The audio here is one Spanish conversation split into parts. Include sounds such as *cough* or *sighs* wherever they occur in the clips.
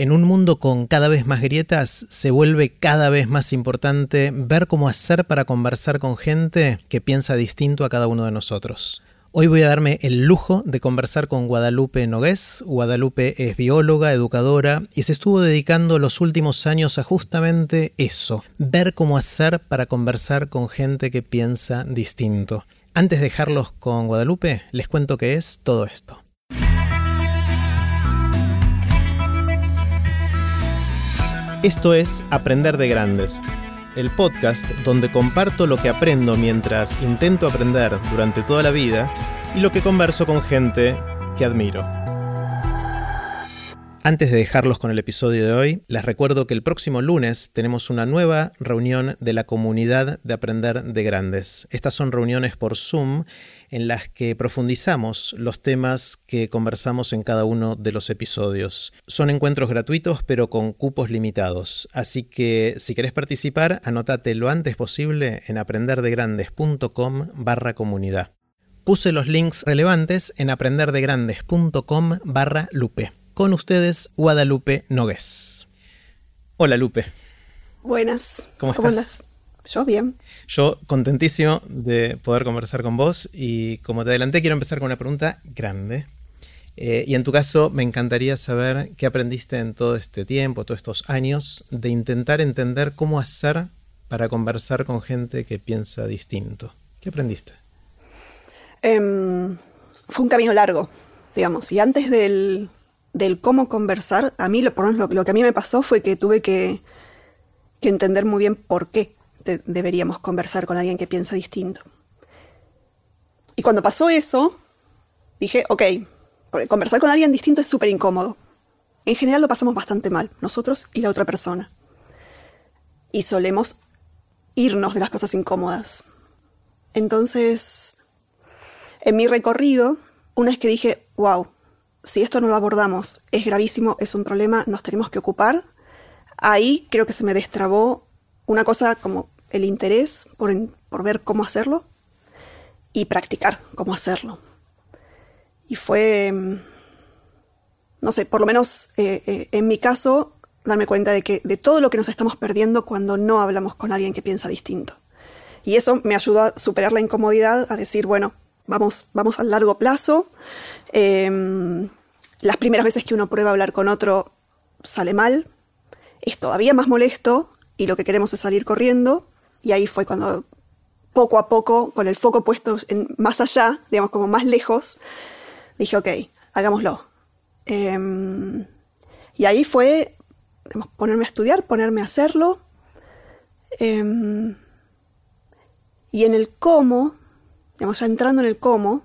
En un mundo con cada vez más grietas, se vuelve cada vez más importante ver cómo hacer para conversar con gente que piensa distinto a cada uno de nosotros. Hoy voy a darme el lujo de conversar con Guadalupe Nogués. Guadalupe es bióloga, educadora y se estuvo dedicando los últimos años a justamente eso, ver cómo hacer para conversar con gente que piensa distinto. Antes de dejarlos con Guadalupe, les cuento qué es todo esto. Esto es Aprender de Grandes, el podcast donde comparto lo que aprendo mientras intento aprender durante toda la vida y lo que converso con gente que admiro. Antes de dejarlos con el episodio de hoy, les recuerdo que el próximo lunes tenemos una nueva reunión de la comunidad de Aprender de Grandes. Estas son reuniones por Zoom en las que profundizamos los temas que conversamos en cada uno de los episodios. Son encuentros gratuitos pero con cupos limitados, así que si querés participar, anótate lo antes posible en aprenderdegrandes.com barra comunidad. Puse los links relevantes en aprenderdegrandes.com barra Lupe. Con ustedes, Guadalupe Nogués. Hola Lupe. Buenas. ¿Cómo estás? Yo bien. Yo contentísimo de poder conversar con vos y como te adelanté quiero empezar con una pregunta grande. Eh, y en tu caso me encantaría saber qué aprendiste en todo este tiempo, todos estos años, de intentar entender cómo hacer para conversar con gente que piensa distinto. ¿Qué aprendiste? Em, fue un camino largo, digamos, y antes del, cómo conversar, a mí, lo, lo, que a mí me pasó fue que tuve que, entender muy bien por qué deberíamos conversar con alguien que piensa distinto. Y cuando pasó eso, dije, ok, conversar con alguien distinto es súper incómodo. En general lo pasamos bastante mal, nosotros y la otra persona. Y solemos irnos de las cosas incómodas. Entonces, en mi recorrido, una vez que dije, wow, si esto no lo abordamos, es gravísimo, es un problema, nos tenemos que ocupar, ahí creo que se me destrabó una cosa como el interés por, ver cómo hacerlo y practicar cómo hacerlo. Y fue, mm, no sé, por lo menos eh, eh, en mi caso, darme cuenta de que de todo lo que nos estamos perdiendo cuando no hablamos con alguien que piensa distinto. Y eso me ayudó a superar la incomodidad, a decir, bueno, vamos, vamos al largo plazo. Em, las primeras veces que uno prueba a hablar con otro sale mal, es todavía más molesto y lo que queremos es salir corriendo. Y ahí fue cuando poco a poco, con el foco puesto en más allá, digamos como más lejos, dije, ok, hagámoslo. Em, y ahí fue ponerme a estudiar, ponerme a hacerlo. Em, y en el cómo, digamos, ya entrando en el cómo,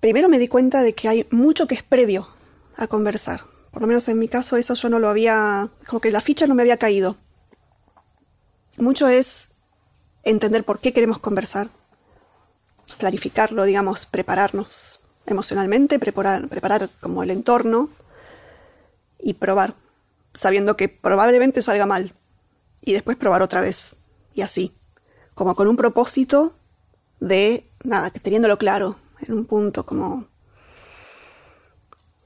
primero me di cuenta de que hay mucho que es previo a conversar. Por lo menos en mi caso eso yo no lo había, como que la ficha no me había caído. Mucho es entender por qué queremos conversar, planificarlo, digamos, prepararnos emocionalmente, preparar, preparar como el entorno y probar, sabiendo que probablemente salga mal y después probar otra vez y así, como con un propósito de, nada, teniéndolo claro, en un punto como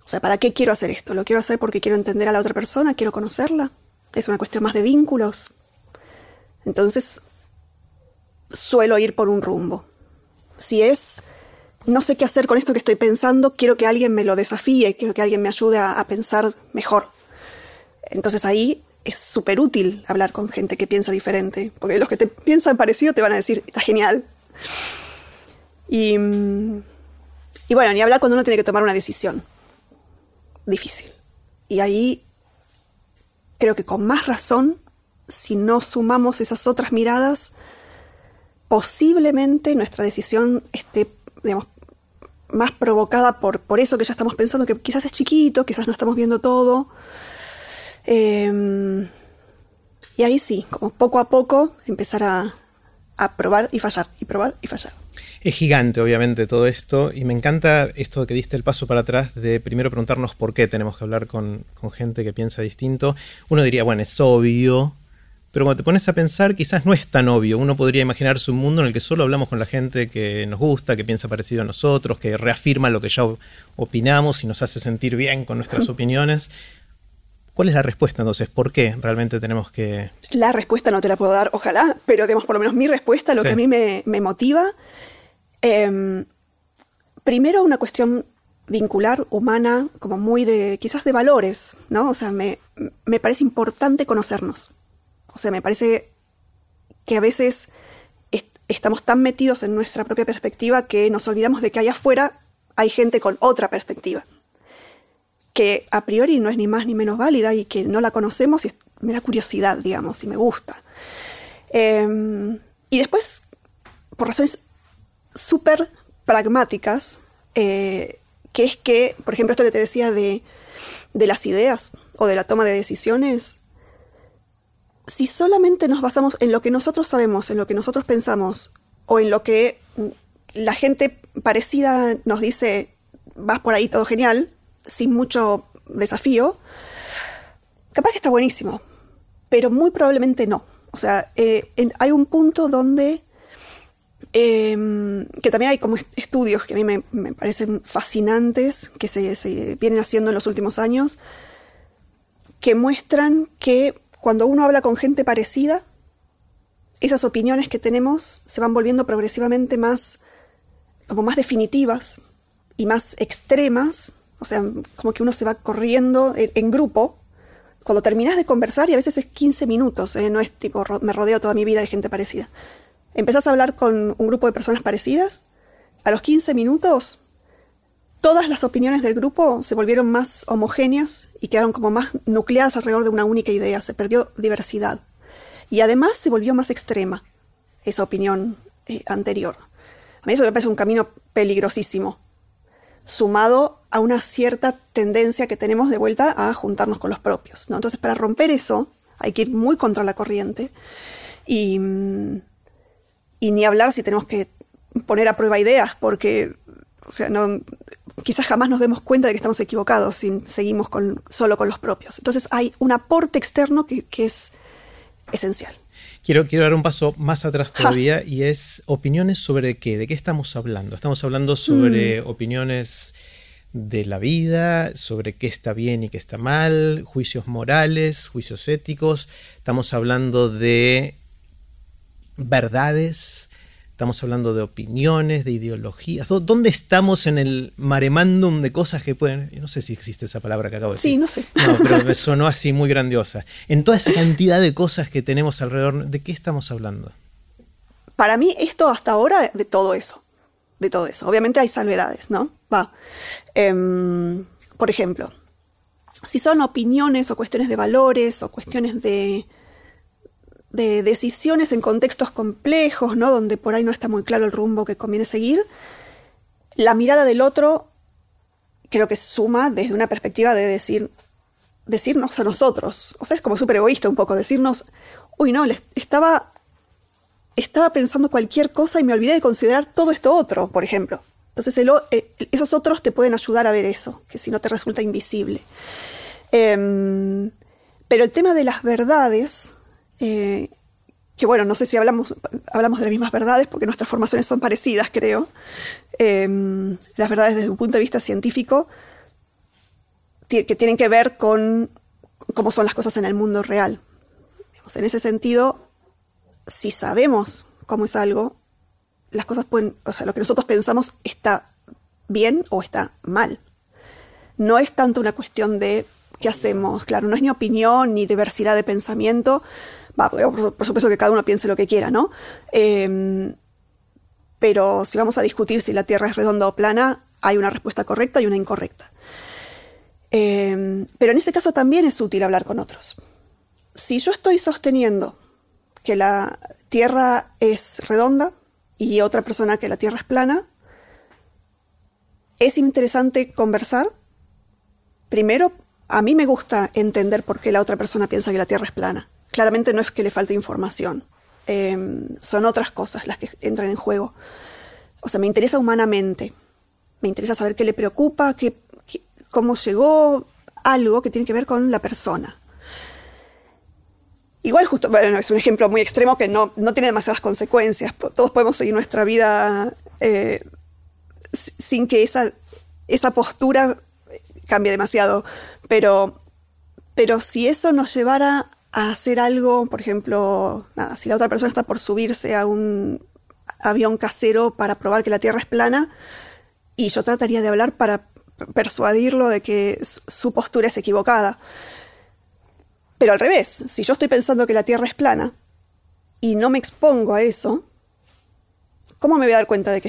o sea, ¿para qué quiero hacer esto? ¿Lo quiero hacer porque quiero entender a la otra persona? ¿Quiero conocerla? ¿Es una cuestión más de vínculos? Entonces, suelo ir por un rumbo. Si es, no sé qué hacer con esto que estoy pensando, quiero que alguien me lo desafíe, quiero que alguien me ayude a, pensar mejor. Entonces ahí es súper útil hablar con gente que piensa diferente, porque los que te piensan parecido te van a decir, está genial. Y, y bueno, ni hablar cuando uno tiene que tomar una decisión difícil. Y ahí creo que con más razón si no sumamos esas otras miradas, posiblemente nuestra decisión esté, más provocada por, por eso que ya estamos pensando que quizás es chiquito, quizás no estamos viendo todo. Em, y ahí sí, como poco a poco empezar a, a probar y fallar, y probar y fallar. Es gigante, obviamente, todo esto, y me encanta esto que diste el paso para atrás de primero preguntarnos por qué tenemos que hablar con, con gente que piensa distinto. Uno diría, bueno, es obvio, pero cuando te pones a pensar quizás no es tan obvio. Uno podría imaginarse un mundo en el que solo hablamos con la gente que nos gusta, que piensa parecido a nosotros, que reafirma lo que ya opinamos y nos hace sentir bien con nuestras *laughs* opiniones. ¿Cuál es la respuesta entonces? ¿Por qué realmente tenemos que...? La respuesta no te la puedo dar, ojalá, pero digamos, por lo menos mi respuesta, lo que a mí me, motiva, em, primero una cuestión vincular, humana, como muy de, quizás de valores, ¿no? O sea, me, me parece importante conocernos. O sea, me parece que a veces estamos tan metidos en nuestra propia perspectiva que nos olvidamos de que allá afuera hay gente con otra perspectiva, que a priori no es ni más ni menos válida y que no la conocemos y me da curiosidad, digamos, y me gusta. Em, y después, por razones súper pragmáticas, eh, que es que, por ejemplo, esto que te decía de, de las ideas o de la toma de decisiones, si solamente nos basamos en lo que nosotros sabemos, en lo que nosotros pensamos, o en lo que la gente parecida nos dice, vas por ahí todo genial, sin mucho desafío, capaz que está buenísimo, pero muy probablemente no. O sea, eh, hay un punto donde, em, que también hay como estudios que a mí me, parecen fascinantes, que se, vienen haciendo en los últimos años, que muestran que cuando uno habla con gente parecida, esas opiniones que tenemos se van volviendo progresivamente más, como más definitivas y más extremas, o sea, como que uno se va corriendo en, grupo. Cuando terminas de conversar, y a veces es 15 minutos, ¿eh? no es tipo, me rodeo toda mi vida de gente parecida. Empezás a hablar con un grupo de personas parecidas, a los 15 minutos todas las opiniones del grupo se volvieron más homogéneas y quedaron como más nucleadas alrededor de una única idea, se perdió diversidad. Y además se volvió más extrema esa opinión eh, anterior. A mí eso me parece un camino peligrosísimo, sumado a una cierta tendencia que tenemos de vuelta a juntarnos con los propios. ¿no? Entonces, para romper eso, hay que ir muy contra la corriente y, y ni hablar si tenemos que poner a prueba ideas, porque o sea, no, quizás jamás nos demos cuenta de que estamos equivocados si seguimos con, solo con los propios. Entonces hay un aporte externo que, es esencial. Quiero, quiero, dar un paso más atrás todavía y es opiniones sobre qué, de qué estamos hablando. Estamos hablando sobre mm. opiniones de la vida, sobre qué está bien y qué está mal, juicios morales, juicios éticos. Estamos hablando de verdades, Estamos hablando de opiniones, de ideologías. ¿Dónde estamos en el maremandum de cosas que pueden.? no sé si existe esa palabra que acabo de decir. Sí, no sé. No, pero me sonó así muy grandiosa. En toda esa cantidad de cosas que tenemos alrededor, ¿de qué estamos hablando? Para mí, esto hasta ahora, de todo eso. De todo eso. Obviamente hay salvedades, ¿no? Va. Em, por ejemplo, si son opiniones o cuestiones de valores o cuestiones de de decisiones en contextos complejos, ¿no? donde por ahí no está muy claro el rumbo que conviene seguir, la mirada del otro creo que suma desde una perspectiva de decir, decirnos a nosotros. O sea, es como súper egoísta un poco, decirnos, uy, no, estaba, estaba pensando cualquier cosa y me olvidé de considerar todo esto otro, por ejemplo. Entonces eh, esos otros te pueden ayudar a ver eso, que si no te resulta invisible. Em, pero el tema de las verdades eh, que bueno, no sé si hablamos, hablamos de las mismas verdades, porque nuestras formaciones son parecidas, creo. Em, las verdades desde un punto de vista científico, que tienen que ver con cómo son las cosas en el mundo real. en ese sentido, si sabemos cómo es algo, las cosas pueden, o sea, lo que nosotros pensamos está bien o está mal. No es tanto una cuestión de qué hacemos, claro, no es ni opinión ni diversidad de pensamiento, por, supuesto que cada uno piense lo que quiera, ¿no? Em, pero si vamos a discutir si la Tierra es redonda o plana, hay una respuesta correcta y una incorrecta. Em, pero en ese caso también es útil hablar con otros. Si yo estoy sosteniendo que la Tierra es redonda y otra persona que la Tierra es plana, es interesante conversar. Primero, a mí me gusta entender por qué la otra persona piensa que la Tierra es plana claramente no es que le falte información, em, son otras cosas las que entran en juego. O sea, me interesa humanamente, me interesa saber qué le preocupa, qué, cómo llegó, algo que tiene que ver con la persona. Igual justo, bueno, es un ejemplo muy extremo que no, no tiene demasiadas consecuencias. Todos podemos seguir nuestra vida eh, sin que esa, esa postura cambie demasiado. Pero, pero si eso nos llevara a hacer algo, por ejemplo, si la otra persona está por subirse a un avión casero para probar que la Tierra es plana, y yo trataría de hablar para persuadirlo de que su postura es equivocada. Pero al revés, si yo estoy pensando que la Tierra es plana y no me expongo a eso, ¿cómo me voy a dar cuenta de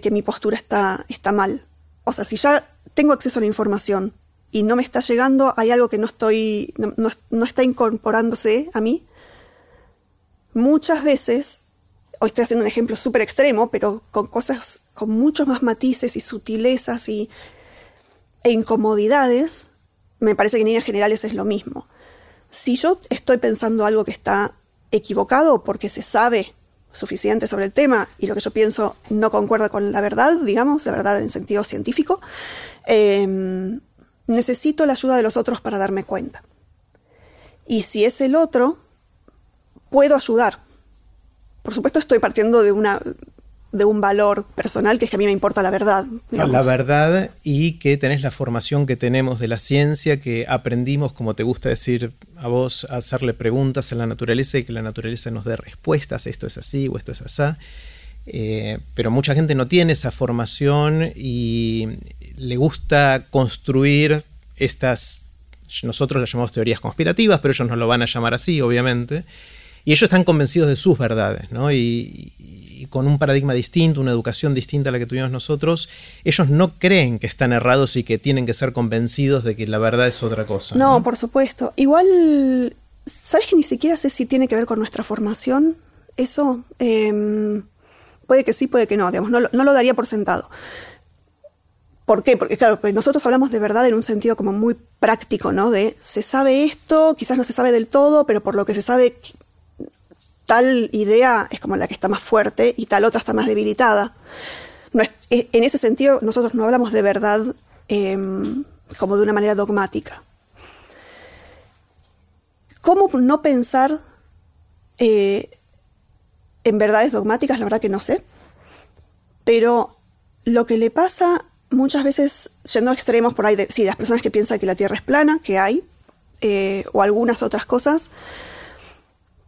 que, mi postura está, está mal? O sea, si ya tengo acceso a la información y no me está llegando, hay algo que no estoy, no, está incorporándose a mí. Muchas veces, hoy estoy haciendo un ejemplo súper extremo, pero con cosas con muchos más matices y sutilezas y, e incomodidades, me parece que en líneas generales es lo mismo. Si yo estoy pensando algo que está equivocado porque se sabe suficiente sobre el tema y lo que yo pienso no concuerda con la verdad, digamos, la verdad en sentido científico, em, necesito la ayuda de los otros para darme cuenta. Y si es el otro, puedo ayudar. Por supuesto estoy partiendo de una de un valor personal, que es que a mí me importa la verdad. La verdad y que tenés la formación que tenemos de la ciencia, que aprendimos, como te gusta decir a vos, a hacerle preguntas a la naturaleza y que la naturaleza nos dé respuestas, esto es así o esto es así. Eh, pero mucha gente no tiene esa formación y le gusta construir estas, nosotros las llamamos teorías conspirativas, pero ellos no lo van a llamar así, obviamente. Y ellos están convencidos de sus verdades, ¿no? Y, con un paradigma distinto, una educación distinta a la que tuvimos nosotros, ellos no creen que están errados y que tienen que ser convencidos de que la verdad es otra cosa. No, por supuesto. Igual, ¿sabes que ni siquiera sé si tiene que ver con nuestra formación? Eso em, puede que sí, puede que no, digamos, no, lo daría por sentado. ¿Por qué? Porque claro, pues nosotros hablamos de verdad en un sentido como muy práctico, ¿no? De se sabe esto, quizás no se sabe del todo, pero por lo que se sabe tal idea es como la que está más fuerte y tal otra está más debilitada. en ese sentido, nosotros no hablamos de verdad em, como de una manera dogmática. ¿Cómo no pensar eh, en verdades dogmáticas? La verdad que no sé. Pero lo que le pasa muchas veces, yendo a extremos por ahí, de, sí, las personas que piensan que la Tierra es plana, que hay, eh, o algunas otras cosas,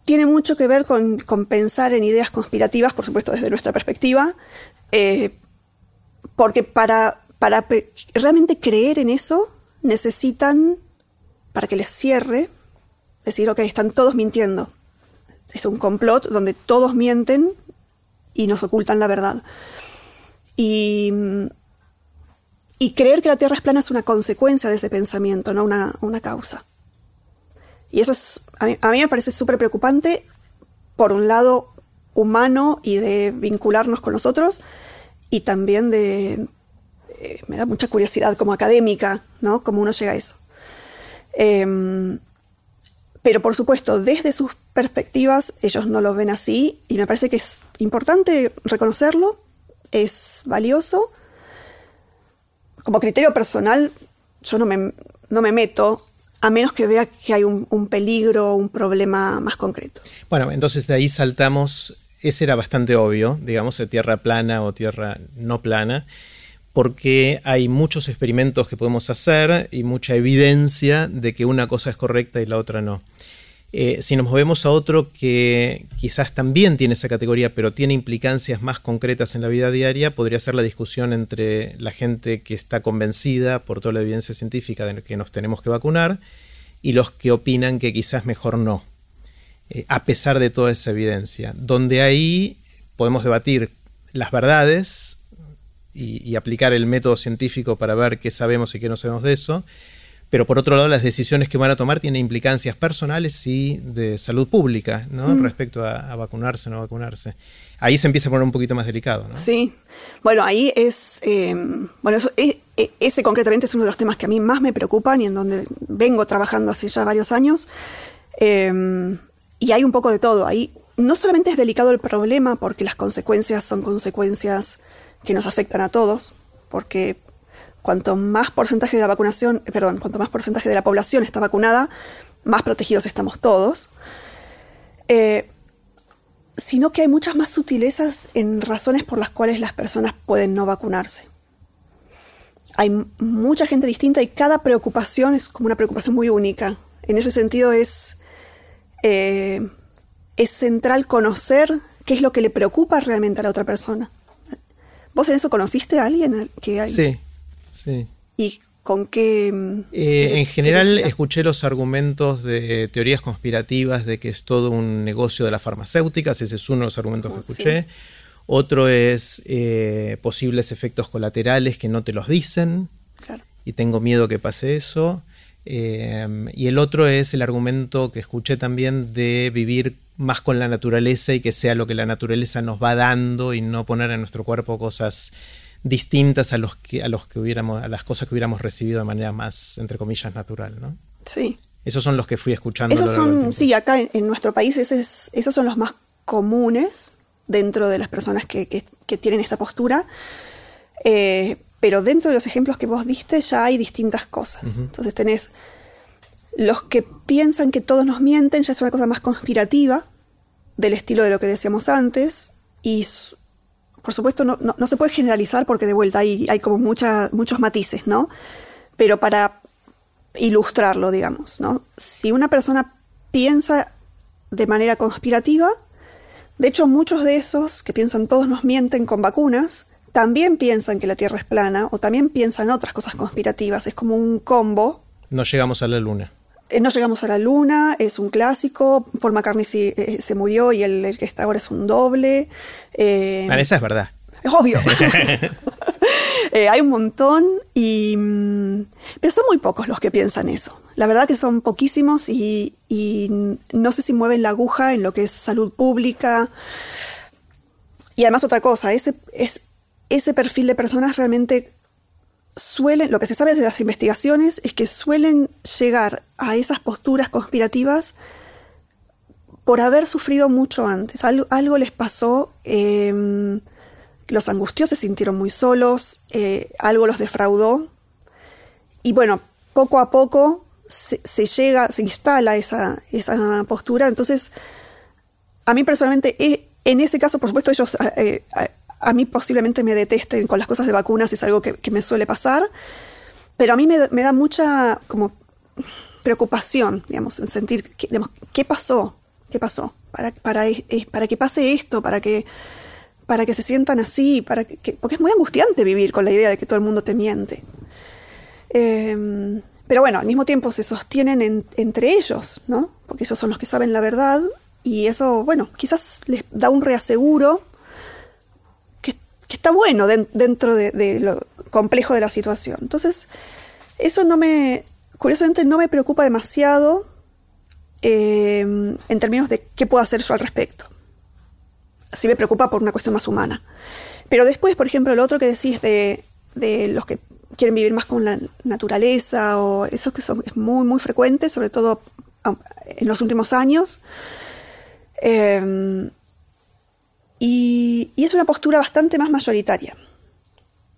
tiene mucho que ver con, pensar en ideas conspirativas, por supuesto desde nuestra perspectiva, eh, porque para, para realmente creer en eso necesitan, para que les cierre, decir, ok, están todos mintiendo. Es un complot donde todos mienten y nos ocultan la verdad. Y, creer que la Tierra es plana es una consecuencia de ese pensamiento, no una, una causa. Y eso es, a mí, me parece súper preocupante, por un lado humano y de vincularnos con nosotros, y también de, eh, me da mucha curiosidad como académica, ¿no? Cómo uno llega a eso. Em, pero por supuesto, desde sus perspectivas, ellos no lo ven así, y me parece que es importante reconocerlo, es valioso. Como criterio personal, yo no me, no me meto a menos que vea que hay un, peligro, un problema más concreto. Bueno, entonces de ahí saltamos, ese era bastante obvio, digamos, de tierra plana o tierra no plana, porque hay muchos experimentos que podemos hacer y mucha evidencia de que una cosa es correcta y la otra no. Eh, si nos movemos a otro que quizás también tiene esa categoría, pero tiene implicancias más concretas en la vida diaria, podría ser la discusión entre la gente que está convencida por toda la evidencia científica de que nos tenemos que vacunar y los que opinan que quizás mejor no, eh, a pesar de toda esa evidencia, donde ahí podemos debatir las verdades y, y aplicar el método científico para ver qué sabemos y qué no sabemos de eso, pero por otro lado las decisiones que van a tomar tienen implicancias personales y de salud pública, ¿no? Mm. Respecto a, vacunarse o no vacunarse. Ahí se empieza a poner un poquito más delicado, ¿no? Sí. Bueno, ahí es, eh, bueno, eso, e, e, ese concretamente es uno de los temas que a mí más me preocupan y en donde vengo trabajando hace ya varios años. Eh, y hay un poco de todo. Ahí no solamente es delicado el problema porque las consecuencias son consecuencias que nos afectan a todos, porque cuanto más porcentaje de la vacunación, eh, perdón, cuanto más porcentaje de la población está vacunada, más protegidos estamos todos. eh, sino que hay muchas más sutilezas en razones por las cuales las personas pueden no vacunarse. Hay mucha gente distinta y cada preocupación es como una preocupación muy única. En ese sentido es, eh, es central conocer qué es lo que le preocupa realmente a la otra persona. ¿Vos en eso conociste a alguien que hay? Sí, sí. ¿Y con qué...? Mm, eh, en general escuché los argumentos de teorías conspirativas de que es todo un negocio de las farmacéuticas, ese es uno de los argumentos que escuché. Otro es eh, posibles efectos colaterales que no te los dicen. Y tengo miedo que pase eso. Eh, y el otro es el argumento que escuché también de vivir más con la naturaleza y que sea lo que la naturaleza nos va dando y no poner en nuestro cuerpo cosas distintas a los que a los que hubiéramos a las cosas que hubiéramos recibido de manera más entre comillas natural, ¿no? Sí. Esos son los que fui escuchando. Esos son, sí, acá en, nuestro país esos son los más comunes dentro de las personas que, tienen esta postura. Eh, pero dentro de los ejemplos que vos diste ya hay distintas cosas. Entonces tenés los que piensan que todos nos mienten, ya es una cosa más conspirativa, del estilo de lo que decíamos antes, y por supuesto, no, se puede generalizar porque de vuelta hay, hay como muchos matices, ¿no? Pero para ilustrarlo, digamos, ¿no? Si una persona piensa de manera conspirativa, de hecho muchos de esos que piensan todos nos mienten con vacunas, también piensan que la Tierra es plana o también piensan otras cosas conspirativas. Es como un combo. No llegamos a la Luna. Eh, no llegamos a la Luna, es un clásico. Paul McCartney eh, se murió y el, que está ahora es un doble. Eh, esa es verdad. Es obvio. *laughs* *laughs* hay un montón, y, mm, pero son muy pocos los que piensan eso. La verdad que son poquísimos y, no sé si mueven la aguja en lo que es salud pública. Y además otra cosa, ese, es, ese perfil de personas realmente suelen, lo que se sabe de las investigaciones es que suelen llegar a esas posturas conspirativas por haber sufrido mucho antes. Algo, les pasó, em, los angustió, se sintieron muy solos, eh, algo los defraudó. Y bueno, poco a poco se, llega, se instala esa, esa, postura. Entonces, a mí personalmente, eh, en ese caso, por supuesto, ellos eh, a mí posiblemente me detesten con las cosas de vacunas, es algo que, me suele pasar, pero a mí me, da mucha como preocupación, digamos, en sentir, ¿qué pasó? ¿Qué pasó? Para, para, para que pase esto, para que, para que se sientan así, para que, porque es muy angustiante vivir con la idea de que todo el mundo te miente. Em, pero bueno, al mismo tiempo se sostienen entre ellos, ¿no? Porque ellos son los que saben la verdad y eso, bueno, quizás les da un reaseguro que está bueno dentro de, lo complejo de la situación. Entonces, eso no me, curiosamente no me preocupa demasiado eh, en términos de qué puedo hacer yo al respecto. Así me preocupa por una cuestión más humana. Pero después, por ejemplo, lo otro que decís de, los que quieren vivir más con la naturaleza o eso que son, es muy, muy frecuente, sobre todo en los últimos años. Eh, y, es una postura bastante más mayoritaria.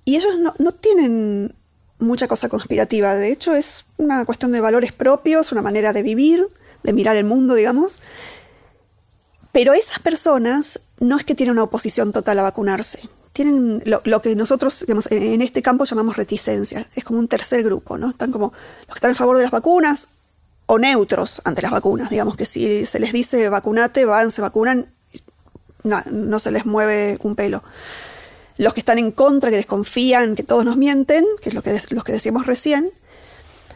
Y ellos no, tienen mucha cosa conspirativa, de hecho es una cuestión de valores propios, una manera de vivir, de mirar el mundo, digamos. Pero esas personas no es que tienen una oposición total a vacunarse. Tienen lo, que nosotros digamos, en este campo llamamos reticencia. Es como un tercer grupo, ¿no? Están como los que están a favor de las vacunas o neutros ante las vacunas. Digamos que si se les dice vacunate, van, se vacunan no, se les mueve un pelo. Los que están en contra, que desconfían, que todos nos mienten, que es lo que, los que decíamos recién.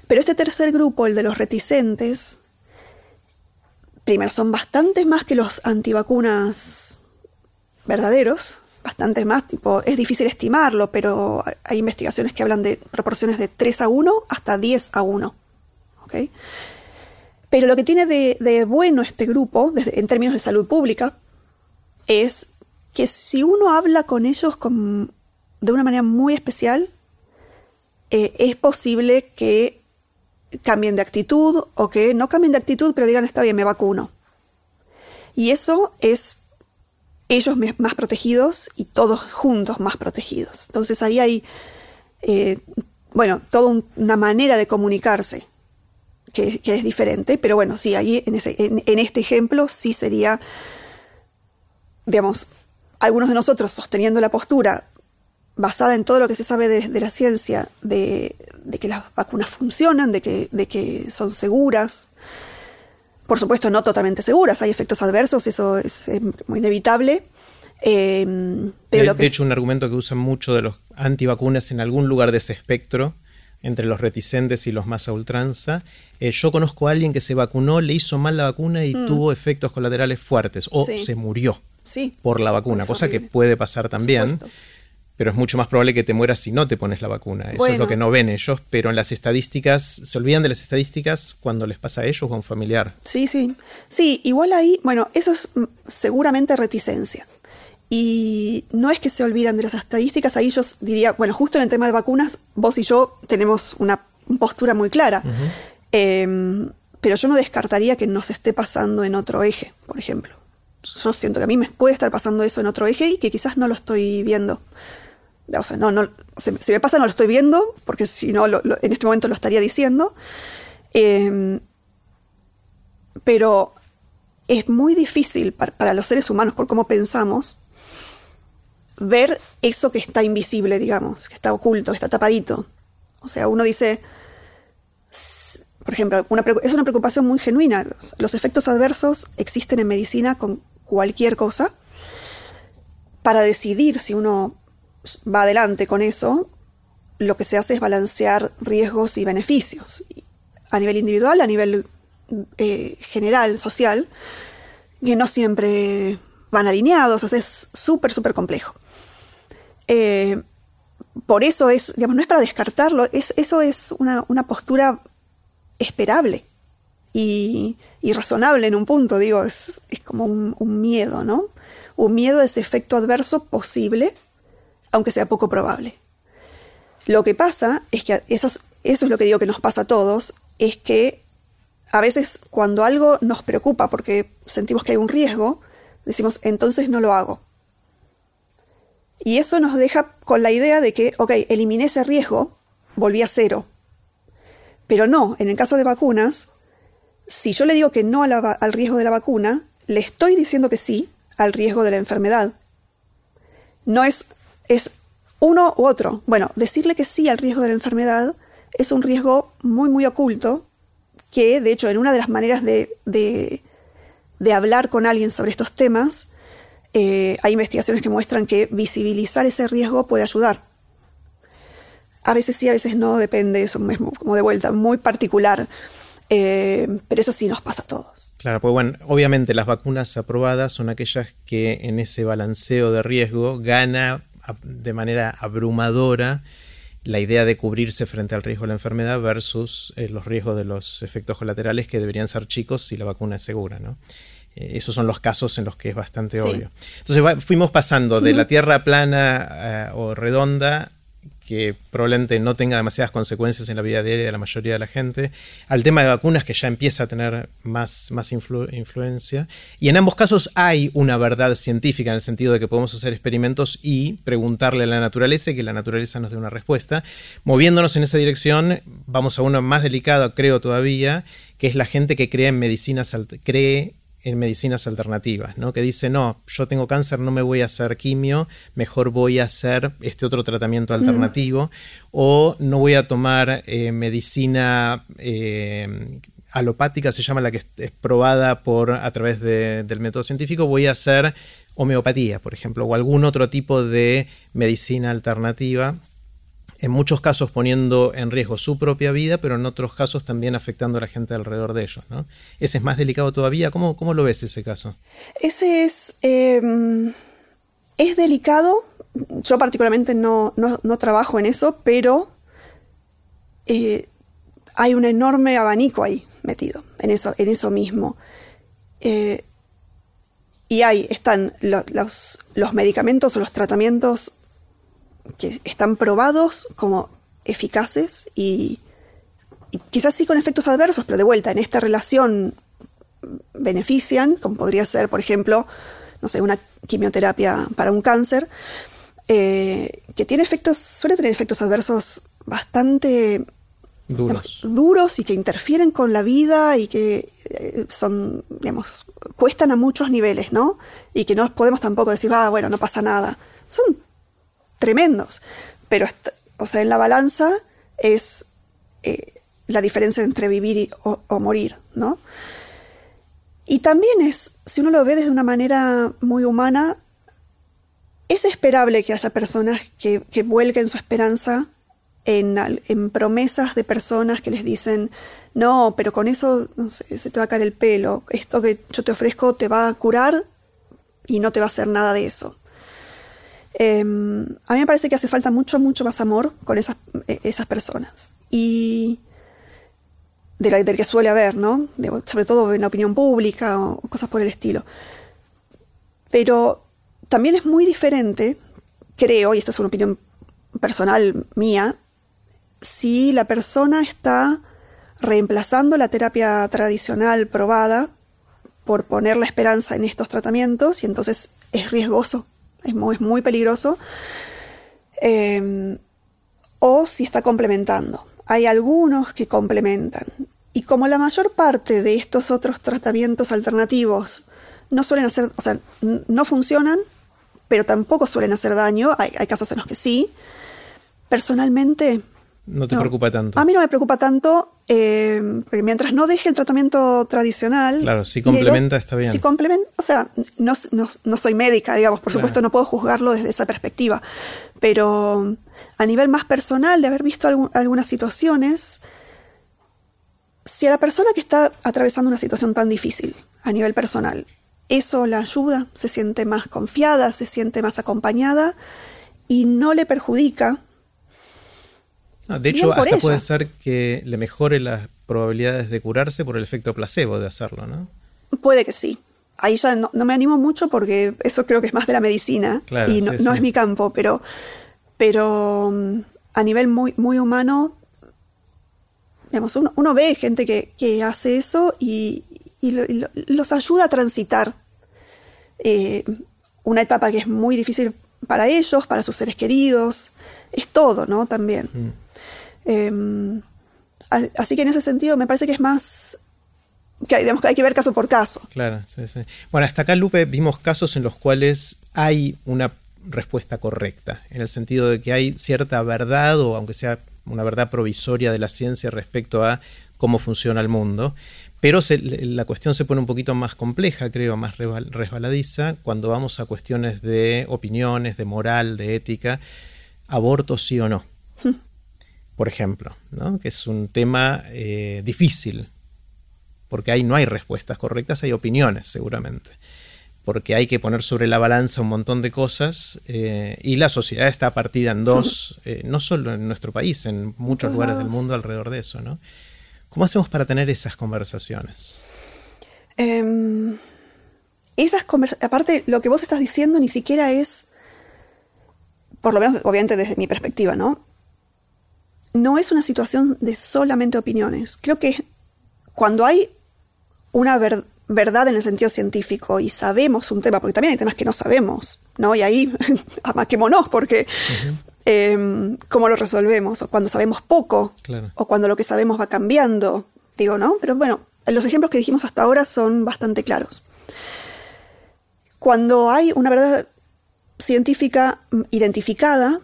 Pero este tercer grupo, el de los reticentes, primero, son bastantes más que los antivacunas verdaderos, bastantes más, tipo, es difícil estimarlo, pero hay investigaciones que hablan de proporciones de 3 a 1 hasta 10 a 1. Pero lo que tiene de, bueno este grupo, en términos de salud pública, es que si uno habla con ellos de una manera muy especial, eh, es posible que cambien de actitud o que no cambien de actitud, pero digan, está bien, me vacuno. Y eso es ellos más protegidos y todos juntos más protegidos. Entonces ahí hay, eh, bueno, toda una manera de comunicarse que, es diferente, pero bueno, sí, ahí en, en, este ejemplo sí sería, digamos, algunos de nosotros sosteniendo la postura basada en todo lo que se sabe de, la ciencia, de, que las vacunas funcionan, de que, de que son seguras. Por supuesto, no totalmente seguras, hay efectos adversos, eso es, muy inevitable. Eh, pero de, hecho, un argumento que usan mucho de los antivacunas en algún lugar de ese espectro entre los reticentes y los más a ultranza. Eh, yo conozco a alguien que se vacunó, le hizo mal la vacuna y mm. tuvo efectos colaterales fuertes o se murió por la vacuna, cosa que puede pasar también. Pero es mucho más probable que te mueras si no te pones la vacuna. Eso es lo que no ven ellos, pero en las estadísticas, se olvidan de las estadísticas cuando les pasa a ellos o a un familiar. Sí, sí. Sí, igual ahí, bueno, eso es mm, seguramente reticencia. Y no es que se olvidan de las estadísticas, ahí yo diría, bueno, justo en el tema de vacunas, vos y yo tenemos una postura muy clara. Em, pero yo no descartaría que nos esté pasando en otro eje, por ejemplo. Yo siento que a mí me puede estar pasando eso en otro eje y que quizás no lo estoy viendo. O sea, no, no, si me pasa no lo estoy viendo, porque si no, en este momento lo estaría diciendo. Em, pero es muy difícil para, los seres humanos, por cómo pensamos, ver eso que está invisible, digamos, que está oculto, que está tapadito. O sea, uno dice, por ejemplo, es una preocupación muy genuina. Los efectos adversos existen en medicina con cualquier cosa. Para decidir si uno va adelante con eso, lo que se hace es balancear riesgos y beneficios. A nivel individual, a nivel eh, general, social, que no siempre van alineados, o sea, es súper, súper complejo. Eh, por eso es, digamos, no es para descartarlo, es, eso es una, postura esperable y, razonable en un punto, digo, es, como un, miedo, ¿no? Un miedo a ese efecto adverso posible, aunque sea poco probable. Lo que pasa es que eso es, eso es lo que digo que nos pasa a todos, es que a veces cuando algo nos preocupa porque sentimos que hay un riesgo, decimos, entonces no lo hago. Y eso nos deja con la idea de que, ok, eliminé ese riesgo, volví a cero. Pero no, en el caso de vacunas, si yo le digo que no al riesgo de la vacuna, le estoy diciendo que sí al riesgo de la enfermedad. No es, es uno u otro. Bueno, decirle que sí al riesgo de la enfermedad es un riesgo muy, muy oculto, que de hecho en una de las maneras de, de, de hablar con alguien sobre estos temas eh, hay investigaciones que muestran que visibilizar ese riesgo puede ayudar. A veces sí, a veces no, depende, eso es como de vuelta, muy particular, eh, pero eso sí nos pasa a todos. Claro, pues bueno, obviamente las vacunas aprobadas son aquellas que en ese balanceo de riesgo gana de manera abrumadora la idea de cubrirse frente al riesgo de la enfermedad versus eh, los riesgos de los efectos colaterales que deberían ser chicos si la vacuna es segura, ¿no? Eh, esos son los casos en los que es bastante obvio. Entonces fuimos pasando de la Tierra plana o redonda, que probablemente no tenga demasiadas consecuencias en la vida diaria de la mayoría de la gente, al tema de vacunas que ya empieza a tener más, más influencia. Y en ambos casos hay una verdad científica en el sentido de que podemos hacer experimentos y preguntarle a la naturaleza y que la naturaleza nos dé una respuesta. Moviéndonos en esa dirección, vamos a uno más delicado, creo todavía, que es la gente que cree en medicinas, cree en medicinas alternativas, ¿no? que dice, no, yo tengo cáncer, no me voy a hacer quimio, mejor voy a hacer este otro tratamiento alternativo, o no voy a tomar eh, medicina eh, alopática, se llama la que es, probada por, a través del método científico, voy a hacer homeopatía, por ejemplo, o algún otro tipo de medicina alternativa en muchos casos poniendo en riesgo su propia vida, pero en otros casos también afectando a la gente alrededor de ellos. ¿no? Ese es más delicado todavía. ¿Cómo, cómo lo ves ese caso? Ese es, em, es delicado. Yo particularmente no, trabajo en eso, pero eh, hay un enorme abanico ahí metido, en eso, en eso mismo. Eh, y ahí están los, los medicamentos o los tratamientos que están probados como eficaces y, quizás sí con efectos adversos, pero de vuelta, en esta relación benefician, como podría ser, por ejemplo, no sé, una quimioterapia para un cáncer, eh, que tiene efectos, suele tener efectos adversos bastante duros. duros y que interfieren con la vida y que eh, son, digamos, cuestan a muchos niveles, ¿no? Y que no podemos tampoco decir, ah, bueno, no pasa nada. Son tremendos. Pero, o sea, en la balanza es eh, la diferencia entre vivir o, morir, ¿no? Y también es, si uno lo ve desde una manera muy humana, es esperable que haya personas que, que vuelquen su esperanza en, en, promesas de personas que les dicen, no, pero con eso no sé, se te va a caer el pelo, esto que yo te ofrezco te va a curar y no te va a hacer nada de eso. Eh, a mí me parece que hace falta mucho, mucho más amor con esas, eh, personas. Y del que suele haber, ¿no? Sobre todo en la opinión pública o cosas por el estilo. Pero también es muy diferente, creo, y esto es una opinión personal mía, si la persona está reemplazando la terapia tradicional probada por poner la esperanza en estos tratamientos y entonces es riesgoso, es muy, es muy peligroso, eh, o si está complementando. Hay algunos que complementan. Y como la mayor parte de estos otros tratamientos alternativos no suelen hacer, o sea, no funcionan, pero tampoco suelen hacer daño, hay, hay casos en los que sí, personalmente... No te no, preocupa tanto. A mí no me preocupa tanto, eh, porque mientras no deje el tratamiento tradicional... Claro, si complementa está bien. Si complementa, o sea, no, no, no, soy médica, digamos, por supuesto no puedo juzgarlo desde esa perspectiva, pero a nivel más personal, de haber visto algunas situaciones, si a la persona que está atravesando una situación tan difícil a nivel personal, eso la ayuda, se siente más confiada, se siente más acompañada y no le perjudica. Ah, de hecho, hasta ella. puede ser que le mejore las probabilidades de curarse por el efecto placebo de hacerlo, ¿no? Puede que sí. Ahí ya no, no me animo mucho porque eso creo que es más de la medicina claro, y no, sí, no sí. es mi campo, pero, pero mm, a nivel muy, muy humano digamos, uno, uno, ve gente que, que hace eso y, y, lo, y, los ayuda a transitar eh, una etapa que es muy difícil para ellos, para sus seres queridos, es todo, ¿no? También. Mm. Eh, así que en ese sentido me parece que es más que, digamos, que hay que ver caso por caso. Claro, sí, sí. Bueno, hasta acá, Lupe, vimos casos en los cuales hay una respuesta correcta, en el sentido de que hay cierta verdad, o aunque sea una verdad provisoria de la ciencia respecto a cómo funciona el mundo. Pero se, la cuestión se pone un poquito más compleja, creo, más resbaladiza, cuando vamos a cuestiones de opiniones, de moral, de ética, aborto sí o no. Por ejemplo, ¿no? que es un tema eh, difícil, porque ahí no hay respuestas correctas, hay opiniones seguramente porque hay que poner sobre la balanza un montón de cosas eh, y la sociedad está partida en dos, *laughs* eh, no solo en nuestro país, en muchos lugares del mundo alrededor de eso, ¿no? ¿Cómo hacemos para tener esas conversaciones? Eh, esas conversaciones, aparte, lo que vos estás diciendo ni siquiera es, por lo menos, obviamente desde mi perspectiva, ¿no? No es una situación de solamente opiniones. Creo que cuando hay una verdad, verdad en el sentido científico y sabemos un tema, porque también hay temas que no sabemos, ¿no? Y ahí *laughs* amaquémonos, porque uh -huh. eh, ¿cómo lo resolvemos? O cuando sabemos poco, claro. o cuando lo que sabemos va cambiando, digo, ¿no? Pero bueno, los ejemplos que dijimos hasta ahora son bastante claros. Cuando hay una verdad científica identificada,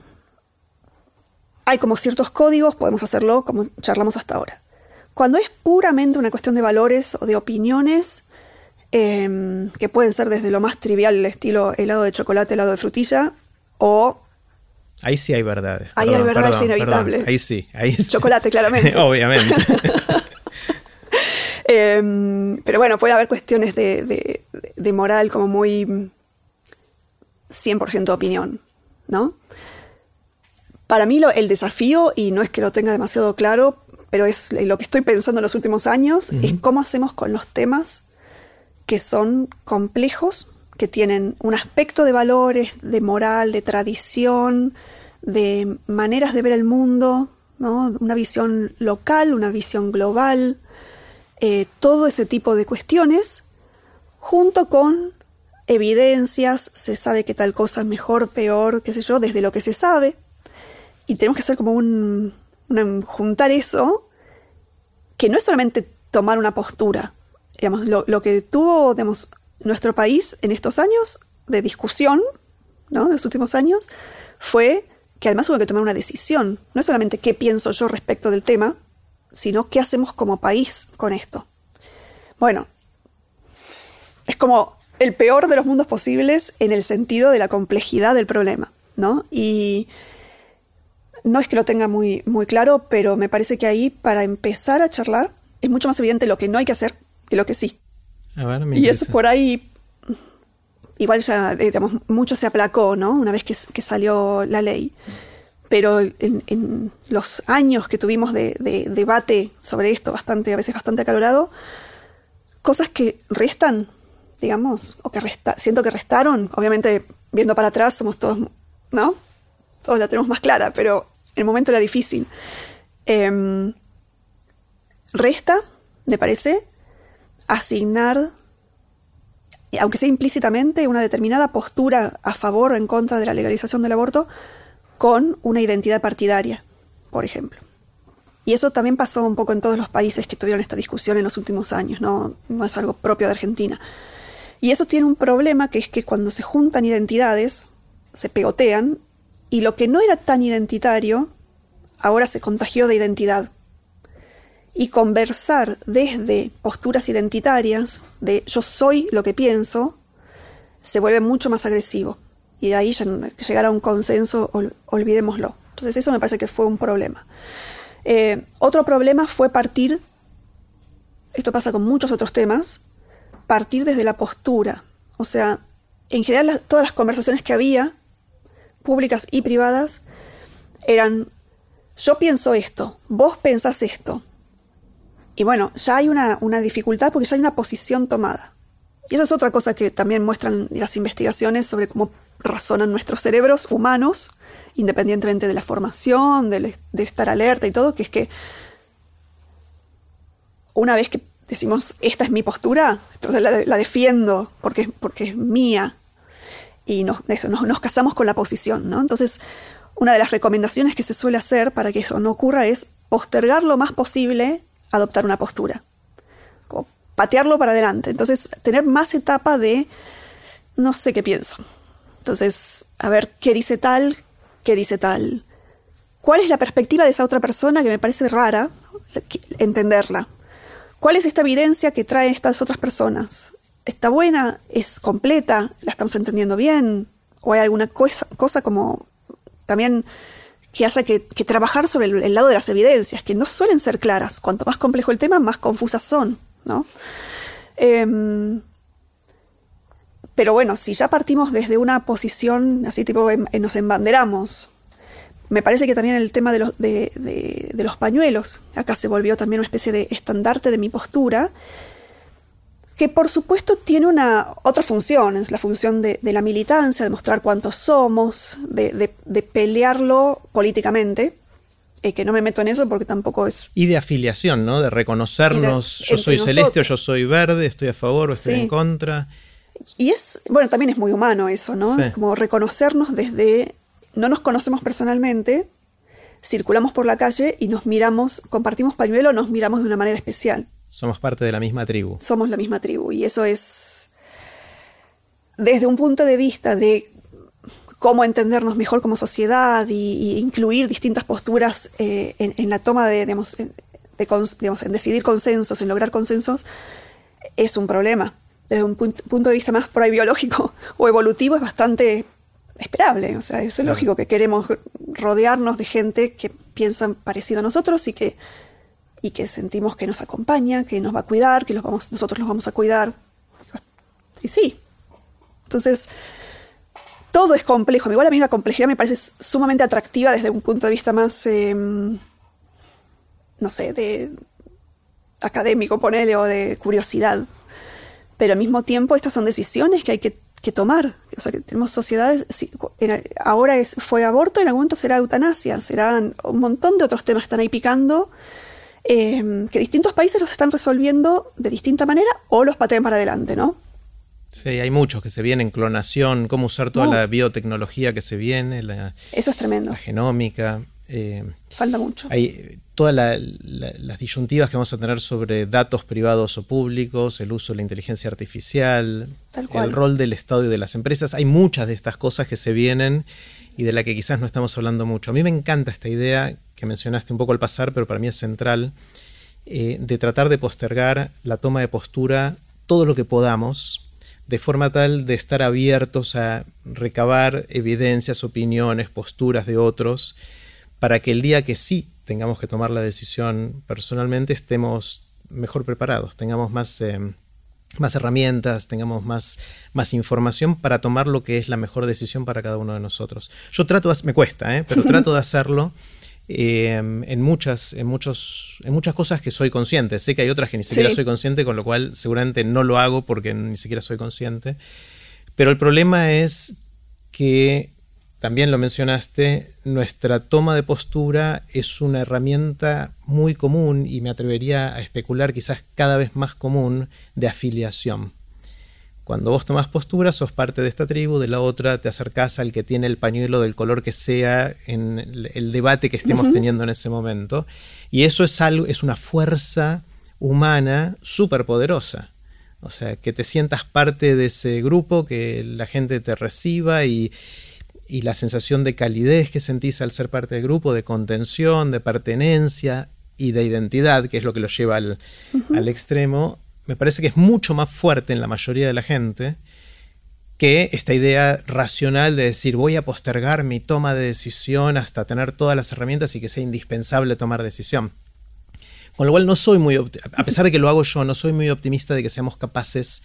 hay como ciertos códigos, podemos hacerlo como charlamos hasta ahora. Cuando es puramente una cuestión de valores o de opiniones, eh, que pueden ser desde lo más trivial, estilo helado de chocolate, helado de frutilla, o... Ahí sí hay verdades. Ahí perdón, hay verdades perdón, inevitable. Perdón. Ahí sí, ahí sí. Chocolate, claramente. *laughs* Obviamente. *laughs* eh, pero bueno, puede haber cuestiones de, de, de moral como muy 100% opinión, ¿no? Para mí lo, el desafío, y no es que lo tenga demasiado claro, pero es lo que estoy pensando en los últimos años, uh -huh. es cómo hacemos con los temas que son complejos, que tienen un aspecto de valores, de moral, de tradición, de maneras de ver el mundo, ¿no? una visión local, una visión global, eh, todo ese tipo de cuestiones, junto con evidencias, se sabe que tal cosa es mejor, peor, qué sé yo, desde lo que se sabe, y tenemos que hacer como un, juntar eso que no es solamente tomar una postura, digamos, lo, que tuvo nuestro país en estos años de discusión, ¿no? de los últimos años, fue que además hubo que tomar una decisión. No es solamente qué pienso yo respecto del tema, sino qué hacemos como país con esto. Bueno, es como el peor de los mundos posibles en el sentido de la complejidad del problema, ¿no? Y no es que lo tenga muy, muy claro, pero me parece que ahí, para empezar a charlar, es mucho más evidente lo que no hay que hacer que lo que sí. A ver, me Y eso por ahí, igual ya, eh, digamos, mucho se aplacó, ¿no? Una vez que, que salió la ley. Pero en, en los años que tuvimos de, de debate sobre esto, bastante, a veces bastante acalorado, cosas que restan, digamos, o que resta, siento que restaron, obviamente viendo para atrás somos todos, ¿no? Todos la tenemos más clara, pero el momento era difícil. Em, resta, me parece, asignar, aunque sea implícitamente, una determinada postura a favor o en contra de la legalización del aborto con una identidad partidaria, por ejemplo. Y eso también pasó un poco en todos los países que tuvieron esta discusión en los últimos años, no, no es algo propio de Argentina. Y eso tiene un problema que es que cuando se juntan identidades, se pegotean, y lo que no era tan identitario, ahora se contagió de identidad. Y conversar desde posturas identitarias, de yo soy lo que pienso, se vuelve mucho más agresivo. Y de ahí llegar a un consenso, ol- olvidémoslo. Entonces eso me parece que fue un problema. Eh, otro problema fue partir, esto pasa con muchos otros temas, partir desde la postura. O sea, en general todas las conversaciones que había, públicas y privadas, eran, yo pienso esto, vos pensás esto. Y bueno, ya hay una, una dificultad porque ya hay una posición tomada. Y eso es otra cosa que también muestran las investigaciones sobre cómo razonan nuestros cerebros humanos, independientemente de la formación, de, estar alerta y todo, que es que una vez que decimos, esta es mi postura, la, la defiendo porque, porque es mía. Y nos, eso, nos, nos casamos con la posición, ¿no? Entonces, una de las recomendaciones que se suele hacer para que eso no ocurra es postergar lo más posible adoptar una postura. Patearlo para adelante. Entonces, tener más etapa de no sé qué pienso. Entonces, a ver qué dice tal, qué dice tal. ¿Cuál es la perspectiva de esa otra persona que me parece rara entenderla? ¿Cuál es esta evidencia que trae estas otras personas? ¿Está buena? ¿Es completa? ¿La estamos entendiendo bien? ¿O hay alguna cosa, cosa como también que haya que, trabajar sobre el, lado de las evidencias, que no suelen ser claras? Cuanto más complejo el tema, más confusas son, ¿no? Em, pero bueno, si ya partimos desde una posición así tipo em- nos embanderamos, me parece que también el tema de los, de- de los pañuelos, acá se volvió también una especie de estandarte de mi postura, que por supuesto tiene una otra función, es la función de, de la militancia, de mostrar cuántos somos, de, de- de pelearlo políticamente, eh, que no me meto en eso porque tampoco es... Y de afiliación, ¿no? De reconocernos, yo soy celeste o yo soy verde, estoy a favor o estoy Sí. en contra. Y es, bueno, también es muy humano eso, ¿no? Sí. Como reconocernos desde, no nos conocemos personalmente, circulamos por la calle y nos miramos, compartimos pañuelo, nos miramos de una manera especial. Somos parte de la misma tribu. Somos la misma tribu y eso es, desde un punto de vista de cómo entendernos mejor como sociedad y, y incluir distintas posturas eh, en, en la toma de, digamos, en- de cons- digamos, en decidir consensos, en lograr consensos, es un problema. Desde un punt- punto de vista más por ahí biológico *laughs* o evolutivo es bastante esperable. O sea, es lógico que queremos rodearnos de gente que piensan parecido a nosotros y que, y que sentimos que nos acompaña, que nos va a cuidar, que los vamos, nosotros los vamos a cuidar. Y sí. Entonces, todo es complejo. Igual la complejidad me parece sumamente atractiva desde un punto de vista más, eh, no sé, de académico, ponele, o de curiosidad. Pero al mismo tiempo estas son decisiones que hay que, que tomar. O sea, que tenemos sociedades, en- ahora es, fue aborto, en algún momento será eutanasia, serán un montón de otros temas que están ahí picando, eh, que distintos países los están resolviendo de distinta manera o los patean para adelante, ¿no? Sí, hay muchos que se vienen, clonación, cómo usar toda la biotecnología que se viene, la, Eso es tremendo. la genómica. Eh, Falta mucho. Hay todas las disyuntivas que vamos a tener sobre datos privados o públicos, el uso de la inteligencia artificial, el rol del Estado y de las empresas. Hay muchas de estas cosas que se vienen y de la que quizás no estamos hablando mucho. A mí me encanta esta idea que mencionaste un poco al pasar, pero para mí es central, eh, de tratar de postergar la toma de postura todo lo que podamos de forma tal de estar abiertos a recabar evidencias, opiniones, posturas de otros, para que el día que sí tengamos que tomar la decisión personalmente estemos mejor preparados, tengamos más, eh, más herramientas, tengamos más, más información para tomar lo que es la mejor decisión para cada uno de nosotros. Yo trato, me cuesta, ¿eh? pero *laughs* trato de hacerlo Em, en, muchas, en, muchos, en muchas cosas que soy consciente. Sé que hay otras que ni siquiera soy consciente, con lo cual seguramente no lo hago porque ni siquiera soy consciente. Pero el problema es que, también lo mencionaste, nuestra toma de postura es una herramienta muy común y me atrevería a especular quizás cada vez más común de afiliación. Cuando vos tomás postura, sos parte de esta tribu, de la otra, te acercás al que tiene el pañuelo del color que sea en el debate que estemos teniendo en ese momento. Y eso es algo, es una fuerza humana súper poderosa. O sea, que te sientas parte de ese grupo, que la gente te reciba y, la sensación de calidez que sentís al ser parte del grupo, de contención, de pertenencia y de identidad, que es lo que lo lleva al, al extremo, me parece que es mucho más fuerte en la mayoría de la gente que esta idea racional de decir voy a postergar mi toma de decisión hasta tener todas las herramientas y que sea indispensable tomar decisión. Con lo cual no soy muy, a pesar de que lo hago yo, no soy muy optimista de que seamos capaces,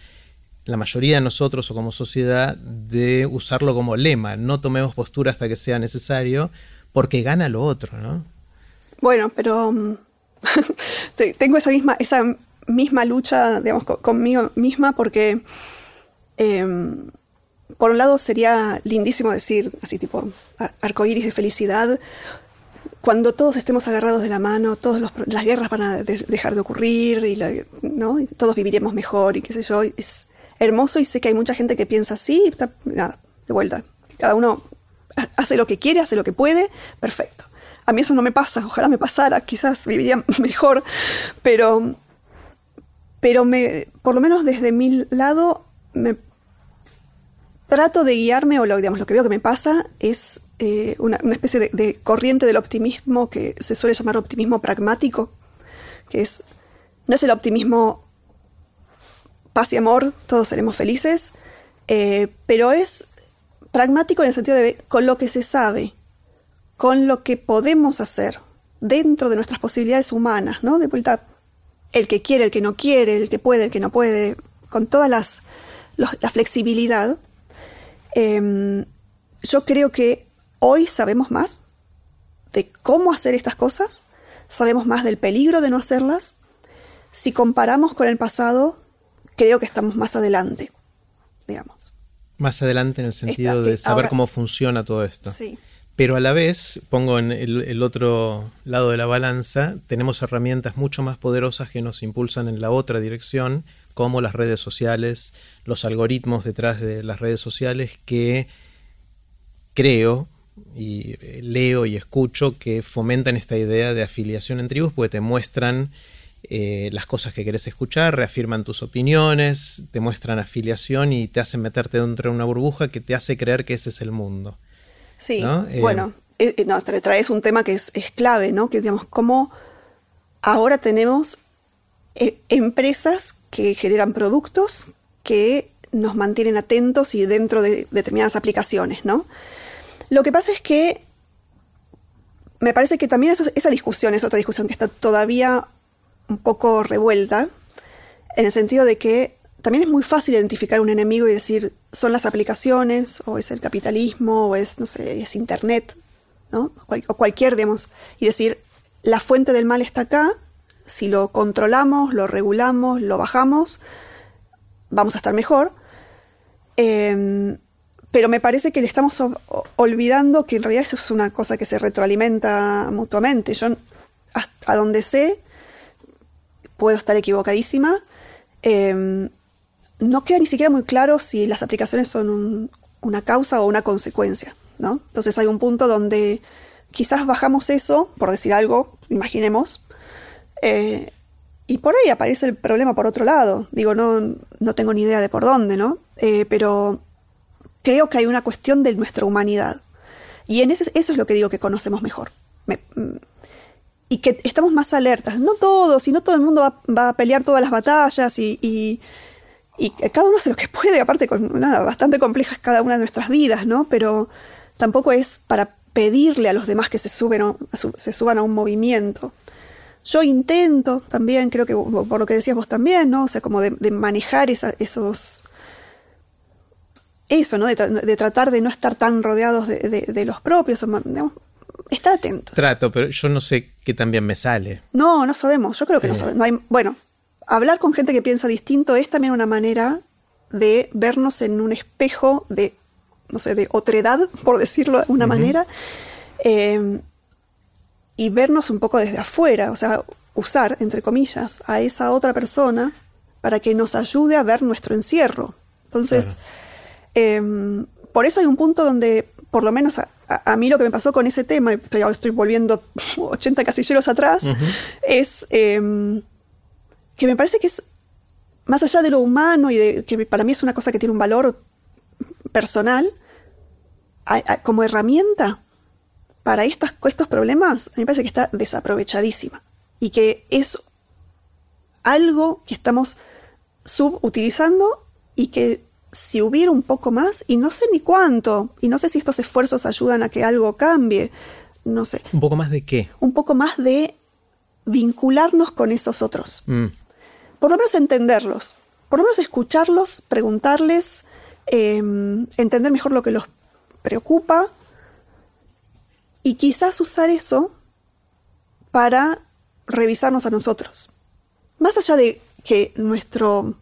la mayoría de nosotros o como sociedad, de usarlo como lema. No tomemos postura hasta que sea necesario, porque gana lo otro, ¿no? Bueno, pero mm, *laughs* tengo esa misma, esa misma lucha, digamos, conmigo misma, porque em, por un lado sería lindísimo decir, así tipo, arcoíris de felicidad, cuando todos estemos agarrados de la mano, todas las guerras van a dejar de ocurrir y, ¿no? todos viviremos mejor y qué sé yo. Es hermoso y sé que hay mucha gente que piensa así, nada, de vuelta. Cada uno hace lo que quiere, hace lo que puede, perfecto. A mí eso no me pasa, ojalá me pasara, quizás viviría *laughs* mejor, pero pero me, por lo menos desde mi lado me trato de guiarme, o lo, digamos, lo que veo que me pasa es eh, una, especie de, corriente del optimismo que se suele llamar optimismo pragmático, que es, no es el optimismo paz y amor, todos seremos felices, eh, pero es pragmático en el sentido de con lo que se sabe, con lo que podemos hacer dentro de nuestras posibilidades humanas, ¿no? De vuelta el que quiere, el que no quiere, el que puede, el que no puede, con toda las, la flexibilidad, em, yo creo que hoy sabemos más de cómo hacer estas cosas, sabemos más del peligro de no hacerlas. Si comparamos con el pasado, creo que estamos más adelante, digamos. Más adelante en el sentido de saber cómo funciona todo esto. Sí pero a la vez, pongo en el, otro lado de la balanza, tenemos herramientas mucho más poderosas que nos impulsan en la otra dirección, como las redes sociales, los algoritmos detrás de las redes sociales que creo y eh, leo y escucho que fomentan esta idea de afiliación en tribus porque te muestran eh, las cosas que querés escuchar, reafirman tus opiniones, te muestran afiliación y te hacen meterte dentro de una burbuja que te hace creer que ese es el mundo. Sí, eh, bueno, eh, eh, no, traes un tema que es, clave, ¿no? Que digamos, cómo ahora tenemos empresas que generan productos que nos mantienen atentos y dentro de determinadas aplicaciones, ¿no? Lo que pasa es que me parece que también esa discusión es otra discusión que está todavía un poco revuelta, en el sentido de que también es muy fácil identificar un enemigo y decir, son las aplicaciones, o es el capitalismo, o es, no sé, es Internet, ¿no? O, cualquier, digamos, y decir, la fuente del mal está acá, si lo controlamos, lo regulamos, lo bajamos, vamos a estar mejor. Em, pero me parece que le estamos olvidando que en realidad eso es una cosa que se retroalimenta mutuamente. Yo, a donde sé, puedo estar equivocadísima, em, no queda ni siquiera muy claro si las aplicaciones son una causa o una consecuencia, ¿no? Entonces hay un punto donde quizás bajamos eso, por decir algo, imaginemos, eh, y por ahí aparece el problema por otro lado. Digo, no, no tengo ni idea de por dónde, ¿no? Eh, pero creo que hay una cuestión de nuestra humanidad. Y en ese, eso es lo que digo que conocemos mejor. Mm, y que estamos más alertas. No todos, y no todo el mundo va, a pelear todas las batallas y, y, cada uno hace lo que *laughs* puede, aparte con nada, bastante complejas cada una de nuestras vidas, ¿no? Pero tampoco es para pedirle a los demás que se, suben se suban a un movimiento. Yo intento también, creo que por lo que decías vos también, ¿no? O sea, como de, manejar esos... Eso, ¿no? De, tratar de no estar tan rodeados de, los propios, estar atentos. Trato, pero yo no sé qué también me sale. No, no sabemos, yo creo que no sabemos. bueno, hablar con gente que piensa distinto es también una manera de vernos en un espejo de, no sé, de otredad, *laughs* por decirlo de una manera. Eh, y vernos un poco desde afuera, o sea, usar, entre comillas, a esa otra persona para que nos ayude a ver nuestro encierro. Entonces, em, por eso hay un punto donde, por lo menos a, mí lo que me pasó con ese tema, y ahora estoy volviendo *laughs* 80 casilleros atrás, es em, que me parece que es más allá de lo humano y de que para mí es una cosa que tiene un valor personal, como herramienta para estos problemas, a mí me parece que está desaprovechadísima. Y que es algo que estamos subutilizando y que si hubiera un poco más, y no sé ni cuánto, y no sé si estos esfuerzos ayudan a que algo cambie, no sé. ¿Un poco más de qué? Un poco más de vincularnos con esos otros. Mm. Por lo menos entenderlos, por lo menos escucharlos, preguntarles, em, entender mejor lo que los preocupa y quizás usar eso para revisarnos a nosotros. Más allá de que nuestro,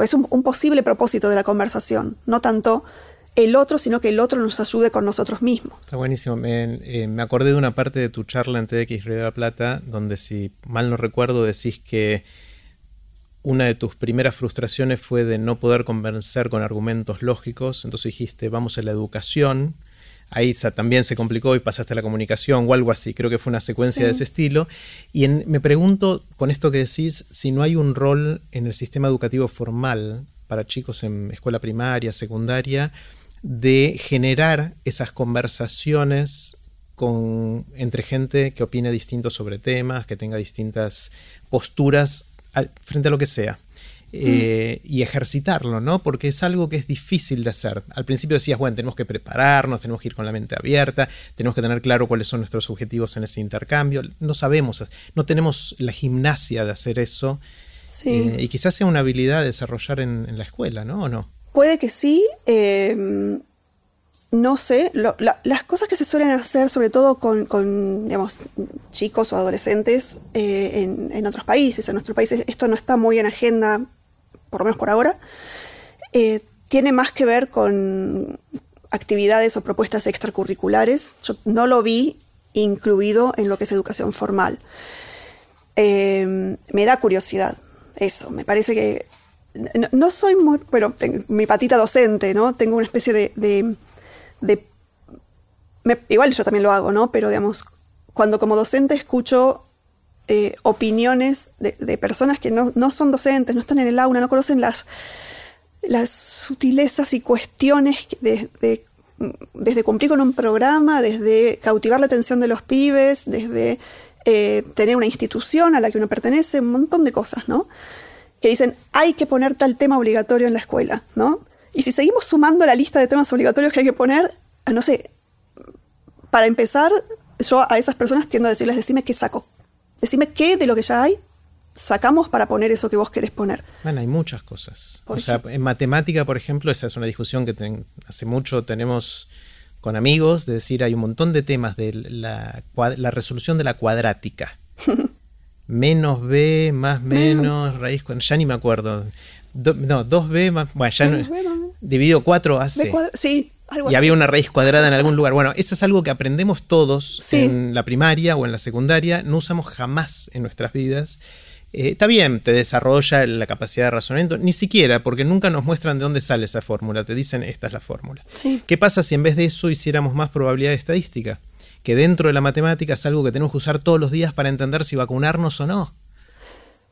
es un, posible propósito de la conversación, no tanto el otro, sino que el otro nos ayude con nosotros mismos. Está buenísimo. Me, eh, acordé de una parte de tu charla en TDX Río de la Plata, donde si mal no recuerdo decís que una de tus primeras frustraciones fue de no poder convencer con argumentos lógicos, entonces dijiste, vamos a la educación, ahí también se complicó y pasaste a la comunicación o algo así. Creo que fue una secuencia de ese estilo. Y me pregunto, con esto que decís, si no hay un rol en el sistema educativo formal para chicos en escuela primaria, secundaria, de generar esas conversaciones con, entre gente que opine distinto sobre temas, que tenga distintas posturas frente a lo que sea. Eh, y ejercitarlo, ¿no? Porque es algo que es difícil de hacer. Al principio decías, bueno, tenemos que prepararnos, tenemos que ir con la mente abierta, tenemos que tener claro cuáles son nuestros objetivos en ese intercambio. No sabemos, no tenemos la gimnasia de hacer eso. Eh, y quizás sea una habilidad de desarrollar en, la escuela, ¿no? ¿O no? Puede que sí. Eh, no sé, las cosas que se suelen hacer, sobre todo con, digamos, chicos o adolescentes en, en, otros países, en nuestro país, esto no está muy en agenda por lo menos por ahora, eh, tiene más que ver con actividades o propuestas extracurriculares. Yo no lo vi incluido en lo que es educación formal. Eh, me da curiosidad eso, me parece que no, soy muy, pero mi patita docente, ¿no? Tengo una especie de, igual yo también lo hago, ¿no? Pero digamos, cuando como docente escucho opiniones de, personas que no, son docentes, no están en el aula, no conocen las, sutilezas y cuestiones desde cumplir con un programa, desde cautivar la atención de los pibes, desde eh, tener una institución a la que uno pertenece, un montón de cosas, ¿no? Que dicen, hay que poner tal tema obligatorio en la escuela, ¿no? Y si seguimos sumando la lista de temas obligatorios que hay que poner, no sé, para empezar, yo a esas personas tiendo a decirles, decime qué saco. Decime qué de lo que ya hay sacamos para poner eso que vos querés poner. Bueno, hay muchas cosas. O sea, en matemática, por ejemplo, esa es una discusión que hace mucho tenemos con amigos, de decir, hay un montón de temas de la, resolución de la cuadrática. *laughs* menos b, más menos, raíz con... Ya ni me acuerdo. no, 2b más... Bueno, ya no... Dividido 4 hace... sí, y había una raíz cuadrada en algún lugar. Bueno, eso es algo que aprendemos todos en la primaria o en la secundaria, no usamos jamás en nuestras vidas. Eh, está bien, te desarrolla la capacidad de razonamiento, ni siquiera, porque nunca nos muestran de dónde sale esa fórmula, te dicen esta es la fórmula. ¿Qué pasa si en vez de eso hiciéramos más probabilidad estadística? que dentro de la matemática es algo que tenemos que usar todos los días para entender si vacunarnos o no.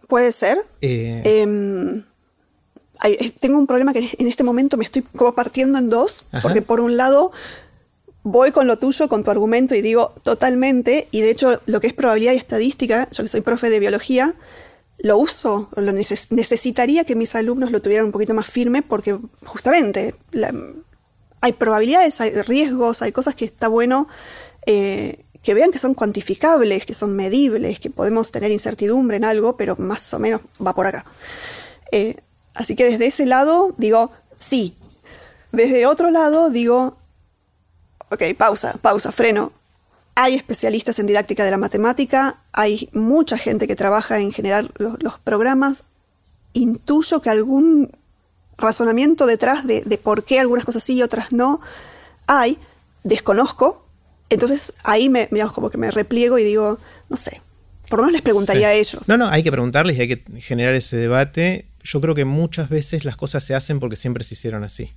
Puede ser. Eh, em, eh, tengo un problema que en este momento me estoy como partiendo en dos, porque por un lado voy con lo tuyo, con tu argumento y digo totalmente, y de hecho lo que es probabilidad y estadística, yo que soy profe de biología, lo uso, lo necesitaría que mis alumnos lo tuvieran un poquito más firme porque justamente hay probabilidades, hay riesgos, hay cosas que está bueno eh, que vean que son cuantificables, que son medibles, que podemos tener incertidumbre en algo, pero más o menos va por acá. Eh, así que desde ese lado digo, sí. Desde otro lado digo, ok, pausa, pausa, freno. Hay especialistas en didáctica de la matemática, hay mucha gente que trabaja en generar los, programas. Intuyo que algún razonamiento detrás de, por qué algunas cosas sí y otras no hay, desconozco. Entonces ahí me, como que me repliego y digo, no sé, por lo menos les preguntaría a ellos. No, no, hay que preguntarles y hay que generar ese debate. Yo creo que muchas veces las cosas se hacen porque siempre se hicieron así.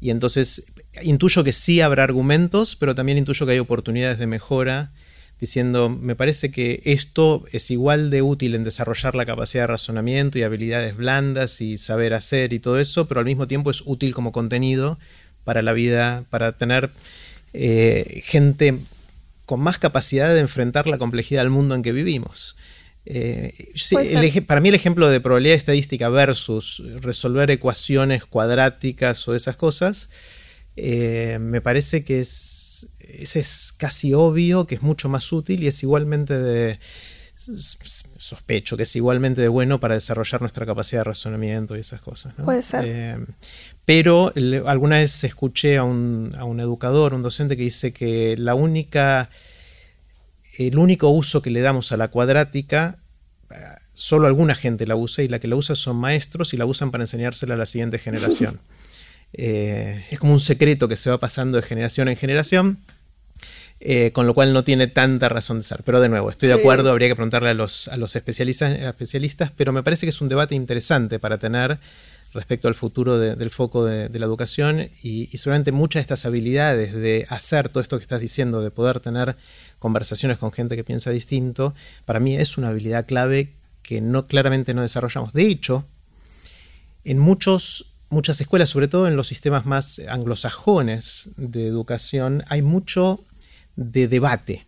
Y entonces intuyo que sí habrá argumentos, pero también intuyo que hay oportunidades de mejora, diciendo, me parece que esto es igual de útil en desarrollar la capacidad de razonamiento y habilidades blandas y saber hacer y todo eso, pero al mismo tiempo es útil como contenido para la vida, para tener eh, gente con más capacidad de enfrentar la complejidad del mundo en que vivimos. Eh, para mí el ejemplo de probabilidad estadística versus resolver ecuaciones cuadráticas o esas cosas, eh, me parece que es, es, casi obvio, que es mucho más útil y es igualmente de... Sospecho que es igualmente de bueno para desarrollar nuestra capacidad de razonamiento y esas cosas. Puede ser. Eh, pero alguna vez escuché a un, a un educador, un docente que dice que la única el único uso que le damos a la cuadrática, solo alguna gente la usa y la que la usa son maestros y la usan para enseñársela a la siguiente generación. *laughs* Eh, es como un secreto que se va pasando de generación en generación. Eh, con lo cual no tiene tanta razón de ser. Pero de nuevo, estoy de acuerdo, habría que preguntarle a los, a los especialistas, especialistas, pero me parece que es un debate interesante para tener respecto al futuro del foco de, la educación y, y, seguramente muchas de estas habilidades de hacer todo esto que estás diciendo, de poder tener conversaciones con gente que piensa distinto, para mí es una habilidad clave que no claramente no desarrollamos. De hecho, en muchos, muchas escuelas, sobre todo en los sistemas más anglosajones de educación, hay mucho de debate.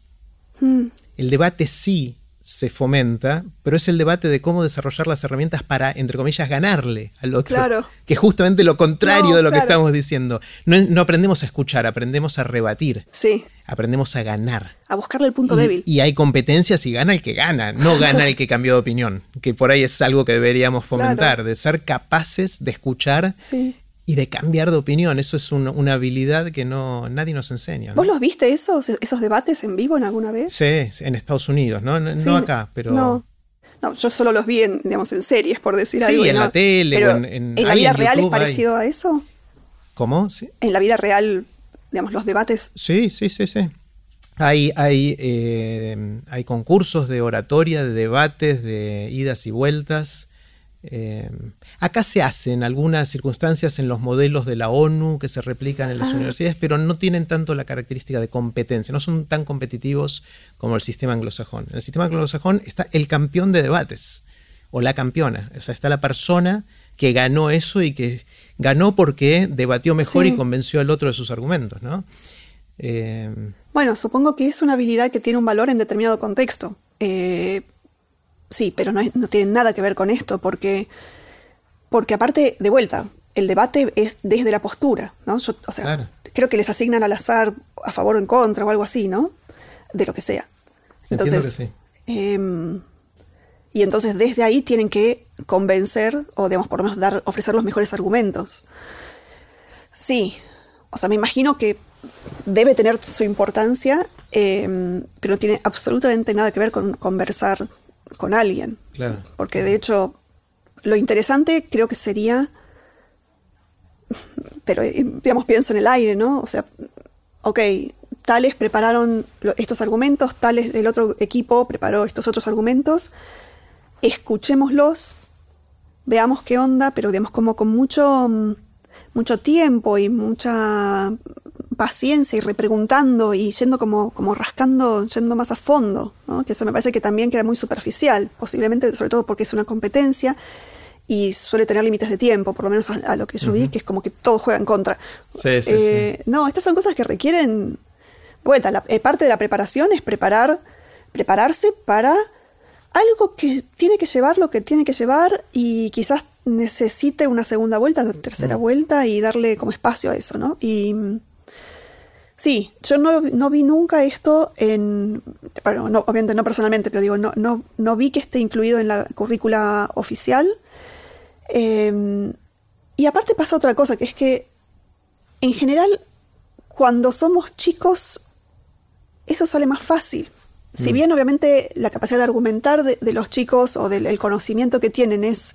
Hmm. El debate sí se fomenta, pero es el debate de cómo desarrollar las herramientas para, entre comillas, ganarle al otro. Claro. Que es justamente lo contrario de lo que estamos diciendo. No, aprendemos a escuchar, aprendemos a rebatir. Sí. Aprendemos a ganar. A buscarle el punto débil. Y hay competencias y gana el que gana, no gana el que cambió de opinión. Que por ahí es algo que deberíamos fomentar, de ser capaces de escuchar sí y de cambiar de opinión. Eso es una habilidad que no, nadie nos enseña. ¿Vos los viste esos, esos debates en vivo en alguna vez? Sí, en Estados Unidos, no, no, acá, pero... No. No, yo solo los vi en, digamos, en series, por decir algo. Sí, en la tele. o en, en, la vida real es parecido a eso? ¿Cómo? ¿Sí? En la vida real, digamos, los debates. Sí, sí, sí, sí. Hay, hay, eh, hay concursos de oratoria, de debates, de idas y vueltas. Eh, acá se hacen algunas circunstancias en los modelos de la ONU que se replican en las ah. universidades, pero no tienen tanto la característica de competencia, no son tan competitivos como el sistema anglosajón. En el sistema anglosajón está el campeón de debates o la campeona, o sea, está la persona que ganó eso y que ganó porque debatió mejor y convenció al otro de sus argumentos, ¿no? Eh, bueno, supongo que es una habilidad que tiene un valor en determinado contexto. Eh, sí, pero no, no tiene nada que ver con esto, porque, porque aparte, de vuelta, el debate es desde la postura, ¿no? o sea, creo que les asignan al azar a favor o en contra o algo así, ¿no? De lo que sea. Entonces, em, y entonces desde ahí tienen que convencer o, digamos, por lo menos dar, ofrecer los mejores argumentos. Sí, o sea, me imagino que debe tener su importancia, em, pero no tiene absolutamente nada que ver con conversar con alguien. Claro. Porque de hecho, lo interesante creo que sería, pero eh, digamos, pienso en el aire, ¿no? O sea, ok, tales prepararon estos argumentos, tales del otro equipo preparó estos otros argumentos, escuchémoslos, veamos qué onda, pero digamos como con mucho, mucho tiempo y mucha paciencia y repreguntando y yendo como, como rascando, yendo más a fondo, ¿no? que eso me parece que también queda muy superficial, posiblemente sobre todo porque es una competencia y suele tener límites de tiempo, por lo menos a, lo que yo vi, que es como que todo juega en contra. Sí, sí, eh, No, estas son cosas que requieren, vuelta, la, eh, parte de la preparación es preparar, prepararse para algo que tiene que llevar lo que tiene que llevar y quizás necesite una segunda vuelta, una tercera vuelta y darle como espacio a eso, ¿no? Y sí, yo no, vi nunca esto en, bueno, no, obviamente no personalmente, pero digo, no, no, no vi que esté incluido en la currícula oficial Em, y aparte pasa otra cosa, que es que en general cuando somos chicos eso sale más fácil. Si mm. bien obviamente la capacidad de argumentar de, los chicos o del conocimiento que tienen es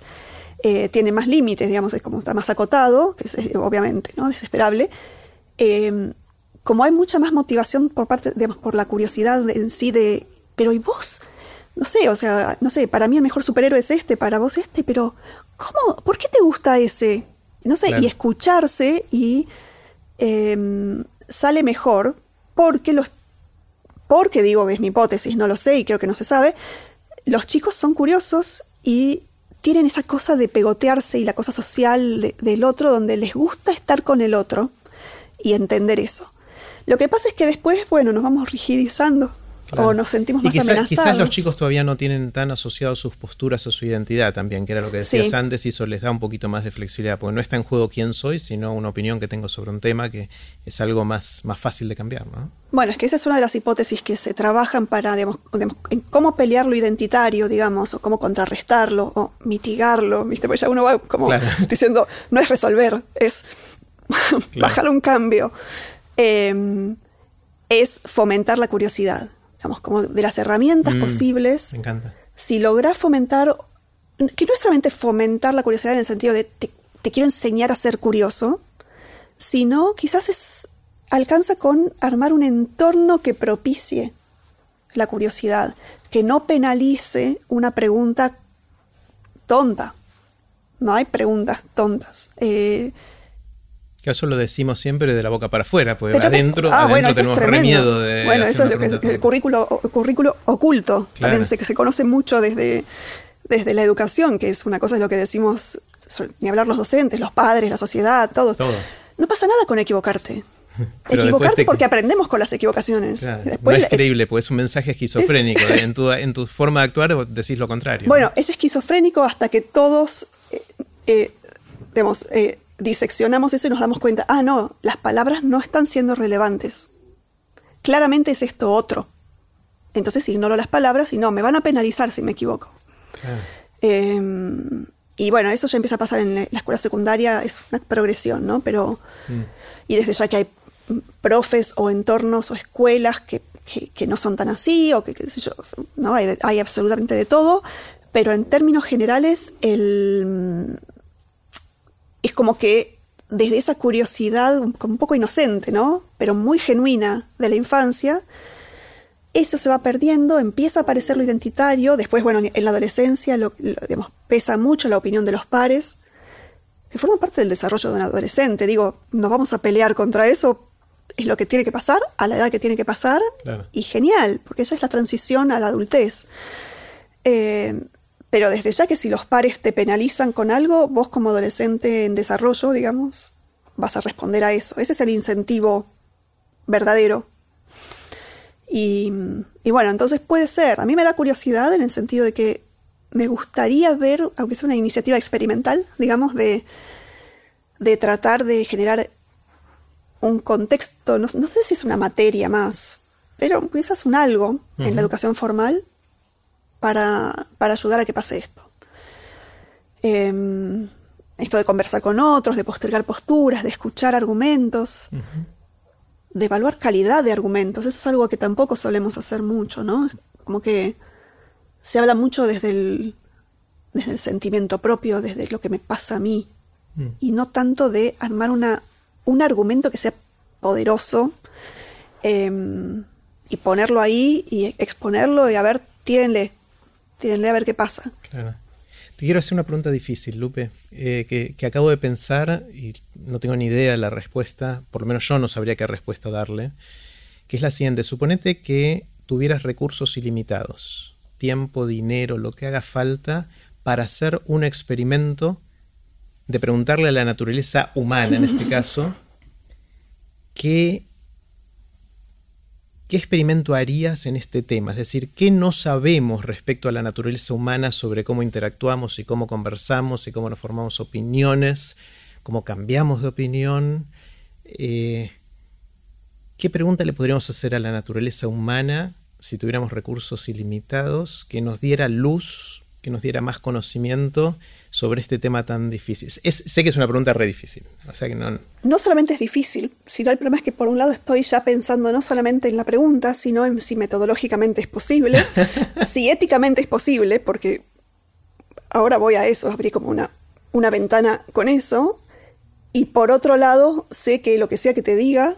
eh, tiene más límites, digamos, es como está más acotado, que es obviamente no desesperable. Em, como hay mucha más motivación por parte, digamos, por la curiosidad en sí de, pero ¿y vos? No sé, o sea, no sé, para mí el mejor superhéroe es este, para vos este, pero ¿cómo? ¿Por qué te gusta ese? No sé, y escucharse y em, sale mejor porque los porque digo es mi hipótesis, no lo sé y creo que no se sabe, los chicos son curiosos y tienen esa cosa de pegotearse y la cosa social del otro donde les gusta estar con el otro y entender eso. Lo que pasa es que después, bueno, nos vamos rigidizando o nos sentimos más amenazados. Quizás los chicos todavía no tienen tan asociados sus posturas a su identidad también, que era lo que decías antes, y eso les da un poquito más de flexibilidad, porque no está en juego quién soy, sino una opinión que tengo sobre un tema que es algo más, más fácil de cambiar. ¿no? Bueno, es que esa es una de las hipótesis que se trabajan para, digamos, en cómo pelear lo identitario, digamos, o cómo contrarrestarlo, o mitigarlo, ¿viste? Porque ya uno va como *laughs* diciendo, no es resolver, es *laughs* bajar un cambio. Em, es fomentar la curiosidad como de las herramientas mm, posibles. Me encanta. Si logras fomentar, que no es solamente fomentar la curiosidad en el sentido de te, quiero enseñar a ser curioso, sino quizás es, alcanza con armar un entorno que propicie la curiosidad, que no penalice una pregunta tonta. No hay preguntas tontas. Eh, que eso lo decimos siempre de la boca para afuera, porque adentro, ah, adentro tenemos re miedo de. Bueno, eso es lo que es el currículo, currículo oculto. También se, se conoce mucho desde, desde la educación, que es una cosa de lo que decimos, ni hablar los docentes, los padres, la sociedad, todos. Todo. No pasa nada con equivocarte. *laughs* Equivocarte porque aprendemos con las equivocaciones. no es creíble, pues es un mensaje esquizofrénico. *laughs* en, tu, en tu forma de actuar decís lo contrario. Bueno, es esquizofrénico hasta que todos, eh, eh, digamos, eh, diseccionamos eso y nos damos cuenta, ah, no, las palabras no están siendo relevantes. Claramente es esto otro. Entonces ignoro las palabras y no, me van a penalizar si me equivoco. Em, y bueno, eso ya empieza a pasar en la escuela secundaria, es una progresión, ¿no? Pero, mm. y desde ya que hay profes o entornos o escuelas que, no son tan así, o que, qué sé yo, ¿no? Hay, hay absolutamente de todo, pero en términos generales, el, es como que desde esa curiosidad, como un poco inocente, ¿no? Pero muy genuina de la infancia, eso se va perdiendo, empieza a aparecer lo identitario, después, bueno, en la adolescencia lo, pesa mucho la opinión de los pares, que forma parte del desarrollo de un adolescente. Digo, nos vamos a pelear contra eso, es lo que tiene que pasar, a la edad que tiene que pasar, y genial, porque esa es la transición a la adultez. Eh, pero desde ya que si los pares te penalizan con algo, vos como adolescente en desarrollo, digamos, vas a responder a eso. Ese es el incentivo verdadero. Y, bueno, entonces puede ser. A mí me da curiosidad en el sentido de que me gustaría ver, aunque sea una iniciativa experimental, digamos, de, de tratar de generar un contexto, no, sé si es una materia más, pero quizás un algo en la educación formal para, ayudar a que pase esto. Em, esto de conversar con otros, de postergar posturas, de escuchar argumentos, de evaluar calidad de argumentos. Eso es algo que tampoco solemos hacer mucho, ¿no? Como que se habla mucho desde el, desde el sentimiento propio, desde lo que me pasa a mí, mm. y no tanto de armar una, un argumento que sea poderoso em, y ponerlo ahí y exponerlo y a ver, tírenle, tírenle a ver qué pasa. Claro. Te quiero hacer una pregunta difícil, Lupe, eh, que, acabo de pensar y no tengo ni idea de la respuesta, por lo menos yo no sabría qué respuesta darle, que es la siguiente. Suponete que tuvieras recursos ilimitados, tiempo, dinero, lo que haga falta para hacer un experimento de preguntarle a la naturaleza humana, en este *laughs* caso, qué, qué experimento harías en este tema, es decir, qué no sabemos respecto a la naturaleza humana sobre cómo interactuamos y cómo conversamos y cómo nos formamos opiniones, cómo cambiamos de opinión. Eh, ¿Qué pregunta le podríamos hacer a la naturaleza humana si tuviéramos recursos ilimitados que nos diera luz, que nos diera más conocimiento sobre este tema tan difícil? sé que es una pregunta re difícil. O sea que no... no solamente es difícil, sino el problema es que por un lado estoy ya pensando no solamente en la pregunta, sino en si metodológicamente es posible, *laughs* si éticamente es posible, porque ahora voy a eso, abrí como una, una ventana con eso. Y por otro lado, sé que lo que sea que te diga,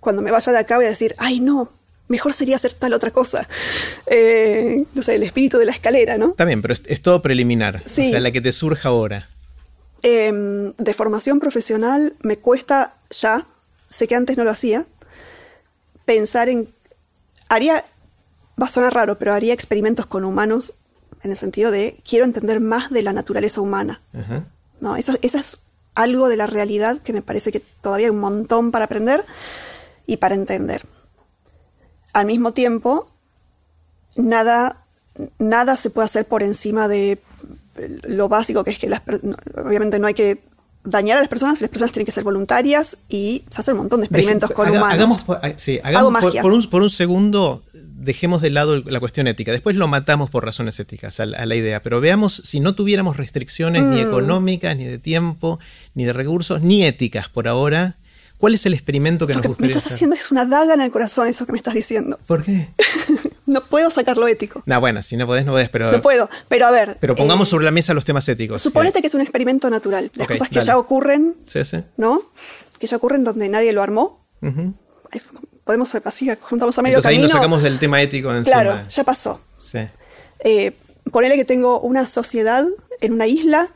cuando me vaya de acá voy a decir, ay no, mejor sería hacer tal otra cosa. Eh, no sé, el espíritu de la escalera, ¿no? Bien, pero es, todo preliminar. Sí. O sea, la que te surja ahora. Em, de formación profesional me cuesta ya, sé que antes no lo hacía, pensar en... Haría, va a sonar raro, pero haría experimentos con humanos en el sentido de quiero entender más de la naturaleza humana. No, eso, eso es algo de la realidad que me parece que todavía hay un montón para aprender y para entender al mismo tiempo, nada, nada se puede hacer por encima de lo básico, que es que las, obviamente no hay que dañar a las personas, las personas tienen que ser voluntarias y se hace un montón de experimentos con humanos. Hagamos, sí, hagamos por, un, por, un, segundo, dejemos de lado la cuestión ética. Después lo matamos por razones éticas a la, idea. Pero veamos si no tuviéramos restricciones ni mm. económicas, ni de tiempo, ni de recursos, ni éticas por ahora, ¿Cuál es el experimento que nos gustaría me estás haciendo es una daga en el corazón eso que me estás diciendo. ¿Por qué? *laughs* no puedo sacar lo ético. No, bueno, si no podés, no podés, pero... No puedo, pero a ver... Pero pongamos eh, sobre la mesa los temas éticos. Suponete que es un experimento natural. Las cosas que ya ocurren, sí, sí. ¿no? Que ya ocurren donde nadie lo armó. Podemos así, juntamos a medio Entonces ahí nos sacamos del tema ético encima. Claro, ya pasó. Sí. Eh, ponele que tengo una sociedad en una isla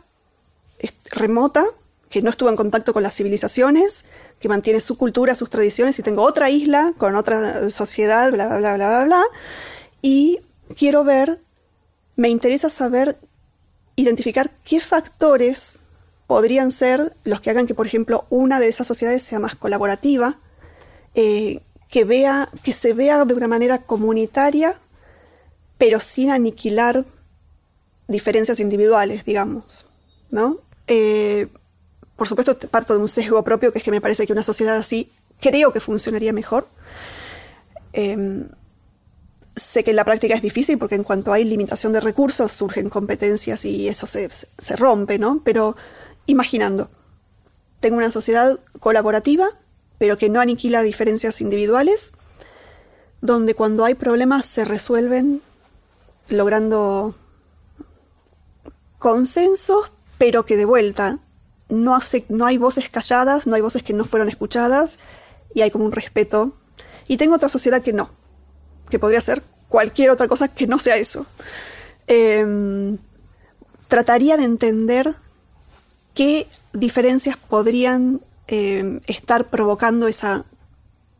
remota que no estuvo en contacto con las civilizaciones, mantiene su cultura, sus tradiciones, y tengo otra isla con otra sociedad, bla, bla, bla, bla, bla, bla, y quiero ver, me interesa saber, identificar qué factores podrían ser los que hagan que, por ejemplo, una de esas sociedades sea más colaborativa, eh, que, vea, que se vea de una manera comunitaria, pero sin aniquilar diferencias individuales, digamos, ¿no? Eh, por supuesto, parto de un sesgo propio, que es que me parece que una sociedad así creo que funcionaría mejor. Em, sé que en la práctica es difícil porque en cuanto hay limitación de recursos surgen competencias y eso se, se rompe, ¿no? Pero imaginando, tengo una sociedad colaborativa, pero que no aniquila diferencias individuales, donde cuando hay problemas se resuelven logrando consensos, pero que de vuelta no, hace, no hay voces calladas, no hay voces que no fueron escuchadas y hay como un respeto. Y tengo otra sociedad que no, que podría ser cualquier otra cosa que no sea eso. Em, trataría de entender qué diferencias podrían em, estar provocando esa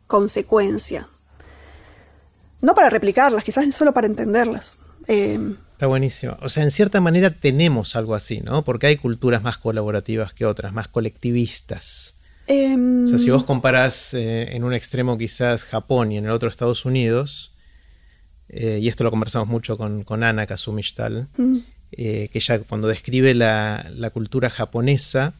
consecuencia. No para replicarlas, quizás solo para entenderlas. Em, Está buenísimo. O sea, en cierta manera tenemos algo así, ¿no? Porque hay culturas más colaborativas que otras, más colectivistas. Em, o sea, si vos comparás eh, en un extremo quizás Japón y en el otro Estados Unidos, eh, y esto lo conversamos mucho con, con Ana Kazumishtal, mm. eh, que ella cuando describe la, cultura japonesa,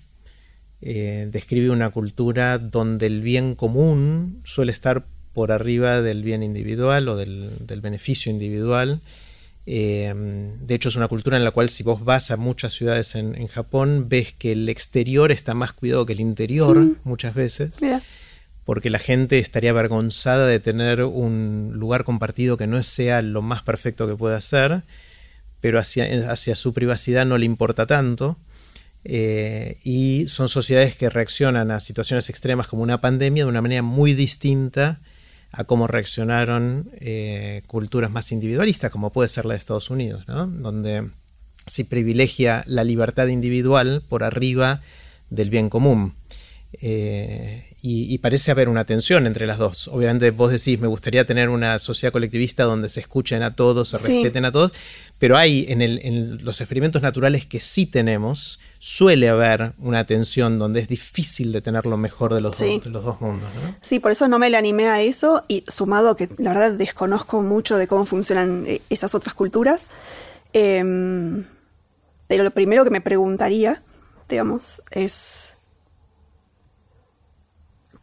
describe una cultura donde el bien común suele estar por arriba del bien individual o del, del beneficio individual Em, de hecho, es una cultura en la cual si vos vas a muchas ciudades en, Japón, ves que el exterior está más cuidado que el interior muchas veces. Porque la gente estaría avergonzada de tener un lugar compartido que no sea lo más perfecto que pueda ser, pero hacia, hacia su privacidad no le importa tanto. Eh, y son sociedades que reaccionan a situaciones extremas como una pandemia de una manera muy distinta a cómo reaccionaron eh, culturas más individualistas, como puede ser la de Estados Unidos, donde se privilegia la libertad individual por arriba del bien común. Eh, y, parece haber una tensión entre las dos. Obviamente vos decís, me gustaría tener una sociedad colectivista donde se escuchen a todos, se respeten a todos, pero hay en, los experimentos naturales que sí tenemos, suele haber una tensión donde es difícil de tener lo mejor de los, dos, de los dos mundos. Sí, por eso no me le animé a eso y sumado que la verdad desconozco mucho de cómo funcionan eh, esas otras culturas. Em, pero lo primero que me preguntaría, digamos, es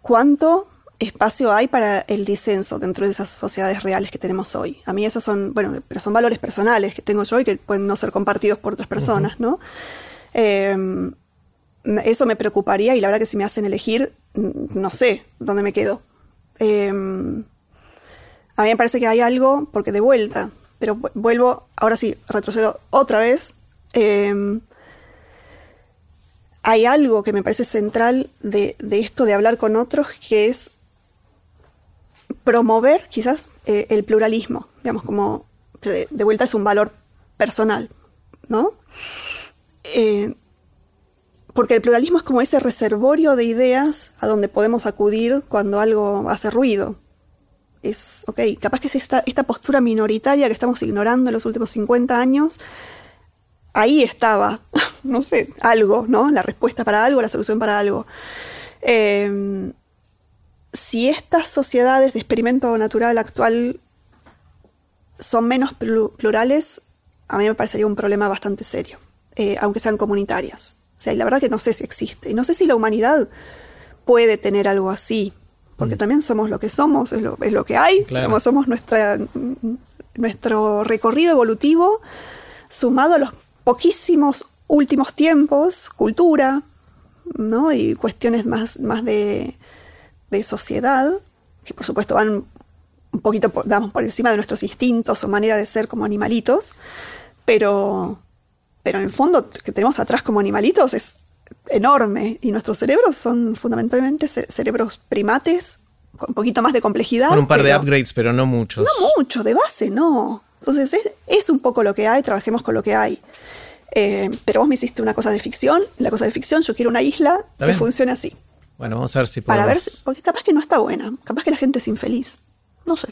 cuánto espacio hay para el disenso dentro de esas sociedades reales que tenemos hoy. A mí esos son, bueno, pero son valores personales que tengo yo y que pueden no ser compartidos por otras personas, ¿no? Em, eso me preocuparía y la verdad que si me hacen elegir, no sé dónde me quedo. Em, a mí me parece que hay algo, porque de vuelta, pero vuelvo, ahora sí, retrocedo otra vez. Em, hay algo que me parece central de, esto de hablar con otros, que es promover quizás eh, el pluralismo, digamos, como de, vuelta es un valor personal, ¿no? Eh, porque el pluralismo es como ese reservorio de ideas a donde podemos acudir cuando algo hace ruido. Es, ok, capaz que es esta, postura minoritaria que estamos ignorando en los últimos 50 años, ahí estaba, *laughs* no sé, algo, ¿no? La respuesta para algo, la solución para algo. Em, si estas sociedades de experimento natural actual son menos plurales, a mí me parecería un problema bastante serio, eh, aunque sean comunitarias. O sea, y la verdad que no sé si existe. Y no sé si la humanidad puede tener algo así, porque mm. también somos lo que somos, es lo, es lo que hay, como somos nuestra, nuestro recorrido evolutivo sumado a los poquísimos últimos tiempos, cultura, ¿no? Y cuestiones más, más de, sociedad, que por supuesto van un poquito por, por encima de nuestros instintos o manera de ser como animalitos, pero, pero en el fondo que tenemos atrás como animalitos es enorme y nuestros cerebros son fundamentalmente cerebros primates con un poquito más de complejidad. Con un par de upgrades, pero no muchos. No mucho, de base no. Entonces es, es un poco lo que hay, trabajemos con lo que hay. Eh, pero vos me hiciste una cosa de ficción, la cosa de ficción, yo quiero una isla que funcione así. Bueno, vamos a ver si podemos... Para ver, porque capaz que no está buena, capaz que la gente es infeliz. No sé,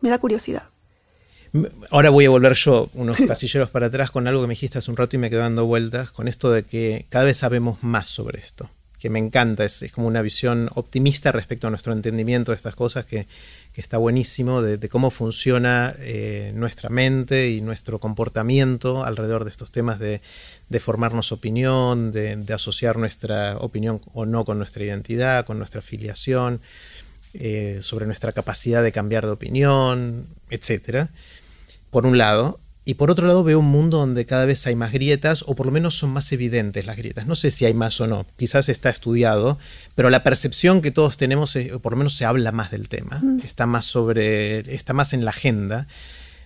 me da curiosidad. Ahora voy a volver yo unos *laughs* casilleros para atrás con algo que me dijiste hace un rato y me quedó dando vueltas, con esto de que cada vez sabemos más sobre esto que me encanta, es, como una visión optimista respecto a nuestro entendimiento de estas cosas, que, está buenísimo, de, cómo funciona eh, nuestra mente y nuestro comportamiento alrededor de estos temas de, formarnos opinión, de, asociar nuestra opinión o no con nuestra identidad, con nuestra filiación, eh, sobre nuestra capacidad de cambiar de opinión, etc. Por un lado, y por otro lado veo un mundo donde cada vez hay más grietas, o por lo menos son más evidentes las grietas. No sé si hay más o no, quizás está estudiado, pero la percepción que todos tenemos, o por lo menos se habla más del tema, está más sobre, está más en la agenda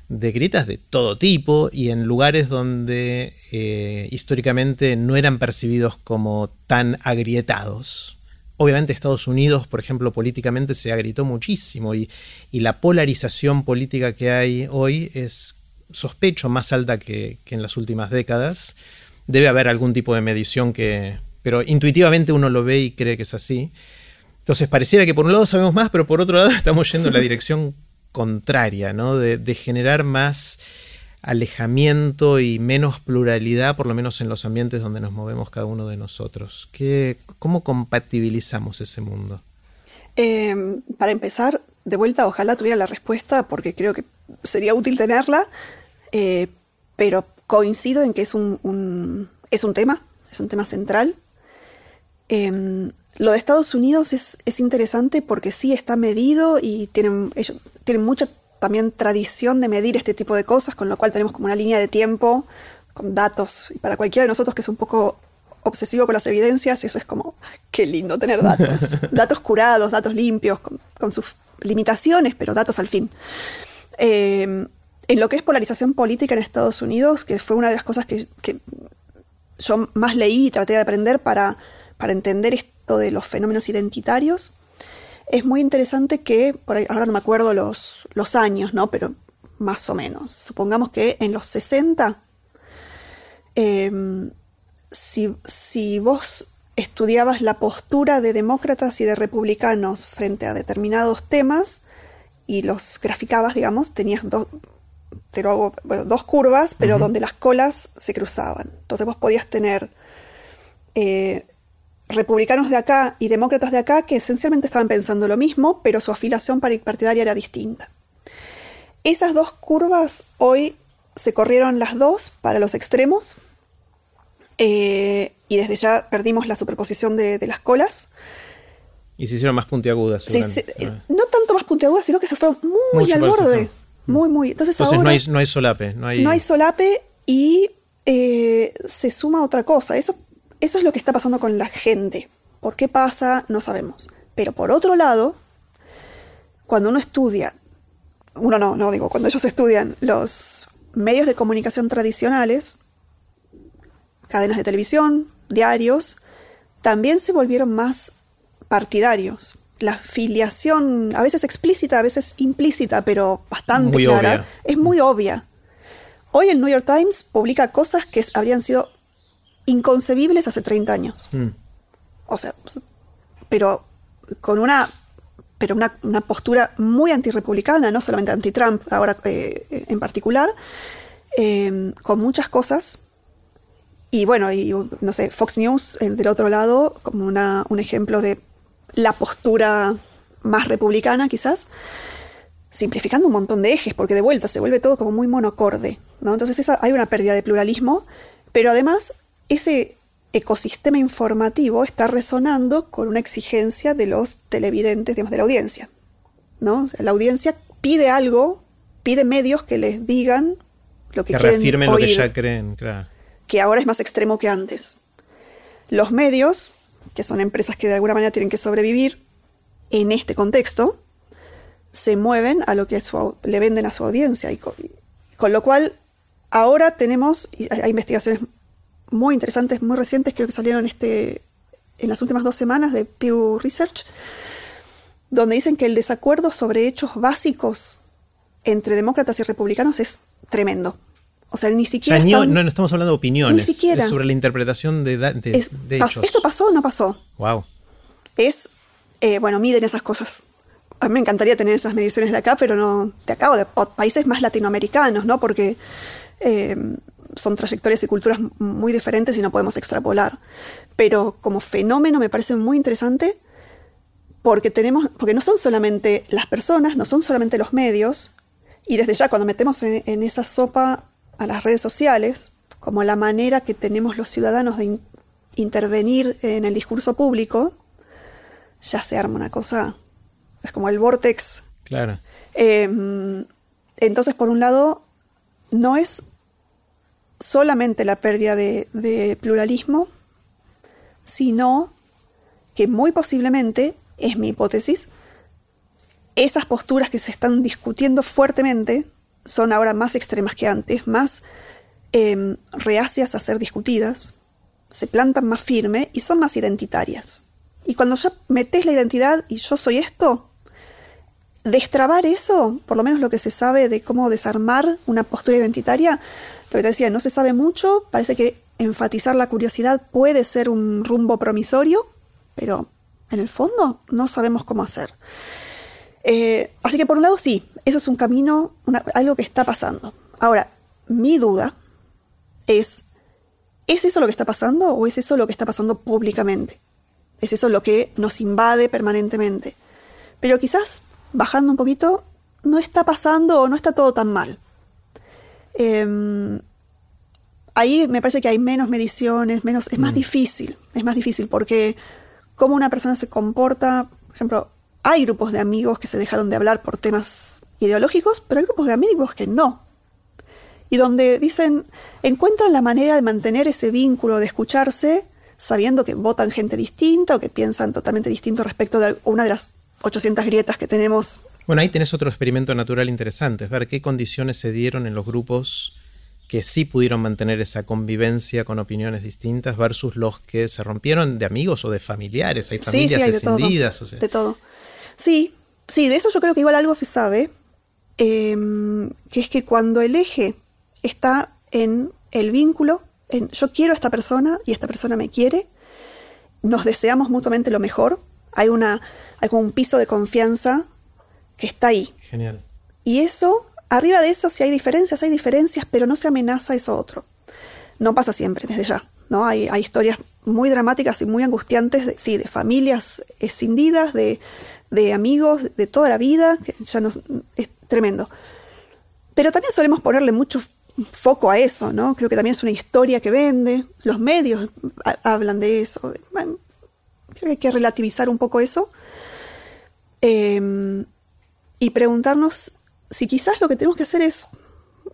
de grietas de todo tipo y en lugares donde eh, históricamente no eran percibidos como tan agrietados. Obviamente Estados Unidos, por ejemplo, políticamente se agrietó muchísimo y, y la polarización política que hay hoy es sospecho, más alta que, en las últimas décadas. Debe haber algún tipo de medición que... Pero intuitivamente uno lo ve y cree que es así. Entonces pareciera que por un lado sabemos más, pero por otro lado *laughs* estamos yendo en la dirección contraria, ¿no? De, generar más alejamiento y menos pluralidad, por lo menos en los ambientes donde nos movemos cada uno de nosotros. ¿Qué, ¿Cómo compatibilizamos ese mundo? Eh, para empezar, de vuelta, ojalá tuviera la respuesta, porque creo que sería útil tenerla. Eh, pero coincido en que es un, es un tema, es un tema central. Em, lo de Estados Unidos es, interesante porque sí está medido y tienen, ellos tienen mucha también tradición de medir este tipo de cosas, con lo cual tenemos como una línea de tiempo con datos. Y para cualquiera de nosotros que es un poco obsesivo con las evidencias, eso es como, qué lindo tener datos. *laughs* datos curados, datos limpios, con sus limitaciones, pero datos al fin. Eh, en lo que es polarización política en Estados Unidos, que fue una de las cosas que, yo más leí y traté de aprender para, para, entender esto de los fenómenos identitarios, es muy interesante que, por ahora no me acuerdo los, los años, ¿no? pero más o menos, supongamos que en los 60, em, si, si, vos estudiabas la postura de demócratas y de republicanos frente a determinados temas y los graficabas, digamos, tenías dos, dos curvas, pero donde las colas se cruzaban. Entonces vos podías tener eh, republicanos de acá y demócratas de acá que esencialmente estaban pensando lo mismo, pero su afiliación partidaria era distinta. Esas dos curvas hoy se corrieron las dos para los extremos eh, y desde ya perdimos la superposición de, las colas. Y se hicieron más puntiagudas. no tanto más puntiagudas, sino que se fueron muy al borde. Muy, muy. Entonces, no, hay, no hay solape. No hay, no hay solape y eh, se suma otra cosa. Eso, eso es lo que está pasando con la gente. ¿Por qué pasa? No sabemos. Pero por otro lado, cuando uno estudia, uno no, no digo, cuando ellos estudian los medios de comunicación tradicionales, cadenas de televisión, diarios, también se volvieron más partidarios. La filiación, a veces explícita, a veces implícita, pero bastante clara, es muy obvia. Hoy el New York Times publica cosas que habrían sido inconcebibles hace 30 años. Mm. O sea, pero con una pero una, postura muy antirrepublicana, no solamente anti-Trump, ahora eh, en particular, eh, con muchas cosas y bueno, y no sé, Fox News del otro lado, como una, un ejemplo de la postura más republicana quizás, simplificando un montón de ejes, porque de vuelta se vuelve todo como muy monocorde. ¿no? Entonces esa, hay una pérdida de pluralismo, pero además ese ecosistema informativo está resonando con una exigencia de los televidentes, digamos, de la audiencia. ¿no? la audiencia pide algo, pide medios que les digan lo que, que quieren lo que ya creen, claro que ahora es más extremo que antes. Los medios, que son empresas que de alguna manera tienen que sobrevivir en este contexto, se mueven a lo que le venden a su audiencia. Y con, lo cual, ahora tenemos, hay investigaciones muy interesantes, muy recientes, creo que salieron este, en las últimas dos semanas de Pew Research, donde dicen que el desacuerdo sobre hechos básicos entre demócratas y republicanos es tremendo. O sea, ni siquiera. no, estamos hablando de opiniones. Ni siquiera. Es sobre la interpretación de, hechos. ¿Esto pasó o no pasó? Wow. Es. Eh, bueno, miden esas cosas. A mí me encantaría tener esas mediciones de acá, pero no. De acá o de países más latinoamericanos, ¿no? Porque eh, son trayectorias y culturas muy diferentes y no podemos extrapolar. Pero como fenómeno me parece muy interesante porque tenemos. Porque no son solamente las personas, no son solamente los medios. Y desde ya, cuando metemos en esa sopa a las redes sociales como la manera que tenemos los ciudadanos de intervenir en el discurso público, ya se arma una cosa, es como el vortex. Claro. Em, entonces, por un lado, no es solamente la pérdida de, pluralismo, sino que muy posiblemente, es mi hipótesis, esas posturas que se están discutiendo fuertemente son ahora más extremas que antes, más em, reacias a ser discutidas, se plantan más firme y son más identitarias. Y cuando ya metes la identidad y yo soy esto, destrabar eso, por lo menos lo que se sabe de cómo desarmar una postura identitaria, que te decía, no se sabe mucho, parece que enfatizar la curiosidad puede ser un rumbo promisorio, pero en el fondo no sabemos cómo hacer. Eh, así que por un lado sí, eso es un camino, algo que está pasando. Ahora, mi duda es, ¿es eso lo que está pasando o es eso lo que está pasando públicamente? ¿Es eso lo que nos invade permanentemente? Pero quizás, bajando un poquito, no está pasando o no está todo tan mal. Em, ahí me parece que hay menos mediciones, menos, es más mm. difícil, es más difícil porque cómo una persona se comporta, por ejemplo, hay grupos de amigos que se dejaron de hablar por temas ideológicos, pero hay grupos de amigos que no. Y donde dicen, encuentran la manera de mantener ese vínculo, de escucharse, sabiendo que votan gente distinta o que piensan totalmente distinto respecto de una de las 800 grietas que tenemos. Bueno, ahí tenés otro experimento natural interesante, es ver qué condiciones se dieron en los grupos que sí pudieron mantener esa convivencia con opiniones distintas versus los que se rompieron de amigos o de familiares. Hay familias escindidas. De todo. Sí, sí, de eso yo creo que igual algo se sabe, em, que es que cuando el eje está en el vínculo, en yo quiero a esta persona y esta persona me quiere, nos deseamos mutuamente lo mejor, hay, una, hay como un piso de confianza que está ahí. Genial. Y eso, arriba de eso, si hay diferencias, hay diferencias, pero no se amenaza eso otro. No pasa siempre, desde ya. ¿no? Hay, hay historias muy dramáticas y muy angustiantes, de, sí, de familias escindidas, de, de amigos de toda la vida, que ya no, es tremendo. Pero también solemos ponerle mucho foco a eso, ¿no? Creo que también es una historia que vende, los medios hablan de eso. creo que hay que relativizar un poco eso eh, y preguntarnos si quizás lo que tenemos que hacer es,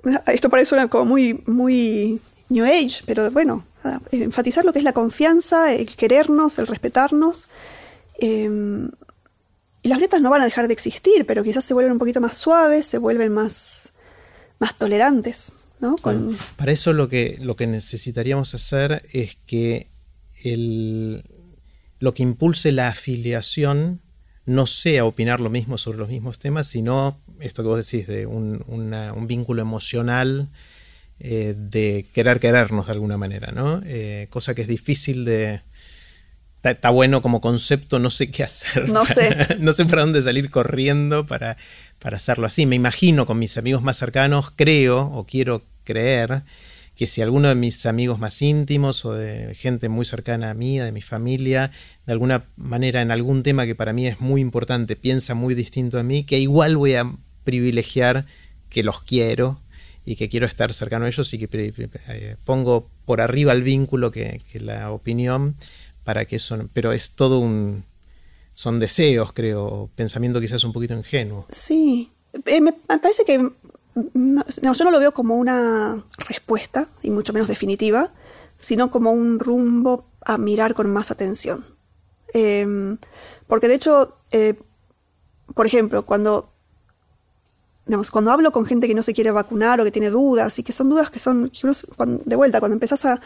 *laughs* esto parece como muy, muy New Age, pero bueno, enfatizar lo que es la confianza, el querernos, el respetarnos. Eh, y las grietas no van a dejar de existir, pero quizás se vuelven un poquito más suaves, se vuelven más, más tolerantes. ¿no? Para eso lo que, lo que necesitaríamos hacer es que el, lo que impulse la afiliación no sea opinar lo mismo sobre los mismos temas, sino esto que vos decís, de un, un vínculo emocional, eh, de querer querernos de alguna manera, ¿no? Eh, cosa que es difícil de, está, bueno como concepto, no sé qué hacer. No sé. *laughs* no sé para dónde salir corriendo para, para hacerlo así. Me imagino con mis amigos más cercanos, creo o quiero creer que si alguno de mis amigos más íntimos o de gente muy cercana a mí, de mi familia, de alguna manera en algún tema que para mí es muy importante, piensa muy distinto a mí, que igual voy a privilegiar que los quiero y que quiero estar cercano a ellos y que eh, pongo por arriba el vínculo que, que la opinión para que eso, pero es todo un, son deseos, creo, pensamiento quizás un poquito ingenuo. Sí, eh, me, parece que no, yo no lo veo como una respuesta, y mucho menos definitiva, sino como un rumbo a mirar con más atención. Em, porque de hecho, eh, por ejemplo, cuando, digamos, cuando hablo con gente que no se quiere vacunar o que tiene dudas, y que son dudas que son, de vuelta, cuando empezás a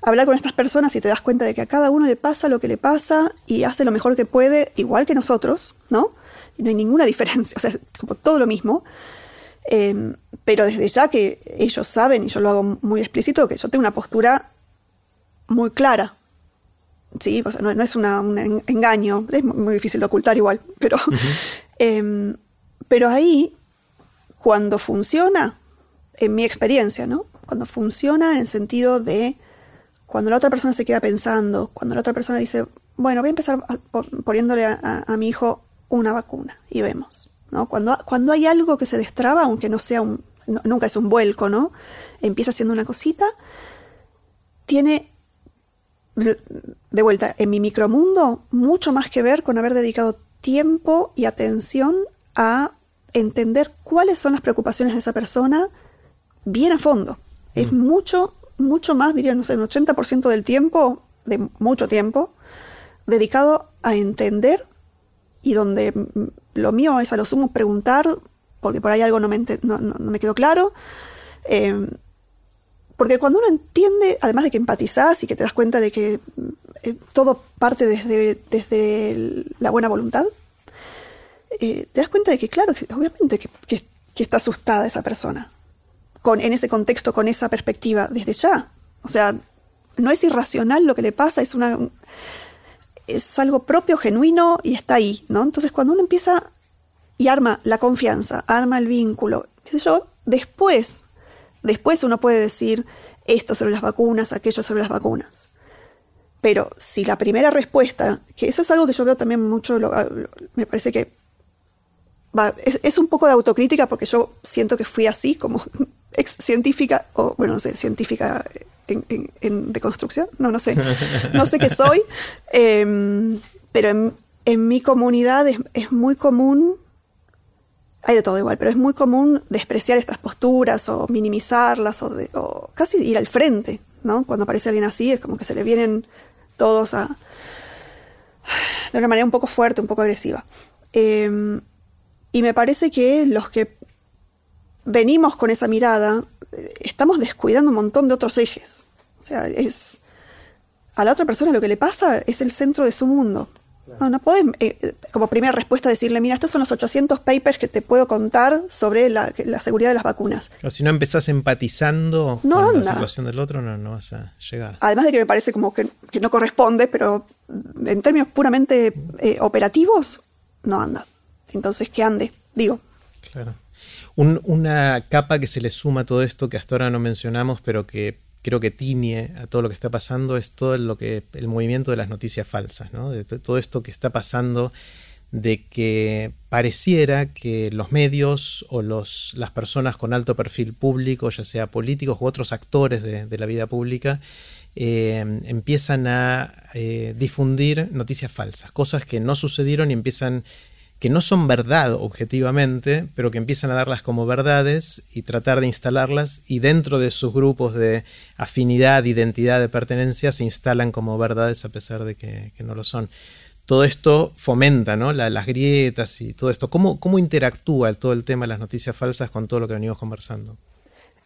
hablar con estas personas y te das cuenta de que a cada uno le pasa lo que le pasa y hace lo mejor que puede, igual que nosotros, ¿no? Y no hay ninguna *laughs* diferencia, o sea, como todo lo mismo. Em, pero desde ya que ellos saben, y yo lo hago muy explícito, que yo tengo una postura muy clara. Sí, o sea, no, es un engaño, es muy difícil de ocultar igual, pero, *laughs* em, pero ahí, cuando funciona, en mi experiencia, ¿no? Cuando funciona en el sentido de cuando la otra persona se queda pensando, cuando la otra persona dice, bueno, voy a empezar poniéndole a, mi hijo una vacuna y vemos. ¿No? Cuando, cuando hay algo que se destraba, aunque no sea un, nunca es un vuelco, ¿no? Empieza siendo una cosita, tiene, de vuelta, en mi micromundo, mucho más que ver con haber dedicado tiempo y atención a entender cuáles son las preocupaciones de esa persona bien a fondo. Es mm. mucho mucho más, diría, no sé, un 80% del tiempo, de mucho tiempo, dedicado a entender y donde lo mío es a lo sumo preguntar, porque por ahí algo no me, no, me quedó claro. Em, porque cuando uno entiende, además de que empatizás y que te das cuenta de que eh, todo parte desde, desde la buena voluntad, eh, te das cuenta de que, claro, obviamente que está asustada esa persona en ese contexto, con esa perspectiva, desde ya. O sea, no es irracional lo que le pasa, es una es algo propio, genuino y está ahí, ¿no? Entonces cuando uno empieza y arma la confianza, arma el vínculo, qué yo, después, después uno puede decir esto sobre las vacunas, aquello sobre las vacunas. Pero si la primera respuesta, que eso es algo que yo veo también mucho, me parece que es, es, un poco de autocrítica porque yo siento que fui así, como *laughs* ex científica, o bueno, no sé, científica en, en, de construcción, no, no sé, no sé qué soy, *laughs* em, pero en, en, mi comunidad es, es, muy común, hay de todo igual, pero es muy común despreciar estas posturas o minimizarlas o, o casi ir al frente, ¿no? Cuando aparece alguien así es como que se le vienen todos a... de una manera un poco fuerte, un poco agresiva. Eh, y me parece que los que venimos con esa mirada, estamos descuidando un montón de otros ejes. O sea, es a la otra persona lo que le pasa es el centro de su mundo. No, no podés, eh, como primera respuesta, decirle, mira, estos son los 800 papers que te puedo contar sobre la, seguridad de las vacunas. O si no empezás empatizando con la situación del otro, no, no, vas a llegar. Además de que me parece como que, no corresponde, pero en términos puramente eh, operativos, no anda. Entonces, que ande, digo. Claro. Una capa que se le suma a todo esto que hasta ahora no mencionamos, pero que creo que tiñe a todo lo que está pasando es todo lo que el movimiento de las noticias falsas, ¿no? de todo esto que está pasando de que pareciera que los medios o los, las personas con alto perfil público, ya sea políticos u otros actores de, la vida pública, eh, empiezan a eh, difundir noticias falsas, cosas que no sucedieron y empiezan que no son verdad objetivamente, pero que empiezan a darlas como verdades y tratar de instalarlas y dentro de sus grupos de afinidad, identidad, de pertenencia se instalan como verdades a pesar de que, no lo son. Todo esto fomenta ¿no? las grietas y todo esto. ¿Cómo, ¿Cómo interactúa todo el tema de las noticias falsas con todo lo que venimos conversando?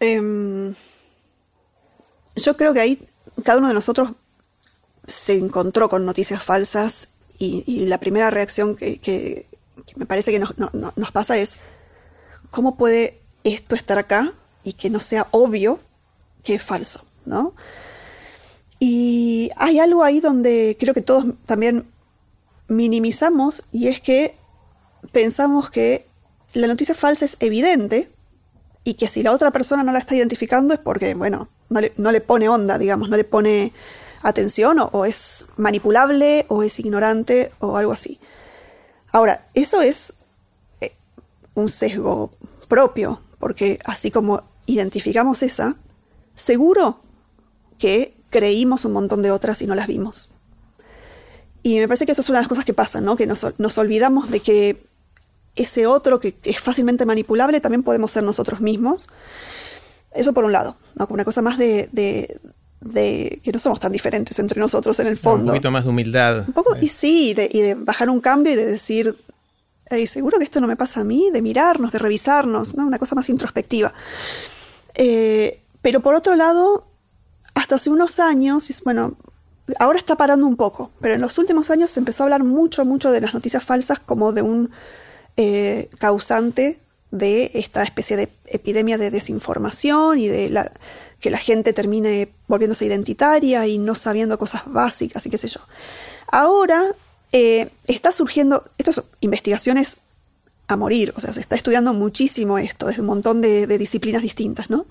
Em, yo creo que ahí cada uno de nosotros se encontró con noticias falsas y, la primera reacción que, me parece que nos, pasa es, ¿cómo puede esto estar acá y que no sea obvio que es falso? ¿no? Y hay algo ahí donde creo que todos también minimizamos y es que pensamos que la noticia falsa es evidente y que si la otra persona no la está identificando es porque, bueno, no le, no le pone onda, digamos, no le pone atención o, es manipulable o es ignorante o algo así. Ahora, eso es eh, un sesgo propio, porque así como identificamos esa, seguro que creímos un montón de otras y no las vimos. Y me parece que eso es una de las cosas que pasan, ¿no? que nos, olvidamos de que ese otro que es fácilmente manipulable también podemos ser nosotros mismos. Eso por un lado, ¿no? como una cosa más de que no somos tan diferentes entre nosotros en el fondo. un poquito más de humildad. Un poco, y sí, de, y de bajar un cambio y de decir, seguro que esto no me pasa a mí, de mirarnos, de revisarnos, ¿no? una cosa más introspectiva. Eh, pero por otro lado, hasta hace unos años, bueno, ahora está parando un poco, pero en los últimos años se empezó a hablar mucho, mucho de las noticias falsas como de un eh, causante de esta especie de epidemia de desinformación y de la, que la gente termine volviéndose identitaria y no sabiendo cosas básicas y qué sé yo. Ahora eh, está surgiendo, estas investigaciones a morir, o sea, se está estudiando muchísimo esto, desde un montón de, disciplinas distintas, ¿no?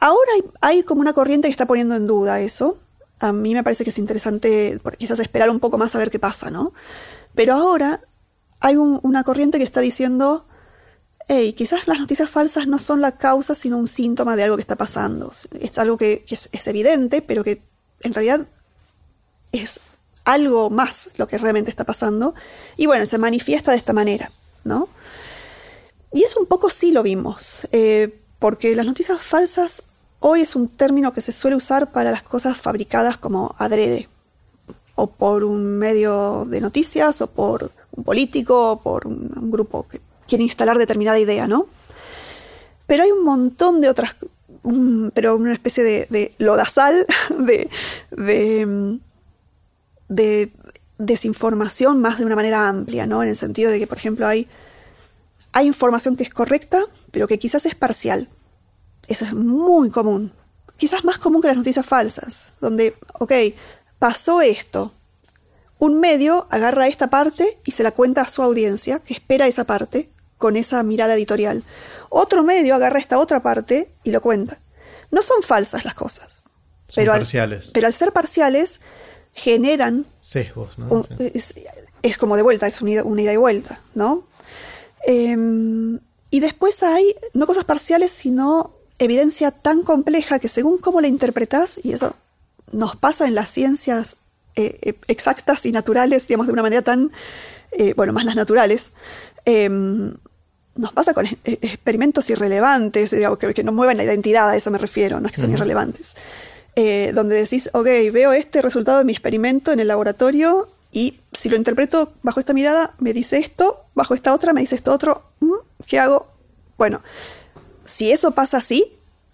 Ahora hay, como una corriente que está poniendo en duda eso. A mí me parece que es interesante quizás esperar un poco más a ver qué pasa, ¿no? Pero ahora hay una corriente que está diciendo hey, quizás las noticias falsas no son la causa, sino un síntoma de algo que está pasando. Es algo que, es, evidente, pero que en realidad es algo más lo que realmente está pasando. Y bueno, se manifiesta de esta manera, ¿no? Y es un poco sí lo vimos, eh, porque las noticias falsas hoy es un término que se suele usar para las cosas fabricadas como adrede, o por un medio de noticias, o por un político, o por un grupo que quiere instalar determinada idea, ¿no? Pero hay un montón de otras, pero una especie de, lodazal *laughs* de, de, de, desinformación más de una manera amplia, ¿no? En el sentido de que, por ejemplo, hay, hay información que es correcta, pero que quizás es parcial. Eso es muy común. Quizás más común que las noticias falsas, donde, ok, pasó esto. Un medio agarra esta parte y se la cuenta a su audiencia, que espera esa parte, con esa mirada editorial. Otro medio agarra esta otra parte y lo cuenta. No son falsas las cosas. Son pero parciales. Al, pero al ser parciales, generan. Sesgos, ¿no? es, como de vuelta, es un ida, y vuelta, ¿no? Em, y después hay, no cosas parciales, sino evidencia tan compleja que según cómo la interpretas, y eso nos pasa en las ciencias eh, eh, exactas y naturales, digamos, de una manera tan, eh, bueno, más las naturales, em, nos pasa con experimentos irrelevantes, que, no mueven la identidad, a eso me refiero, no es que son irrelevantes. Eh, donde decís, ok, veo este resultado de mi experimento en el laboratorio y si lo interpreto bajo esta mirada, me dice esto, bajo esta otra me dice esto otro, mm, ¿qué hago? Bueno, si eso pasa así,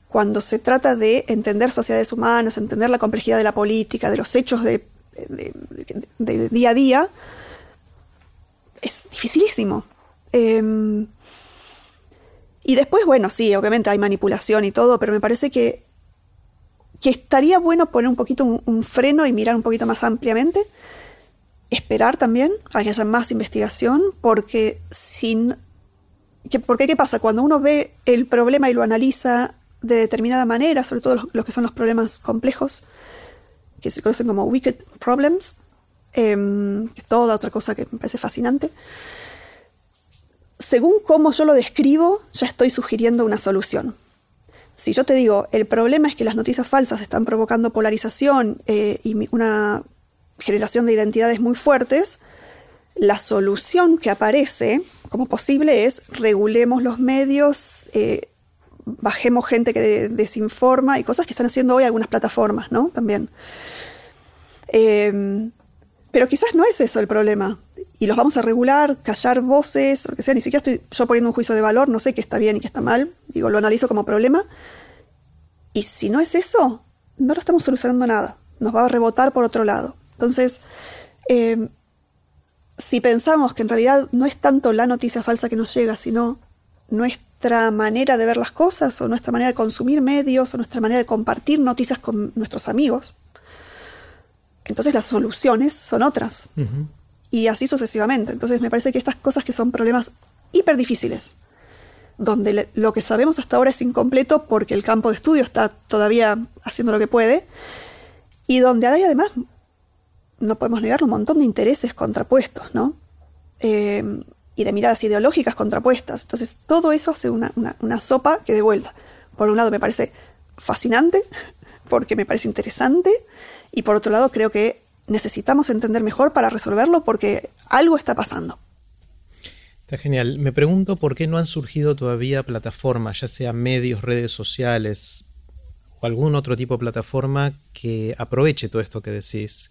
cuando se trata de entender sociedades humanas, entender la complejidad de la política, de los hechos de, de día a día, es dificilísimo. Em, y después, bueno, sí, obviamente hay manipulación y todo, pero me parece que, que estaría bueno poner un poquito un, freno y mirar un poquito más ampliamente. Esperar también a que haya más investigación, porque sin. porque ¿qué pasa? Cuando uno ve el problema y lo analiza de determinada manera, sobre todo los, que son los problemas complejos, que se conocen como wicked problems, eh, que toda otra cosa que me parece fascinante. Según cómo yo lo describo, ya estoy sugiriendo una solución. Si yo te digo, el problema es que las noticias falsas están provocando polarización eh, y una generación de identidades muy fuertes, la solución que aparece como posible es regulemos los medios, eh, bajemos gente que desinforma y cosas que están haciendo hoy algunas plataformas, ¿no? También. Eh, pero quizás no es eso el problema. Y los vamos a regular, callar voces, o lo que sea. Ni siquiera estoy yo poniendo un juicio de valor, no sé qué está bien y qué está mal. Digo, lo analizo como problema. Y si no es eso, no lo estamos solucionando nada. Nos va a rebotar por otro lado. Entonces, eh, si pensamos que en realidad no es tanto la noticia falsa que nos llega, sino nuestra manera de ver las cosas, o nuestra manera de consumir medios, o nuestra manera de compartir noticias con nuestros amigos, entonces las soluciones son otras. Y así sucesivamente. Entonces me parece que estas cosas que son problemas hiper difíciles, donde lo que sabemos hasta ahora es incompleto porque el campo de estudio está todavía haciendo lo que puede, y donde hay además, no podemos negar, un montón de intereses contrapuestos, ¿no? Eh, y de miradas ideológicas contrapuestas. Entonces todo eso hace una, una sopa que de vuelta, por un lado me parece fascinante, *laughs* porque me parece interesante, y por otro lado creo que necesitamos entender mejor para resolverlo porque algo está pasando. Está genial. Me pregunto por qué no han surgido todavía plataformas, ya sea medios, redes sociales o algún otro tipo de plataforma que aproveche todo esto que decís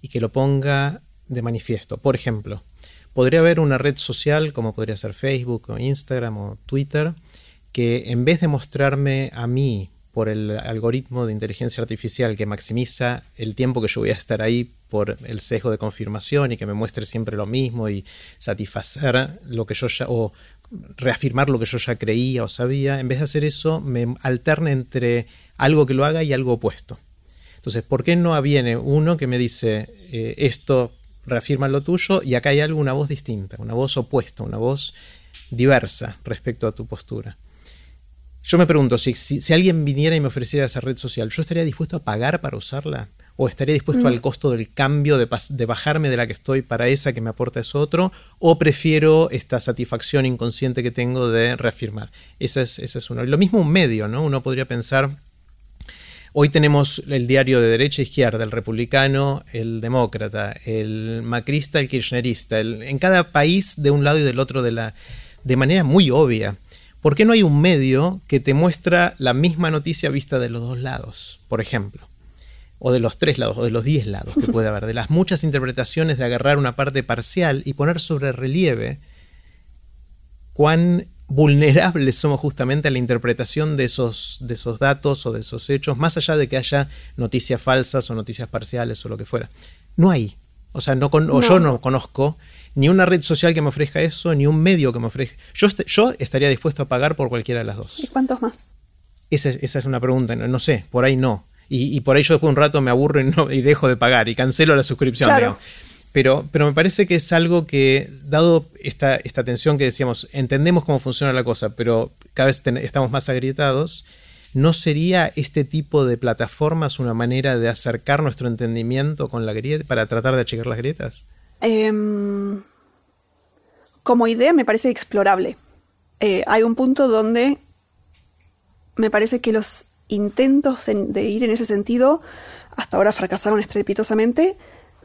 y que lo ponga de manifiesto. Por ejemplo, podría haber una red social como podría ser Facebook o Instagram o Twitter que en vez de mostrarme a mí por el algoritmo de inteligencia artificial que maximiza el tiempo que yo voy a estar ahí por el sesgo de confirmación y que me muestre siempre lo mismo y satisfacer lo que yo ya o reafirmar lo que yo ya creía o sabía, en vez de hacer eso me alterne entre algo que lo haga y algo opuesto. Entonces, ¿por qué no viene uno que me dice eh, esto reafirma lo tuyo y acá hay algo, una voz distinta, una voz opuesta, una voz diversa respecto a tu postura? Yo me pregunto, si, si, alguien viniera y me ofreciera esa red social, ¿yo estaría dispuesto a pagar para usarla? ¿O estaría dispuesto al mm. costo del cambio, de, de, bajarme de la que estoy para esa que me aporta es otro? ¿O prefiero esta satisfacción inconsciente que tengo de reafirmar? Ese es, es uno. Lo mismo un medio, ¿no? Uno podría pensar, Hoy tenemos el diario de derecha e izquierda, el republicano, el demócrata, el macrista, el kirchnerista, en cada país de un lado y del otro de, la, de manera muy obvia. ¿Por qué no hay un medio que te muestra la misma noticia vista de los dos lados, por ejemplo? O de los tres lados, o de los diez lados que puede haber, de las muchas interpretaciones de agarrar una parte parcial y poner sobre relieve cuán vulnerables somos justamente a la interpretación de esos, de esos datos o de esos hechos, más allá de que haya noticias falsas o noticias parciales o lo que fuera. No hay. O sea, no, O yo no conozco ni una red social que me ofrezca eso, ni un medio que me ofrezca. Yo, yo estaría dispuesto a pagar por cualquiera de las dos. ¿Y cuántos más? Esa, es una pregunta, no, sé, por ahí no. Y, por ahí yo después de un rato me aburro y, dejo de pagar y cancelo la suscripción. Pero, pero me parece que es algo que, dado esta, esta tensión que decíamos, entendemos cómo funciona la cosa, pero cada vez estamos más agrietados, ¿no sería este tipo de plataformas una manera de acercar nuestro entendimiento con la grieta para tratar de achicar las grietas? Em, como idea me parece explorable. Eh, hay un punto donde me parece que los intentos de ir en ese sentido hasta ahora fracasaron estrepitosamente,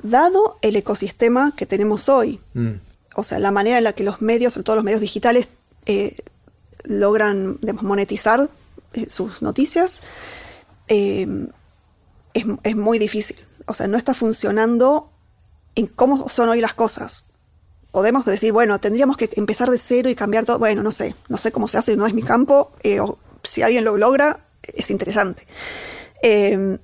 dado el ecosistema que tenemos hoy. Mm. O sea, la manera en la que los medios, sobre todo los medios digitales, eh, logran monetizar eh, sus noticias, es, es, muy difícil. O sea, no está funcionando en cómo son hoy las cosas. Podemos decir, bueno, tendríamos que empezar de cero y cambiar todo. Bueno, no sé, no sé cómo se hace, no es mi campo. Eh, si alguien lo logra, es interesante. Em,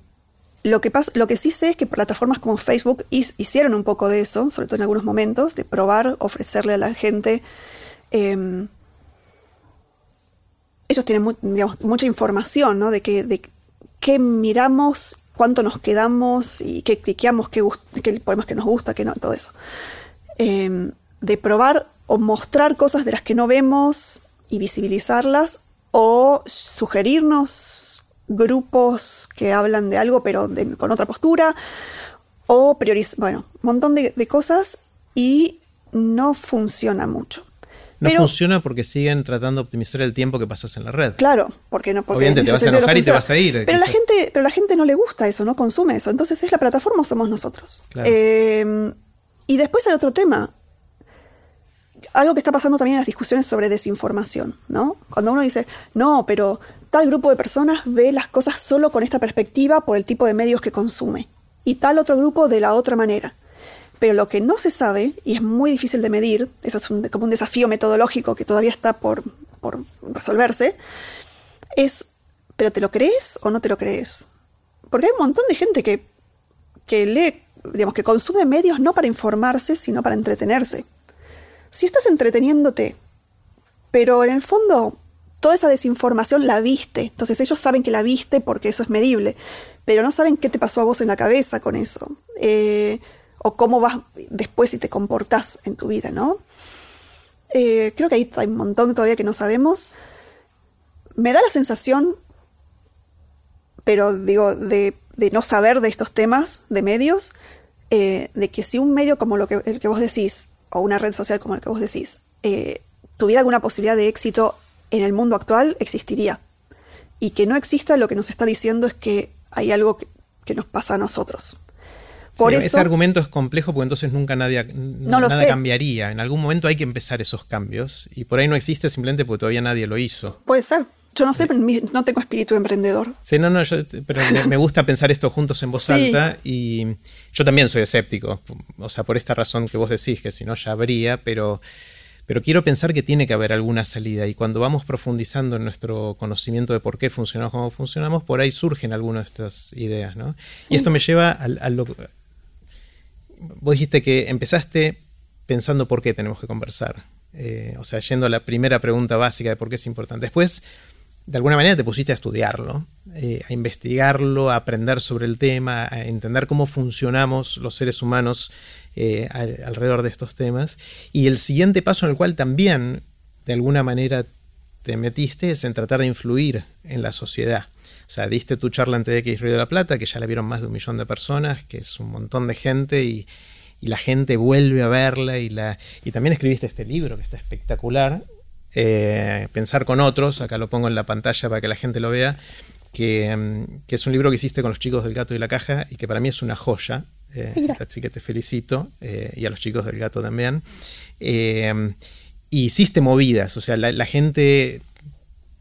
Lo que, pasa, lo que sí sé es que plataformas como Facebook hicieron un poco de eso, sobre todo en algunos momentos, de probar, ofrecerle a la gente. Em, ellos tienen mucha información, ¿no? De, que, de qué miramos, cuánto nos quedamos y qué cliqueamos, qué, qué poemas que nos gusta, qué no, todo eso. Em, de probar o mostrar cosas de las que no vemos y visibilizarlas o sugerirnos grupos que hablan de algo pero con otra postura, o priorizar, bueno, un montón de, cosas y no funciona mucho. No funciona porque siguen tratando de optimizar el tiempo que pasas en la red. Claro, porque no. Porque Obviamente te vas a enojar y te vas a ir. Pero la gente, pero la gente no le gusta eso, no consume eso. Entonces es la plataforma o somos nosotros. Eh, y después hay otro tema. Algo que está pasando también en las discusiones sobre desinformación, ¿no? Cuando uno dice, no, pero tal grupo de personas ve las cosas solo con esta perspectiva por el tipo de medios que consume y tal otro grupo de la otra manera. Pero lo que no se sabe, y es muy difícil de medir, eso es como un desafío metodológico que todavía está por, resolverse, es, ¿pero te lo crees o no te lo crees? Porque hay un montón de gente que, que lee, digamos, que consume medios no para informarse, sino para entretenerse. Si estás entreteniéndote, pero en el fondo toda esa desinformación la viste. Entonces ellos saben que la viste porque eso es medible, pero no saben qué te pasó a vos en la cabeza con eso. Eh, o cómo vas después si te comportás en tu vida, ¿no? Eh, creo que ahí hay un montón todavía que no sabemos. Me da la sensación, pero digo, de, no saber de estos temas de medios, eh, de que si un medio como lo que, el que vos decís, o una red social como el que vos decís, tuviera alguna posibilidad de éxito en el mundo actual existiría. Y que no exista lo que nos está diciendo es que hay algo que, nos pasa a nosotros. Por ese argumento es complejo porque entonces nunca nadie, no nada cambiaría. En algún momento hay que empezar esos cambios y por ahí no existe simplemente porque todavía nadie lo hizo. Puede ser. Yo no sé, no tengo espíritu emprendedor. Sí, no, no, pero me gusta pensar esto juntos en voz alta y yo también soy escéptico. O sea, por esta razón que vos decís, que si no ya habría, pero pero quiero pensar que tiene que haber alguna salida y cuando vamos profundizando en nuestro conocimiento de por qué funcionamos como funcionamos, por ahí surgen algunas de estas ideas. ¿no? Y esto me lleva a, lo que... Vos dijiste que empezaste pensando por qué tenemos que conversar. Eh, o sea, yendo a la primera pregunta básica de por qué es importante. Después, de alguna manera te pusiste a estudiarlo, eh, a investigarlo, a aprender sobre el tema, a entender cómo funcionamos los seres humanos eh, alrededor de estos temas. Y el siguiente paso en el cual también, de alguna manera, te metiste es en tratar de influir en la sociedad. O sea, diste tu charla en TDX Río de la Plata, que ya la vieron más de un millón de personas, que es un montón de gente y, la gente vuelve a verla y, la, y también escribiste este libro que está espectacular, eh, Pensar con otros, acá lo pongo en la pantalla para que la gente lo vea, que, mm, que, es un libro que hiciste con los chicos del gato y la caja y que para mí es una joya. Eh, así que te felicito eh, y a los chicos del gato también. Eh, hiciste movidas, o sea, la, gente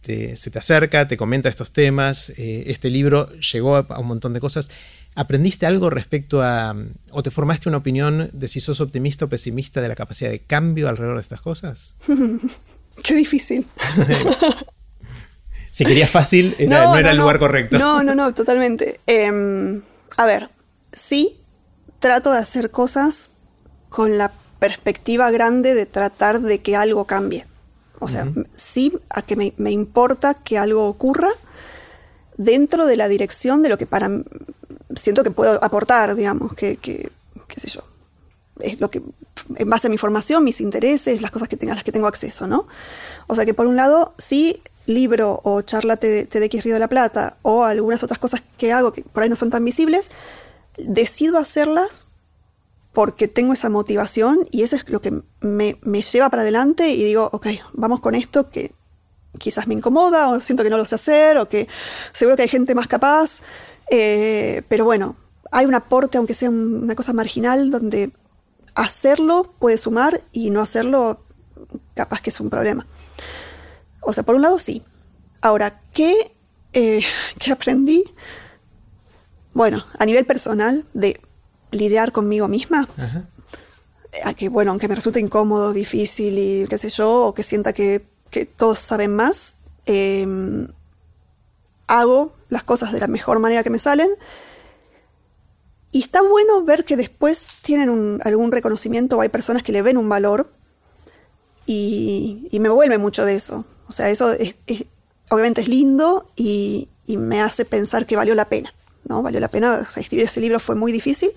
se te acerca, te comenta estos temas, este libro llegó a, un montón de cosas. ¿Aprendiste algo respecto a, o te formaste una opinión de si sos optimista o pesimista de la capacidad de cambio alrededor de estas cosas? *laughs* Qué difícil. *laughs* si querías fácil, no, era el lugar correcto. No, no, no, totalmente. Em, a ver, sí, trato de hacer cosas con la perspectiva grande de tratar de que algo cambie. O sea, sí a que me, importa que algo ocurra dentro de la dirección de lo que para siento que puedo aportar, digamos, que, que qué sé yo, es lo que en base a mi formación, mis intereses, las cosas que tenga, las que tengo acceso, ¿no? O sea que por un lado, sí, libro o charla TDX Río de la Plata o algunas otras cosas que hago que por ahí no son tan visibles, decido hacerlas porque tengo esa motivación y eso es lo que me, lleva para adelante y digo, ok, vamos con esto que quizás me incomoda o siento que no lo sé hacer o que seguro que hay gente más capaz, eh, pero bueno, hay un aporte, aunque sea una cosa marginal, donde hacerlo puede sumar y no hacerlo capaz que es un problema. O sea, por un lado sí. Ahora, ¿qué, eh, *laughs* ¿qué aprendí? Bueno, a nivel personal, de lidiar conmigo misma, a que, bueno, aunque me resulte incómodo, difícil y qué sé yo, o que sienta que, todos saben más, em, hago las cosas de la mejor manera que me salen, y está bueno ver que después tienen algún reconocimiento o hay personas que le ven un valor y, me vuelve mucho de eso. O sea, eso obviamente es lindo y, me hace pensar que valió la pena. ¿No? Valió la pena, escribir ese libro fue muy difícil.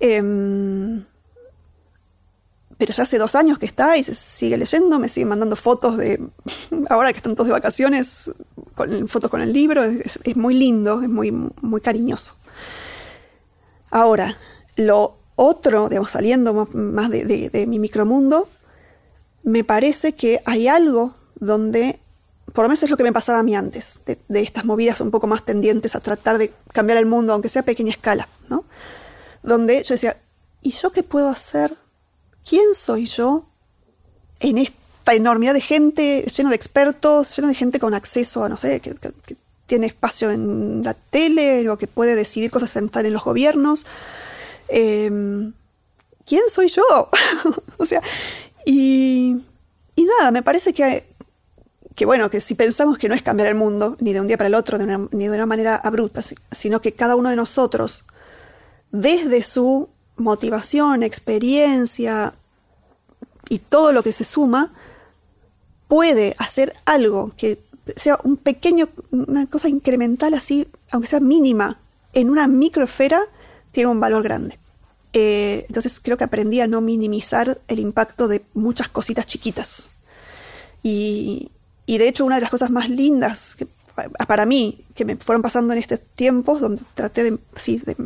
Em, pero ya hace dos años que está y se sigue leyendo, me sigue mandando fotos de, *laughs* ahora que están todos de vacaciones, con, fotos con el libro, es, muy lindo, es muy, muy cariñoso. Ahora, lo otro, digamos, saliendo más, de, mi micromundo, me parece que hay algo donde, por lo menos es lo que me pasaba a mí antes, de, estas movidas un poco más tendientes a tratar de cambiar el mundo, aunque sea a pequeña escala, ¿no? Donde yo decía, ¿y yo qué puedo hacer ¿quién soy yo en esta enormidad de gente, lleno de expertos, lleno de gente con acceso a, no sé, que, tiene espacio en la tele o que puede decidir cosas sentar en los gobiernos? Em, ¿Quién soy yo? *laughs* o sea, y, nada, me parece que, que, bueno, que si pensamos que no es cambiar el mundo, ni de un día para el otro, ni de una manera abrupta, sino que cada uno de nosotros, desde su motivación, experiencia y todo lo que se suma, puede hacer algo que sea un pequeño, una cosa incremental así, aunque sea mínima, en una microesfera, tiene un valor grande. Eh, entonces creo que aprendí a no minimizar el impacto de muchas cositas chiquitas. Y, de hecho una de las cosas más lindas para mí que me fueron pasando en estos tiempos, donde traté de, sí, de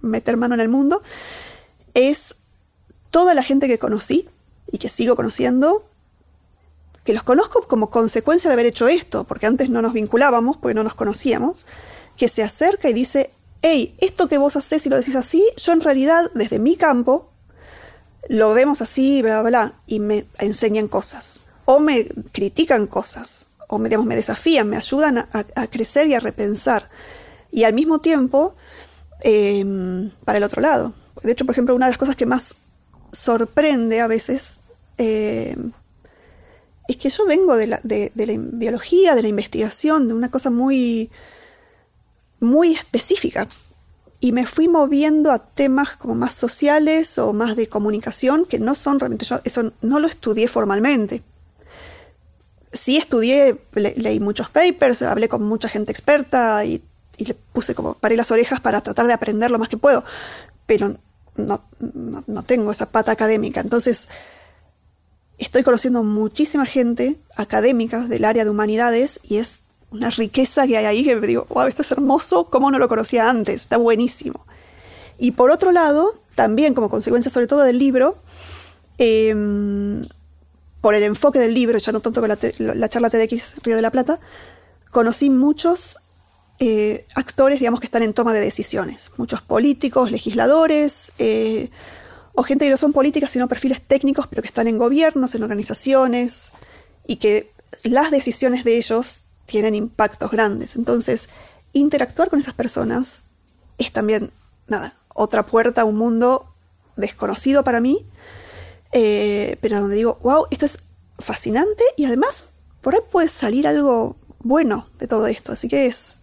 meter mano en el mundo, es toda la gente que conocí y que sigo conociendo, que los conozco como consecuencia de haber hecho esto, porque antes no nos vinculábamos, porque no nos conocíamos, que se acerca y dice, hey, esto que vos haces y lo decís así, yo en realidad desde mi campo lo vemos así, bla, bla, bla, y me enseñan cosas, o me critican cosas, o me, me desafían, me ayudan a crecer y a repensar. Y al mismo tiempo, Em, para el otro lado. De hecho, por ejemplo, una de las cosas que más sorprende a veces em, es que yo vengo de la, de, la, biología, de la investigación, de una cosa muy, muy específica. Y me fui moviendo a temas como más sociales o más de comunicación, que no son realmente yo, eso no lo estudié formalmente. Sí estudié, leí muchos papers, hablé con mucha gente experta y le puse como, paré las orejas para tratar de aprender lo más que puedo, pero no, no, tengo esa pata académica. Entonces, estoy conociendo muchísima gente académica del área de humanidades y es una riqueza que hay ahí que me digo, wow, esto es hermoso, ¿cómo no lo conocía antes? Está buenísimo. Y por otro lado, también como consecuencia sobre todo del libro, em, por el enfoque del libro, ya no tanto con la, la charla TDX Río de la Plata, conocí muchos eh, actores, digamos, que están en toma de decisiones. Muchos políticos, legisladores, eh, o gente que no son políticas, sino perfiles técnicos, pero que están en gobiernos, en organizaciones, y que las decisiones de ellos tienen impactos grandes. Entonces, interactuar con esas personas es también, nada, otra puerta a un mundo desconocido para mí, eh, pero donde digo, wow, esto es fascinante y además por ahí puede salir algo bueno de todo esto. Así que es,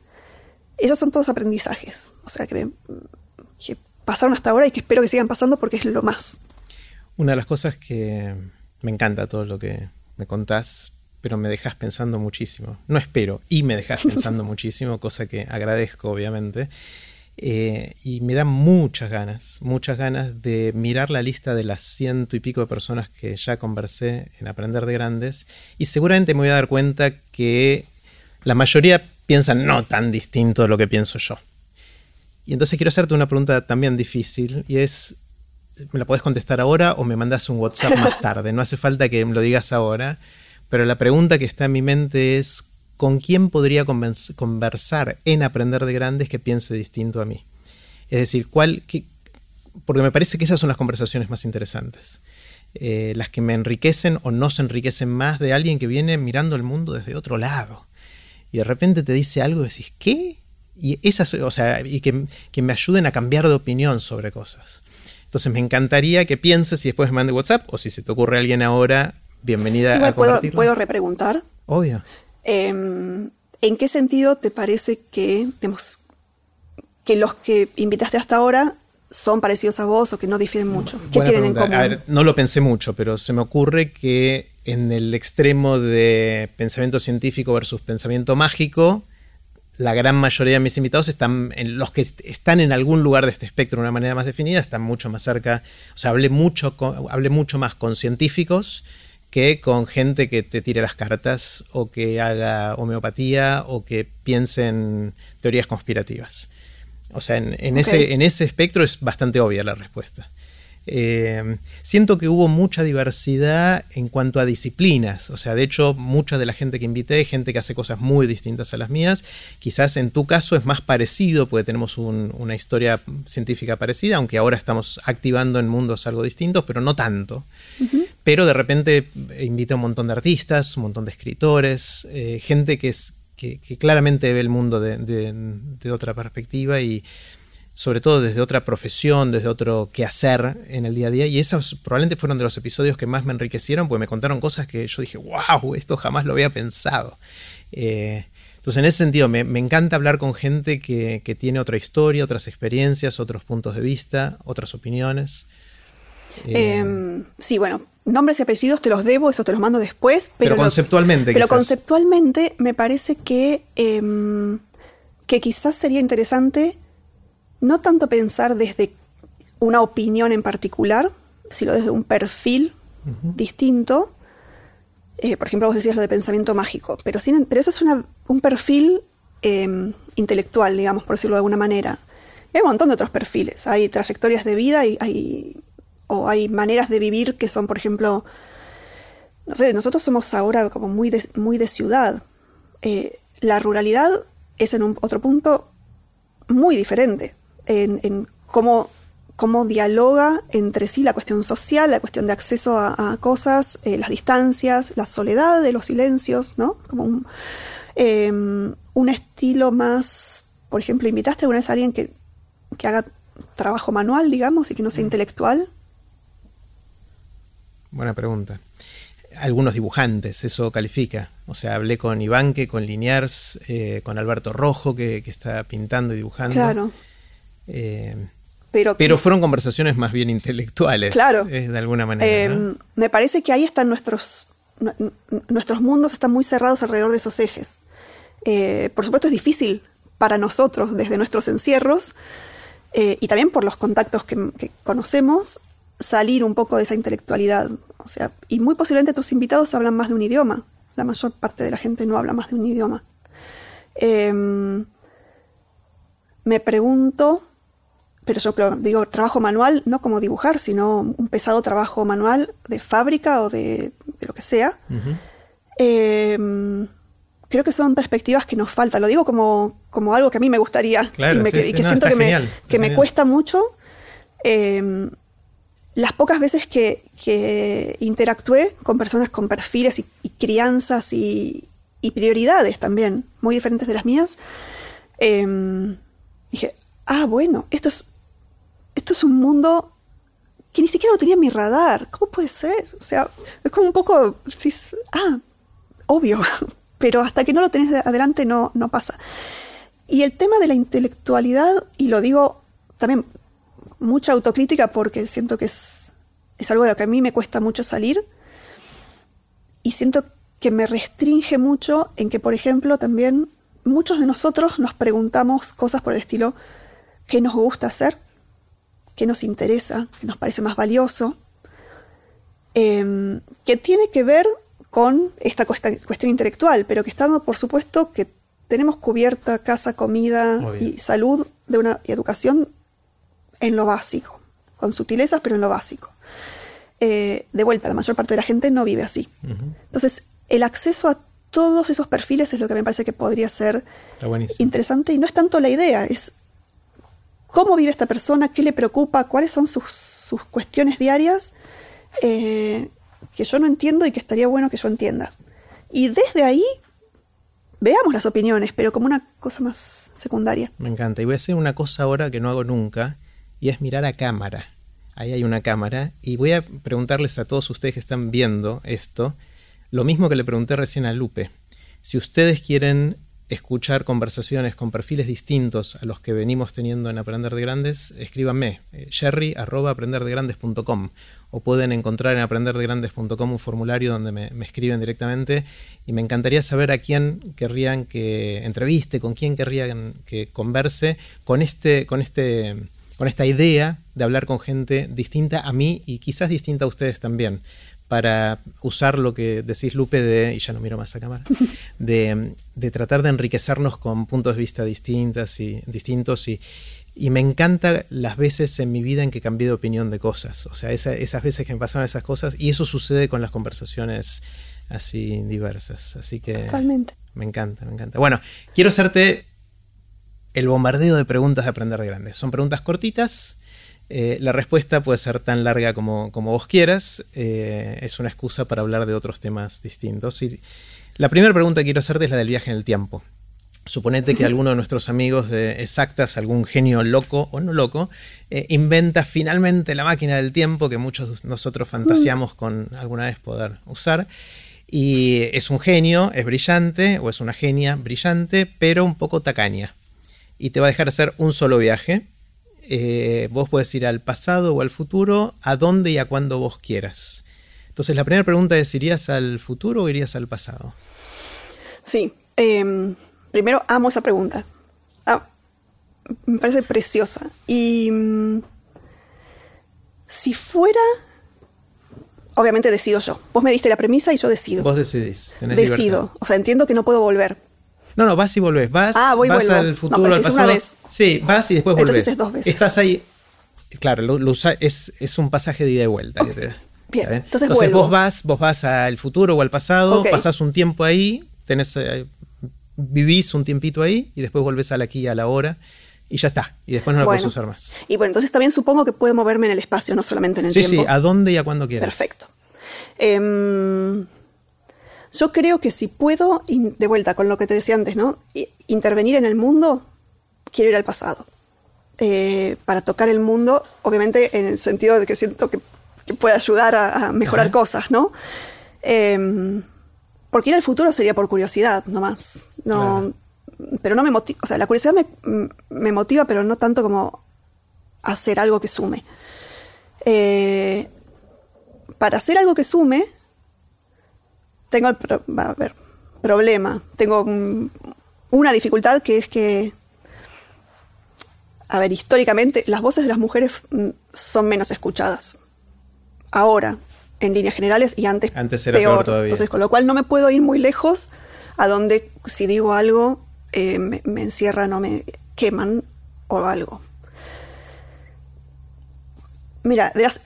esos son todos aprendizajes, o sea, que, pasaron hasta ahora y que espero que sigan pasando porque es lo más. Una de las cosas que me encanta todo lo que me contás, pero me dejas pensando muchísimo. No espero, y me dejas pensando *laughs* muchísimo, cosa que agradezco obviamente. Eh, y me da muchas ganas, muchas ganas de mirar la lista de las ciento y pico de personas que ya conversé en Aprender de Grandes y seguramente me voy a dar cuenta que la mayoría piensan no tan distinto de lo que pienso yo. Y entonces quiero hacerte una pregunta también difícil y es, ¿me la podés contestar ahora o me mandas un WhatsApp más *laughs* tarde? No hace falta que me lo digas ahora, pero la pregunta que está en mi mente es, ¿con quién podría conversar en Aprender de Grandes que piense distinto a mí? Es decir, ¿cuál, porque me parece que esas son las conversaciones más interesantes. Eh, las que me enriquecen o no se enriquecen más de alguien que viene mirando el mundo desde otro lado y de repente te dice algo y decís, ¿qué? Y, esas, o sea, y que, me ayuden a cambiar de opinión sobre cosas. Entonces me encantaría que pienses y después me mande WhatsApp o si se te ocurre alguien ahora, bienvenida a puedo, ¿Puedo repreguntar? Obvio. Em, ¿En qué sentido te parece que, que los que invitaste hasta ahora son parecidos a vos o que no difieren mucho. ¿Qué tienen en común? no lo pensé mucho, pero se me ocurre que en el extremo de pensamiento científico versus pensamiento mágico, la gran mayoría de mis invitados están, en los que están en algún lugar de este espectro de una manera más definida, están mucho más cerca, o sea, hablé mucho, hablé mucho más con científicos que con gente que te tire las cartas o que haga homeopatía o que piense en teorías conspirativas. O sea, en, ese, en ese espectro es bastante obvia la respuesta. Eh, siento que hubo mucha diversidad en cuanto a disciplinas. O sea, de hecho, mucha de la gente que invité, gente que hace cosas muy distintas a las mías. Quizás en tu caso es más parecido, porque tenemos una historia científica parecida, aunque ahora estamos activando en mundos algo distintos, pero no tanto. Pero de repente invité a un montón de artistas, un montón de escritores, eh, gente que, es, que, claramente ve el mundo de, de otra perspectiva y sobre todo desde otra profesión, desde otro quehacer en el día a día. Y esos probablemente fueron de los episodios que más me enriquecieron, porque me contaron cosas que yo dije, wow, esto jamás lo había pensado. Eh, entonces, en ese sentido, me, encanta hablar con gente que, tiene otra historia, otras experiencias, otros puntos de vista, otras opiniones. Eh, em, sí, bueno, nombres y apellidos te los debo, eso te los mando después. Pero, conceptualmente. pero conceptualmente me parece que, em, que quizás sería interesante no tanto pensar desde una opinión en particular, sino desde un perfil distinto. Eh, por ejemplo, vos decías lo de pensamiento mágico, pero, sin, pero eso es un perfil em, intelectual, digamos, por decirlo de alguna manera. hay un montón de otros perfiles. Hay trayectorias de vida y hay, o hay maneras de vivir que son, por ejemplo, no sé, nosotros somos ahora como muy de, muy de ciudad. Eh, la ruralidad es en un otro punto muy diferente en, cómo, cómo, dialoga entre sí la cuestión social, la cuestión de acceso a, cosas, eh, las distancias, la soledad de los silencios, ¿no? Como em, un, estilo más, por ejemplo, ¿invitaste alguna vez a alguien que, que haga trabajo manual, digamos, y que no sea mm. intelectual? Buena pregunta. Algunos dibujantes, eso califica. O sea, hablé con Ivanque, con Liniers, eh, con Alberto Rojo, que, que, está pintando y dibujando. Claro. Eh, pero, pero fueron conversaciones más bien intelectuales. Claro. de alguna manera. Eh, me parece que ahí están nuestros. nuestros mundos están muy cerrados alrededor de esos ejes. Eh, por supuesto, es difícil para nosotros desde nuestros encierros y también por los contactos que, que, conocemos salir un poco de esa intelectualidad. O sea, y muy posiblemente tus invitados hablan más de un idioma. La mayor parte de la gente no habla más de un idioma. me pregunto pero yo digo trabajo manual, no como dibujar, sino un pesado trabajo manual de fábrica o de, lo que sea. Em, creo que son perspectivas que nos faltan. Lo digo como, como algo que a mí me gustaría y, que siento que, me, que me, cuesta mucho. Em, las pocas veces que, interactué con personas con perfiles y, crianzas y, prioridades también muy diferentes de las mías, em, dije, ah, bueno, esto es esto es un mundo que ni siquiera lo tenía en mi radar. ¿Cómo puede ser? O sea, es como un poco, ah, obvio, *laughs* pero hasta que no lo tenés adelante no, no pasa. Y el tema de la intelectualidad, y lo digo también mucha autocrítica porque siento que es, es algo de lo que a mí me cuesta mucho salir, y siento que me restringe mucho en que, por ejemplo, también muchos de nosotros nos preguntamos cosas por el estilo, ¿qué nos gusta hacer? Qué nos interesa, qué nos parece más valioso, em, que tiene que ver con esta cuestión intelectual, pero que estando, por supuesto, que tenemos cubierta casa, comida y salud de una educación en lo básico, con sutilezas, pero en lo básico. Eh, de vuelta, la mayor parte de la gente no vive así. Entonces, el acceso a todos esos perfiles es lo que me parece que podría ser interesante y no es tanto la idea, es cómo vive esta persona, qué le preocupa, cuáles son sus, cuestiones diarias eh, que yo no entiendo y que estaría bueno que yo entienda. Y desde ahí veamos las opiniones, pero como una cosa más secundaria. Me encanta. Y voy a hacer una cosa ahora que no hago nunca, y es mirar a cámara. Ahí hay una cámara. Y voy a preguntarles a todos ustedes que están viendo esto, lo mismo que le pregunté recién a Lupe. Si ustedes quieren escuchar conversaciones con perfiles distintos a los que venimos teniendo en Aprender de Grandes, escríbanme, eh, jerry.aprenderdegrandes.com o pueden encontrar en aprenderdegrandes.com un formulario donde me, escriben directamente y me encantaría saber a quién querrían que entreviste, con quién querrían que converse con, este, con, este, con esta idea de hablar con gente distinta a mí y quizás distinta a ustedes también para usar lo que decís, Lupe, de, y ya no miro más a cámara, *laughs* de, tratar de enriquecernos con puntos de vista distintas y, distintos y, y me encanta las veces en mi vida en que cambié de opinión de cosas, o sea, esas veces que me pasaron esas cosas y eso sucede con las conversaciones así diversas, así que... Totalmente. Me encanta, me encanta. Bueno, quiero hacerte el bombardeo de preguntas de aprender de grandes. Son preguntas cortitas, eh, la respuesta puede ser tan larga como, vos quieras. Eh, es una excusa para hablar de otros temas distintos. Y la primera pregunta que quiero hacerte es la del viaje en el tiempo. Suponete que alguno de nuestros amigos de Exactas, algún genio loco o no loco, eh, inventa finalmente la máquina del tiempo que muchos de nosotros fantaseamos con alguna vez poder usar. Y es un genio, es brillante, o es una genia brillante, pero un poco tacaña. Y te va a dejar hacer un solo viaje, eh, vos puedes ir al pasado o al futuro, a dónde y a cuándo vos quieras. Entonces la primera pregunta es, ¿irías al futuro o irías al pasado? Sí, em, primero amo esa pregunta. Ah, me parece preciosa. Y mm, si fuera, obviamente decido yo. Vos me diste la premisa y yo decido. Vos decidís. decido. O sea, entiendo que no puedo volver no, no, vas y volvés. Vas, ah, voy, vas al futuro, al pasado. Una vez. Sí, vas y después volvés. Entonces es dos veces. Estás ahí. Claro, lo, es, es, un pasaje de ida y vuelta. Bien, entonces, entonces vos vas, vos vas al futuro o al pasado, pasás un tiempo ahí, tenés, eh, vivís un tiempito ahí y después volvés al aquí y a la hora y ya está. Y después no lo puedes usar más. Y bueno, entonces también supongo que puedo moverme en el espacio, no solamente en el tiempo. Sí, sí, a dónde y a cuándo quieras. Perfecto. Eh, yo creo que si puedo, de vuelta con lo que te decía antes, ¿no? Intervenir en el mundo, quiero ir al pasado. Eh, para tocar el mundo, obviamente en el sentido de que siento que, puede ayudar a, mejorar cosas, ¿no? Em, porque ir al futuro sería por curiosidad, nomás. No, Pero no me motiva, o sea, la curiosidad me, me, motiva, pero no tanto como hacer algo que sume. Eh, para hacer algo que sume, tengo el a ver, problema, tengo una dificultad que es que, a ver, históricamente las voces de las mujeres mm, son menos escuchadas. Ahora, en líneas generales y antes, antes era peor. todavía. Entonces, con lo cual no me puedo ir muy lejos a donde si digo algo eh, me, me encierran o me queman o algo. Mira, de las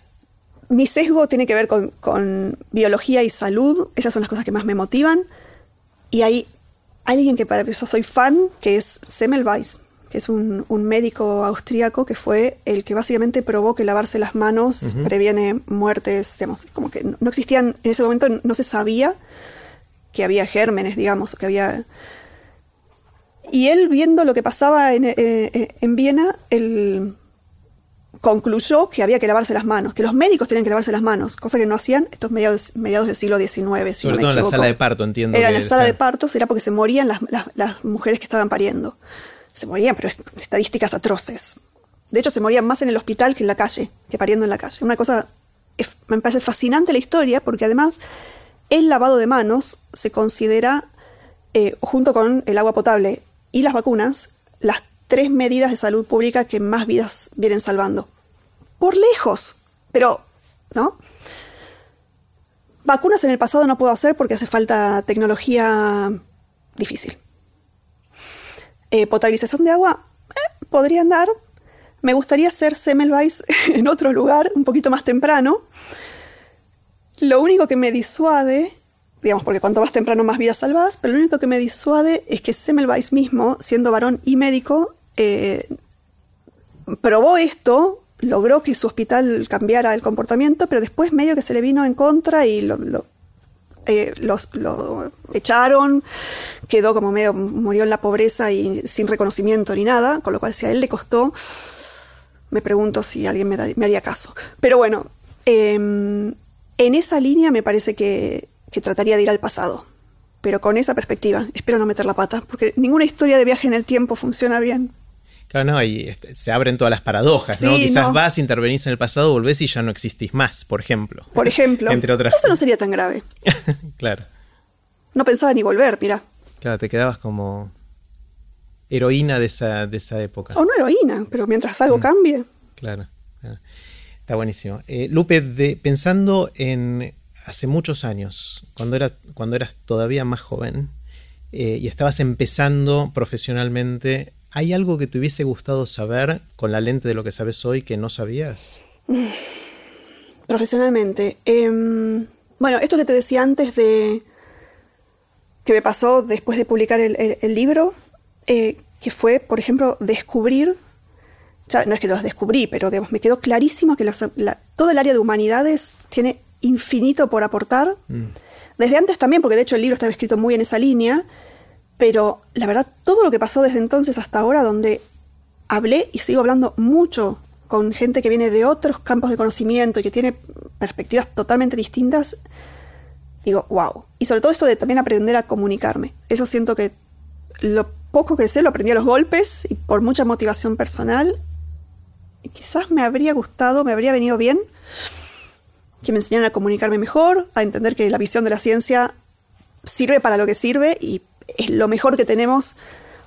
mi sesgo tiene que ver con, biología y salud, esas son las cosas que más me motivan. Y hay alguien que para eso soy fan, que es Semmelweis, que es un, médico austríaco que fue el que básicamente probó que lavarse las manos previene muertes, digamos, como que no existían, en ese momento no se sabía que había gérmenes, digamos, que había... Y él viendo lo que pasaba en, eh, eh, en Viena, el concluyó que había que lavarse las manos, que los médicos tenían que lavarse las manos, cosa que no hacían estos mediados, mediados del siglo XIX. Si Sobre todo en la sala de parto, entiendo. Era en la sala de partos, era porque se morían las, mujeres que estaban pariendo. Se morían, pero estadísticas atroces. De hecho, se morían más en el hospital que en la calle, que pariendo en la calle. Una cosa, me parece fascinante la historia, porque además el lavado de manos se considera, eh, junto con el agua potable y las vacunas, las tres medidas de salud pública que más vidas vienen salvando por lejos. Pero, ¿no? Vacunas en el pasado no puedo hacer porque hace falta tecnología difícil. Eh, potabilización de agua, eh, podría andar. Me gustaría hacer Semmelweis *laughs* en otro lugar, un poquito más temprano. Lo único que me disuade, digamos, porque cuanto más temprano más vidas salvadas, pero lo único que me disuade es que Semmelweis mismo, siendo varón y médico, eh, probó esto logró que su hospital cambiara el comportamiento, pero después medio que se le vino en contra y lo, eh, lo, echaron, quedó como medio, murió en la pobreza y sin reconocimiento ni nada, con lo cual si a él le costó, me pregunto si alguien me, haría caso. Pero bueno, em, en esa línea me parece que, trataría de ir al pasado. pero con esa perspectiva. Espero no meter la pata, porque ninguna historia de viaje en el tiempo funciona bien. Claro, no, y este, se abren todas las paradojas, ¿no? Quizás no. vas, intervenís en el pasado, volvés y ya no existís más, por ejemplo. Por ejemplo, Entre otras eso no sería tan grave. *laughs* claro. No pensaba ni volver, mira. Claro, te quedabas como heroína de esa, de esa época. O no heroína, pero mientras algo cambie. Claro, claro. Está buenísimo. Eh, Lupe, de- pensando en hace muchos años, cuando, cuando eras todavía más joven eh, y estabas empezando profesionalmente, ¿hay algo que te hubiese gustado saber con la lente de lo que sabes hoy que no sabías? *sighs* Profesionalmente. em, bueno, esto que te decía antes de que me pasó después de publicar el, libro, eh, que fue, por ejemplo, descubrir, ya no es que los descubrí, pero me quedó clarísimo que todo el área de humanidades tiene infinito por aportar. Desde antes también, porque de hecho el libro estaba escrito muy en esa línea, pero la verdad, todo lo que pasó desde entonces hasta ahora, donde hablé y sigo hablando mucho con gente que viene de otros campos de conocimiento y que tiene perspectivas totalmente distintas, digo, wow. Y sobre todo esto de también aprender a comunicarme. Eso siento que lo poco que sé lo aprendí a los golpes y por mucha motivación personal. Y quizás me habría gustado, me habría venido bien que me enseñaran a comunicarme mejor, a entender que la visión de la ciencia sirve para lo que sirve y es lo mejor que tenemos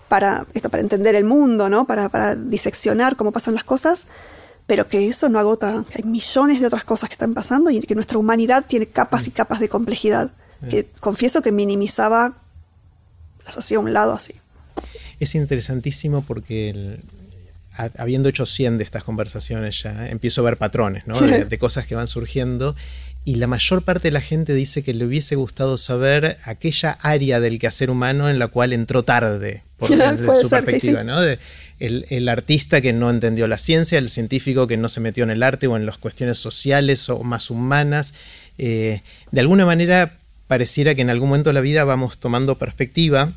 para esto, para entender el mundo, ¿no? Para, para diseccionar cómo pasan las cosas, pero que eso no agota, que hay millones de otras cosas que están pasando y que nuestra humanidad tiene capas y capas de complejidad. Que confieso que minimizaba las hacía a un lado así. Es interesantísimo porque el- ha- habiendo hecho 100 de estas conversaciones ya, empiezo a ver patrones, ¿no? *laughs* De, de cosas que van surgiendo. Y la mayor parte de la gente dice que le hubiese gustado saber aquella área del quehacer humano en la cual entró tarde, por *laughs* desde su perspectiva, sí. ¿no? De el, el artista que no entendió la ciencia, el científico que no se metió en el arte o en las cuestiones sociales o más humanas. Eh, de alguna manera pareciera que en algún momento de la vida vamos tomando perspectiva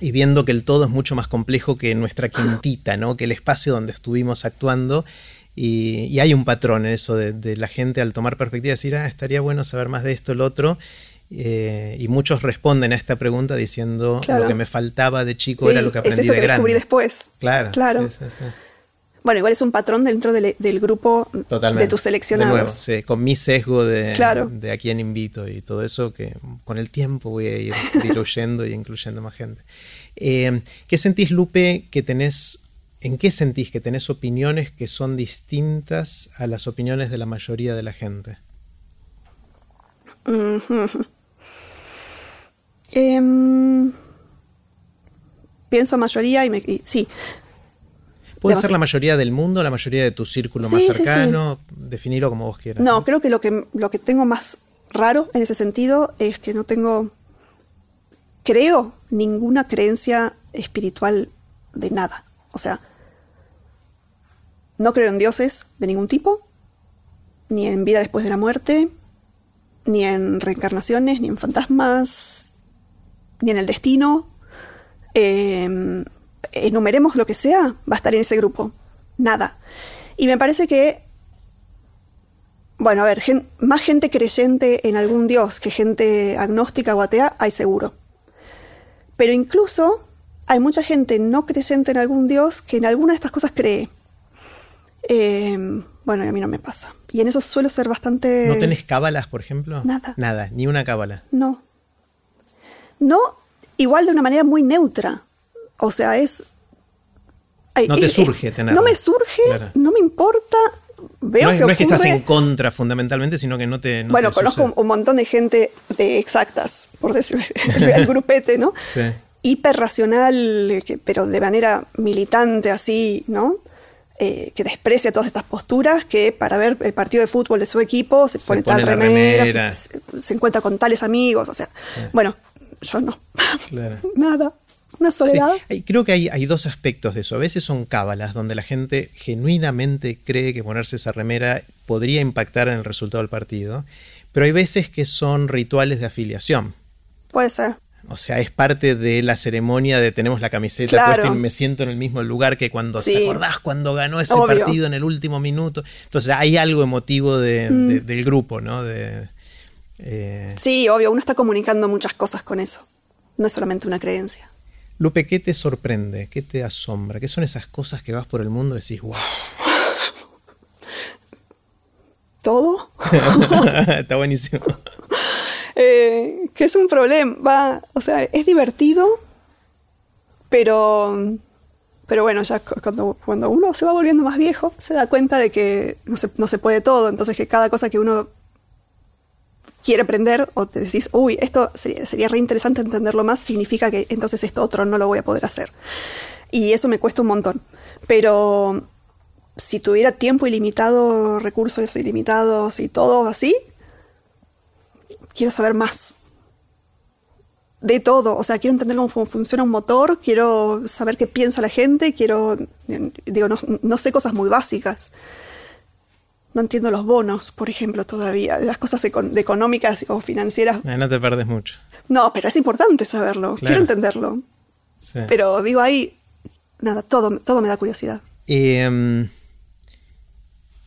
y viendo que el todo es mucho más complejo que nuestra quintita, ¿no? que el espacio donde estuvimos actuando. Y, y hay un patrón en eso de, de la gente al tomar perspectiva, decir, ah, estaría bueno saber más de esto, el otro. Eh, y muchos responden a esta pregunta diciendo, Claro. lo que me faltaba de chico era lo que es aprendí eso de que descubrí grande. después. Claro, Claro. sí, sí, sí. Bueno, igual es un patrón dentro del, del grupo Totalmente. de tus seleccionados. De nuevo, sí, con mi sesgo de, Claro. de a quién invito y todo eso, que con el tiempo voy a ir *laughs* diluyendo y incluyendo más gente. Eh, ¿Qué sentís, Lupe, que tenés, en qué sentís que tenés opiniones que son distintas a las opiniones de la mayoría de la gente? Em, pienso mayoría y, me, y- sí. Puede ser la mayoría del mundo, la mayoría de tu círculo más Sí, sí, sí. cercano, definirlo como vos quieras. No, creo que lo que lo que tengo más raro en ese sentido es que no tengo, creo, ninguna creencia espiritual de nada. O sea, no creo en dioses de ningún tipo, ni en vida después de la muerte, ni en reencarnaciones, ni en fantasmas, ni en el destino. Eh, enumeremos lo que sea, va a estar en ese grupo. Nada. Y me parece que bueno, a ver, gen- más gente creyente en algún dios que gente agnóstica o atea, hay seguro. Pero incluso hay mucha gente no creyente en algún dios que en alguna de estas cosas cree. Eh, bueno, y a mí no me pasa. Y en eso suelo ser bastante... ¿No tenés cábalas, por ejemplo? Nada. Nada, ni una cábala. No. No, igual de una manera muy neutra. O sea, es... Ay, No te eh, surge tenerlo. No me surge, Claro. no me importa. Veo no, es, que no es que estás en contra fundamentalmente, sino que no te. no bueno, te conozco un, montón de gente de exactas, por decir *laughs* el *laughs* grupete, ¿no? Sí. Hiperracional, pero de manera militante, así, ¿no? Eh, que desprecia todas estas posturas, que para ver el partido de fútbol de su equipo se, Se pone pone tal remera, se- remera. Se, se encuentra con tales amigos, o sea, bueno, yo no. *laughs* Claro. Nada. Una soledad. creo que hay, hay dos aspectos de eso. A veces son cábalas, donde la gente genuinamente cree que ponerse esa remera podría impactar en el resultado del partido. Pero hay veces que son rituales de afiliación. Puede ser. O sea, es parte de la ceremonia de tenemos la camiseta Claro. puesta y me siento en el mismo lugar que cuando Sí. te acordás cuando ganó ese Obvio. partido en el último minuto. Entonces hay algo emotivo de- Mm. de- del grupo, ¿no? De, eh, Sí, obvio, uno está comunicando muchas cosas con eso. no es solamente una creencia. Lupe, ¿qué te sorprende? ¿Qué te asombra? ¿Qué son esas cosas que vas por el mundo y decís, wow? Todo. *laughs* *laughs* Está buenísimo. Eh, que es un problema. Va, o sea, es divertido, pero, pero bueno, ya cuando, cuando uno se va volviendo más viejo, se da cuenta de que no se, no se puede todo. Entonces, que cada cosa que uno quiere aprender o te decís, uy, esto sería, sería re interesante entenderlo más, significa que entonces esto otro no lo voy a poder hacer. Y eso me cuesta un montón. Pero si tuviera tiempo ilimitado, recursos ilimitados y todo así, quiero saber más. De todo, o sea, quiero entender cómo funciona un motor, quiero saber qué piensa la gente, quiero, digo, no, no sé cosas muy básicas no entiendo los bonos, por ejemplo, todavía, las cosas económicas o financieras. Eh, no te perdes mucho. No, pero es importante saberlo, quiero entenderlo. Pero digo ahí, nada, todo, todo me da curiosidad. Em,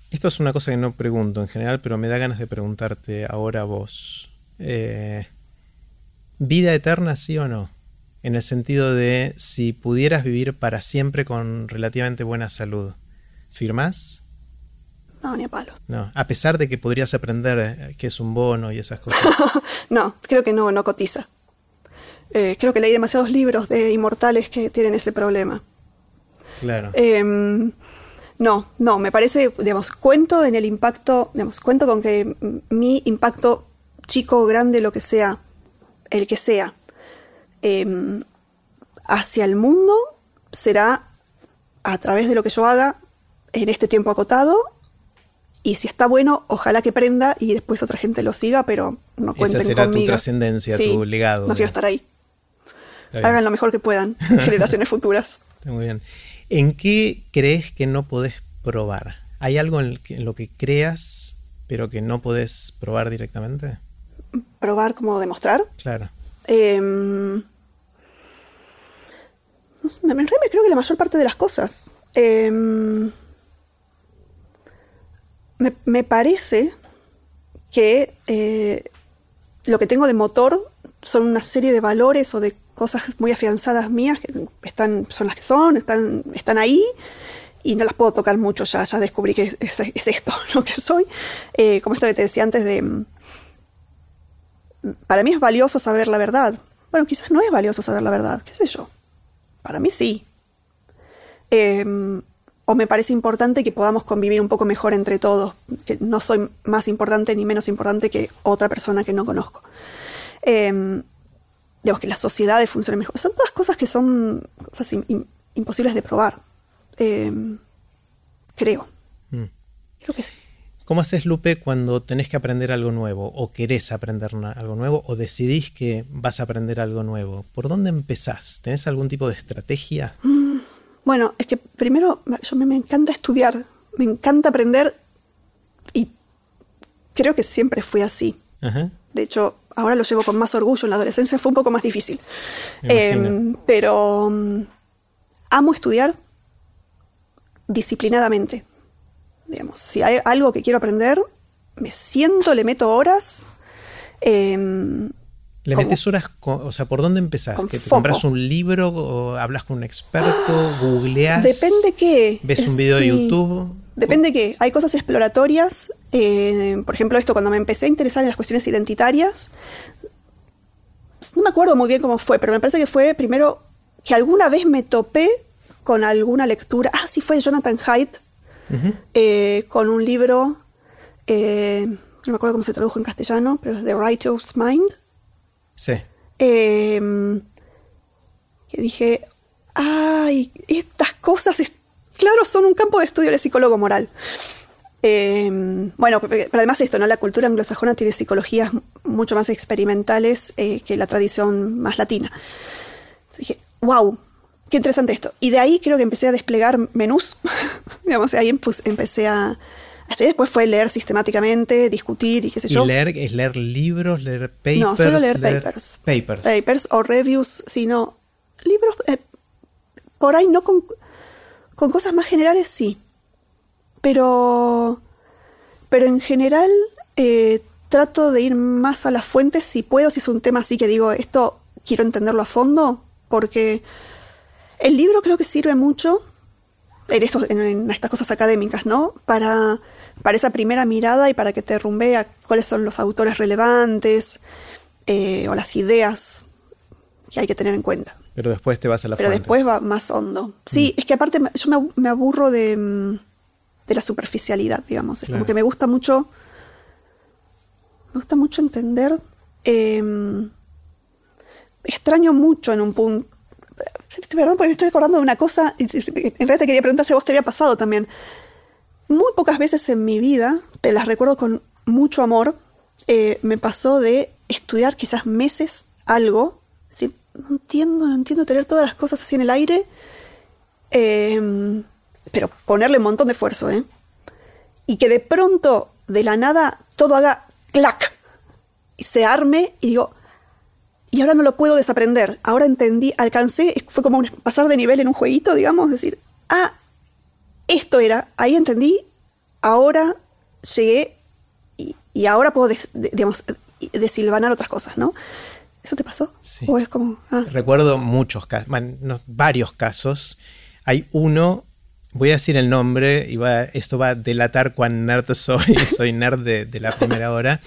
esto es una cosa que no pregunto en general, pero me da ganas de preguntarte ahora vos. Eh, ¿Vida eterna sí o no? En el sentido de si pudieras vivir para siempre con relativamente buena salud, ¿firmás? No, ni a palos. No, a pesar de que podrías aprender eh, qué es un bono y esas cosas. *laughs* no, creo que no, no cotiza. Eh, creo que leí demasiados libros de inmortales que tienen ese problema. Claro. Em, no, no, me parece, digamos, cuento en el impacto, digamos, cuento con que mi impacto chico, grande, lo que sea, el que sea, em, hacia el mundo será a través de lo que yo haga en este tiempo acotado y si está bueno, ojalá que prenda y después otra gente lo siga, pero no cuenten Esa será conmigo. tu trascendencia, tu legado. No quiero estar ahí. Hagan lo mejor que puedan, *laughs* generaciones futuras. Está muy bien. ¿En qué crees que no podés probar? ¿Hay algo en lo que creas, pero que no podés probar directamente? ¿Probar como demostrar? Claro. Eh, me, me, creo que la mayor parte de las cosas. Eh, me, parece que eh, lo que tengo de motor son una serie de valores o de cosas muy afianzadas mías que están, son las que son, están, están ahí y no las puedo tocar mucho, ya, ya descubrí que es, esto *laughs* lo que soy. Eh, como esto que te decía antes de... Para mí es valioso saber la verdad. Bueno, quizás no es valioso saber la verdad, qué sé yo. Para mí sí. Eh, o me parece importante que podamos convivir un poco mejor entre todos, que no soy más importante ni menos importante que otra persona que no conozco. Eh, digamos que las sociedades funcionen mejor. Son todas cosas que son cosas imposibles de probar. Em, creo. Mm. Creo que sí. ¿Cómo haces, Lupe, cuando tenés que aprender algo nuevo, o querés aprender algo nuevo, o decidís que vas a aprender algo nuevo? ¿Por dónde empezás? ¿Tenés algún tipo de estrategia? Mm. Bueno, es que primero yo me, encanta estudiar, me encanta aprender y creo que siempre fui así. De hecho, ahora lo llevo con más orgullo. En la adolescencia fue un poco más difícil. Em, pero mm, amo estudiar disciplinadamente. Digamos, si hay algo que quiero aprender, me siento, le meto horas. Em, ¿Le metes horas? o sea, ¿por dónde empezás? ¿Que te compras un libro o hablas con un experto? ¿Googleás? Depende qué. ¿Ves un video de YouTube? Depende qué. Hay cosas exploratorias. Eh, por ejemplo, esto, cuando me empecé a interesar en las cuestiones identitarias, no me acuerdo muy bien cómo fue, pero me parece que fue primero que alguna vez me topé con alguna lectura. Ah, sí, fue Jonathan Haidt, eh, con un libro, eh, no me acuerdo cómo se tradujo en castellano, pero es The Righteous Mind Sí. Que dije, ay, estas cosas, claro, son un campo de estudio del psicólogo moral. Em, bueno, pero además esto, ¿no? La cultura anglosajona tiene psicologías mucho más experimentales eh, que la tradición más latina. Dije, wow, qué interesante esto. Y de ahí creo que empecé a desplegar menús. *laughs* Digamos, ahí empecé a, después fue leer sistemáticamente, discutir y qué sé yo. ¿Y leer es leer libros, leer papers? No, solo leer, papers. Papers. Papers o reviews, sino libros. Eh, por ahí no con, con cosas más generales, sí. Pero. Pero en general eh, trato de ir más a las fuentes si puedo, si es un tema así que digo, esto quiero entenderlo a fondo, porque el libro creo que sirve mucho en, en, estas cosas académicas, ¿no? Para, para esa primera mirada y para que te rumbea cuáles son los autores relevantes eh, o las ideas que hay que tener en cuenta. Pero después te vas a la Pero después va más hondo. Sí, mm. es que aparte yo me, aburro de, mm, de, la superficialidad, digamos. Es como que me gusta mucho. Me gusta mucho entender. Em, extraño mucho en un punto. Perdón, porque me estoy acordando de una cosa. En realidad te quería preguntar si a vos te había pasado también. Muy pocas veces en mi vida, pero las recuerdo con mucho amor, eh, me pasó de estudiar quizás meses algo no entiendo, no entiendo tener todas las cosas así en el aire. Em, pero ponerle un montón de esfuerzo, ¿eh? Y que de pronto, de la nada, todo haga clac. Y se arme y digo, y ahora no lo puedo desaprender. Ahora entendí, alcancé, fue como pasar de nivel en un jueguito, digamos, decir, ah, esto era, ahí entendí, ahora llegué y, ahora puedo, digamos, desilvanar otras cosas, ¿no? ¿Eso te pasó? Sí. ¿O es como.? Ah. Recuerdo muchos casos, varios casos. Hay uno, voy a decir el nombre, y va, esto va a delatar cuán nerd soy, *laughs* soy nerd de, la primera hora.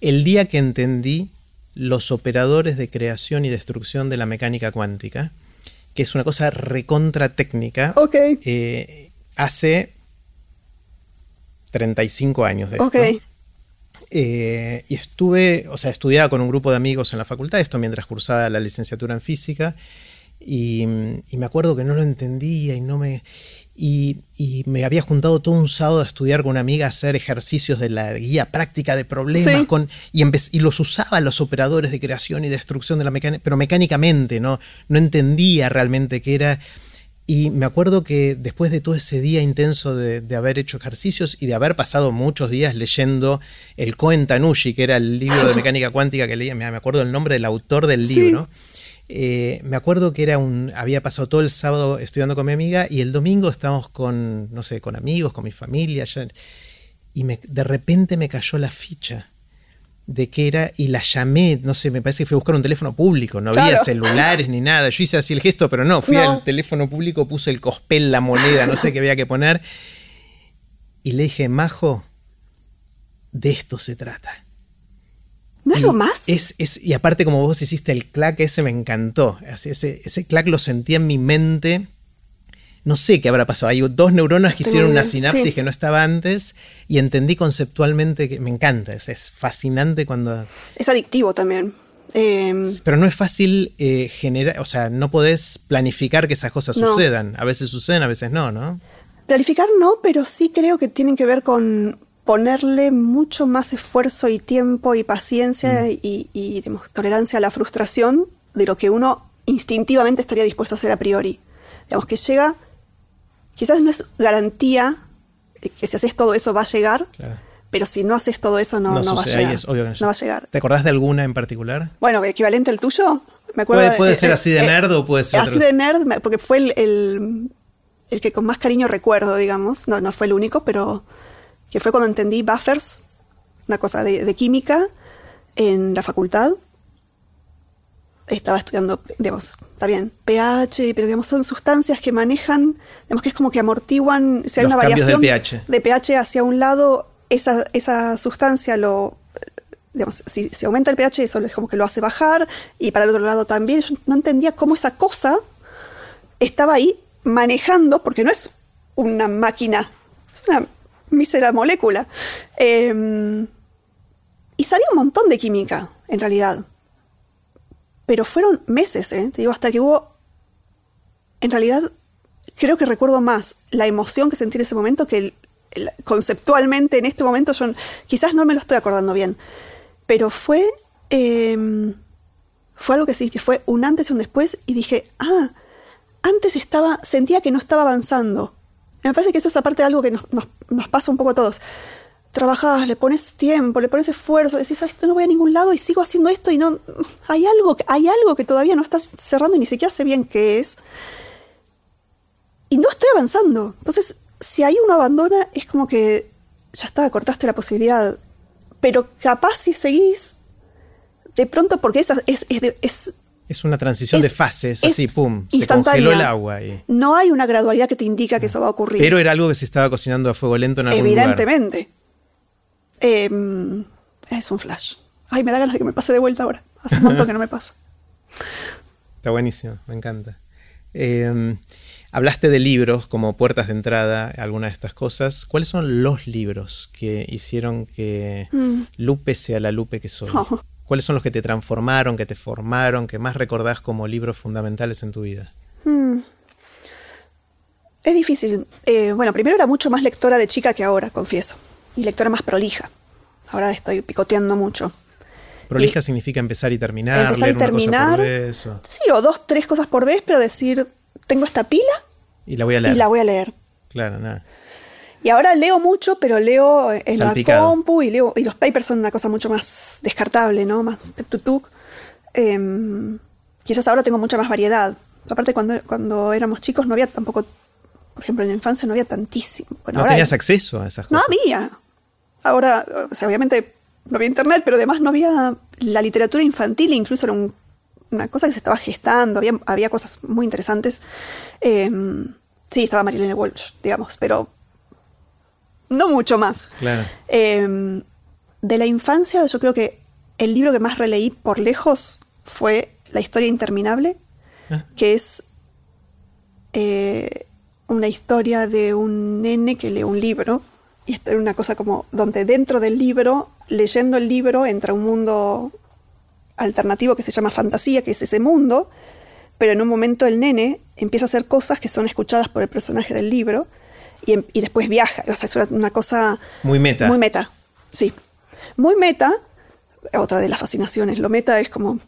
El día que entendí los operadores de creación y destrucción de la mecánica cuántica, que es una cosa recontra técnica, okay. Eh, hace 35 años de esto. Eh, y estuve, o sea, estudiaba con un grupo de amigos en la facultad, esto mientras cursaba la licenciatura en física, y, me acuerdo que no lo entendía y no me... Y, me había juntado todo un sábado a estudiar con una amiga a hacer ejercicios de la guía práctica de problemas con, y, y, los usaba los operadores de creación y destrucción de la mecánica, pero mecánicamente, ¿no? No entendía realmente qué era. Y me acuerdo que después de todo ese día intenso de, haber hecho ejercicios y de haber pasado muchos días leyendo el Cohen Tanushi, que era el libro de mecánica cuántica que leía, me acuerdo el nombre del autor del libro. Eh, me acuerdo que era un, había pasado todo el sábado estudiando con mi amiga y el domingo estábamos con, no sé, con amigos, con mi familia, y de repente me cayó la ficha de qué era y la llamé, no sé, me parece que fui a buscar un teléfono público, no había celulares ni nada. Yo hice así el gesto, pero no, fui al teléfono público, puse el cospel, la moneda, no sé qué había que poner. Y le dije, Majo, de esto se trata. ¿No algo más? Es, es, y aparte, como vos hiciste el clac, ese me encantó. Ese, ese clac lo sentí en mi mente no sé qué habrá pasado. Hay dos neuronas que hicieron una sinapsis que no estaba antes y entendí conceptualmente que me encanta. Es, fascinante cuando. Es adictivo también. Em, pero no es fácil eh, generar, o sea, no podés planificar que esas cosas sucedan. A veces suceden, a veces no, ¿no? Planificar no, pero sí creo que tienen que ver con ponerle mucho más esfuerzo y tiempo y paciencia mm. y, y tolerancia a la frustración de lo que uno instintivamente estaría dispuesto a hacer a priori. Digamos que llega quizás no es garantía que si haces todo eso va a llegar, pero si no haces todo eso no, va a llegar. no, va a llegar. ¿Te acordás de alguna en particular? Bueno, equivalente al tuyo. Me acuerdo puede, ser así de nerd o puede ser Así de nerd, porque fue el, el, que con más cariño recuerdo, digamos. No, no fue el único, pero que fue cuando entendí buffers, una cosa de química, en la facultad estaba estudiando, digamos, está bien, pH, pero digamos, son sustancias que manejan, digamos que es como que amortiguan, si hay una variación de pH hacia un lado, esa, esa sustancia lo, digamos, si se aumenta el pH, eso es como que lo hace bajar, y para el otro lado también. Yo no entendía cómo esa cosa estaba ahí manejando, porque no es una máquina, es una mísera molécula. Em, y sabía un montón de química, en realidad. Pero fueron meses, ¿eh? te digo, hasta que hubo, en realidad, creo que recuerdo más la emoción que sentí en ese momento que conceptualmente en este momento yo quizás no me lo estoy acordando bien, pero fue, em, fue algo que sí, que fue un antes y un después y dije, ah, antes estaba, sentía que no estaba avanzando. Me parece que eso es aparte de algo que nos, nos pasa un poco a todos trabajas, le pones tiempo, le pones esfuerzo, decís, esto no voy a ningún lado y sigo haciendo esto y no. Hay algo, hay algo que todavía no estás cerrando y ni siquiera sé bien qué es. Y no estoy avanzando. Entonces, si ahí uno abandona, es como que ya está, cortaste la posibilidad. Pero capaz si seguís, de pronto, porque esa es, es, Es una transición de fases, así, pum, se congeló el agua. Y... No hay una gradualidad que te indica que eso va a ocurrir. Pero era algo que se estaba cocinando a fuego lento en algún Evidentemente. Em, es un flash. Ay, me da ganas de que me pase de vuelta ahora. Hace un montón que no me pasa. *laughs* Está buenísimo, me encanta. Em, hablaste de libros como puertas de entrada, algunas de estas cosas. ¿Cuáles son los libros que hicieron que mm. Lupe sea la Lupe que soy? Oh. ¿Cuáles son los que te transformaron, que te formaron, que más recordás como libros fundamentales en tu vida? Mm. Es difícil. Eh, bueno, primero era mucho más lectora de chica que ahora, confieso. Y lectora más prolija. Ahora estoy picoteando mucho. Prolija significa empezar y terminar. Empezar y terminar. Sí, o dos, tres cosas por vez, pero decir, tengo esta pila. Y la voy a leer. Y la voy a leer. Claro, nada. Y ahora leo mucho, pero leo en la compu y leo. Y los papers son una cosa mucho más descartable, ¿no? Más tutuk. Em, quizás ahora tengo mucha más variedad. Aparte, cuando, cuando éramos chicos no había tampoco. Por ejemplo, en la infancia no había tantísimo. no tenías acceso a esas cosas. No había. Ahora, o sea, obviamente no había internet, pero además no había la literatura infantil, incluso era una cosa que se estaba gestando, había, había cosas muy interesantes. Em, sí, estaba Marilene Walsh, digamos, pero no mucho más. Claro. Em, de la infancia, yo creo que el libro que más releí por lejos fue La historia interminable, ah. que es eh, una historia de un nene que lee un libro y era una cosa como donde dentro del libro, leyendo el libro, entra un mundo alternativo que se llama fantasía, que es ese mundo, pero en un momento el nene empieza a hacer cosas que son escuchadas por el personaje del libro y, em, después viaja. O sea, es una, cosa... Muy meta. Muy meta, sí. Muy meta, otra de las fascinaciones. Lo meta es como...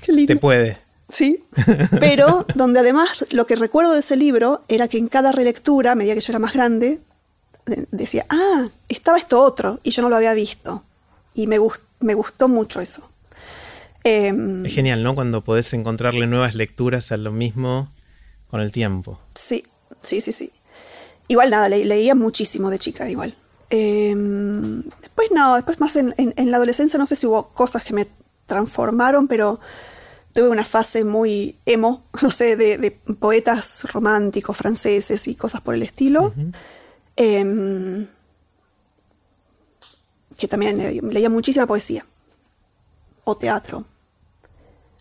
Qué lindo. Te puede. Sí, *laughs* pero donde además lo que recuerdo de ese libro era que en cada relectura, a medida que yo era más grande, decía, ah, estaba esto otro y yo no lo había visto. Y me, me gustó mucho eso. Em, es genial, ¿no? Cuando podés encontrarle nuevas lecturas a lo mismo con el tiempo. Sí, sí, sí, sí. Igual nada, leía muchísimo de chica, igual. Em, después no, después más en, la adolescencia no sé si hubo cosas que me transformaron, pero tuve una fase muy emo, *laughs* no sé, de, poetas románticos franceses y cosas por el estilo. Em, que también leía muchísima poesía o teatro.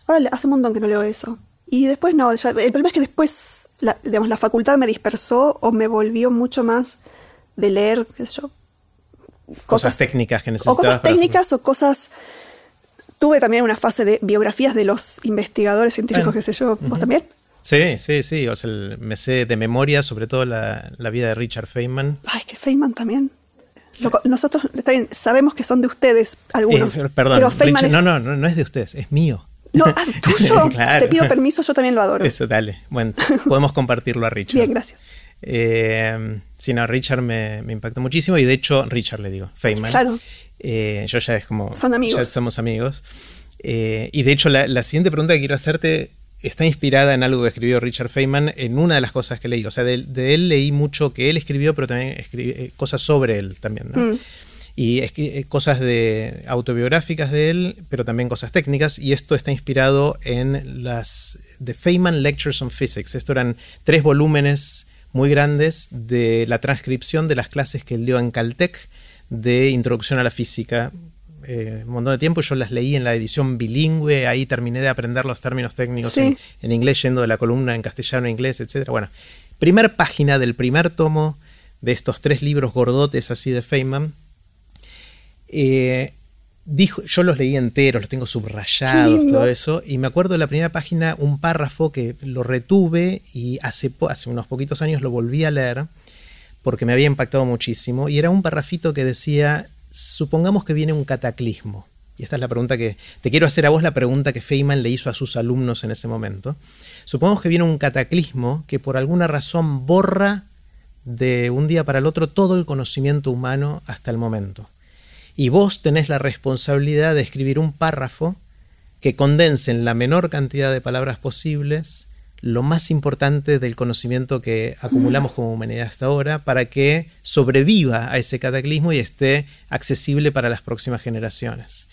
Ahora hace un montón que no leo eso. Y después no, el problema es que después la, digamos, la facultad me dispersó o me volvió mucho más de leer, qué sé yo, cosas, técnicas que necesitabas. O cosas técnicas o cosas... Tuve también una fase de biografías de los investigadores científicos, qué sé yo, vos también. Sí, sí, sí. O sea, me sé de memoria, sobre todo la, vida de Richard Feynman. Ay, que Feynman también. nosotros sabemos que son de ustedes algunos. Eh, perdón, pero Feynman no, no, no, no es de ustedes, es mío. No, *laughs* ah, tuyo. *laughs* Te pido permiso, yo también lo adoro. Eso, dale. Bueno, podemos compartirlo a Richard. Bien, gracias. Eh, sí, no, Richard me, impactó muchísimo y de hecho, Richard le digo, Feynman. Claro. Eh, yo ya es como. Son amigos. Ya somos amigos. Eh, y de hecho, la, la, siguiente pregunta que quiero hacerte está inspirada en algo que escribió Richard Feynman en una de las cosas que leí. O sea, de, él leí mucho que él escribió, pero también escribí eh, cosas sobre él también, ¿no? Mm. Y eh, cosas de autobiográficas de él, pero también cosas técnicas. Y esto está inspirado en las The Feynman Lectures on Physics. Esto eran tres volúmenes muy grandes de la transcripción de las clases que él dio en Caltech de Introducción a la Física, eh, un montón de tiempo. Yo las leí en la edición bilingüe, ahí terminé de aprender los términos técnicos en, inglés, yendo de la columna en castellano, inglés, etc. Bueno, primer página del primer tomo de estos tres libros gordotes así de Feynman. Eh, dijo, yo los leí enteros, los tengo subrayados, todo eso, y me acuerdo de la primera página un párrafo que lo retuve y hace, hace unos poquitos años lo volví a leer porque me había impactado muchísimo, y era un parrafito que decía, supongamos que viene un cataclismo. Y esta es la pregunta que te quiero hacer a vos, la pregunta que Feynman le hizo a sus alumnos en ese momento. Supongamos que viene un cataclismo que por alguna razón borra de un día para el otro todo el conocimiento humano hasta el momento. Y vos tenés la responsabilidad de escribir un párrafo que condense en la menor cantidad de palabras posibles lo más importante del conocimiento que acumulamos como humanidad hasta ahora para que sobreviva a ese cataclismo y esté accesible para las próximas generaciones.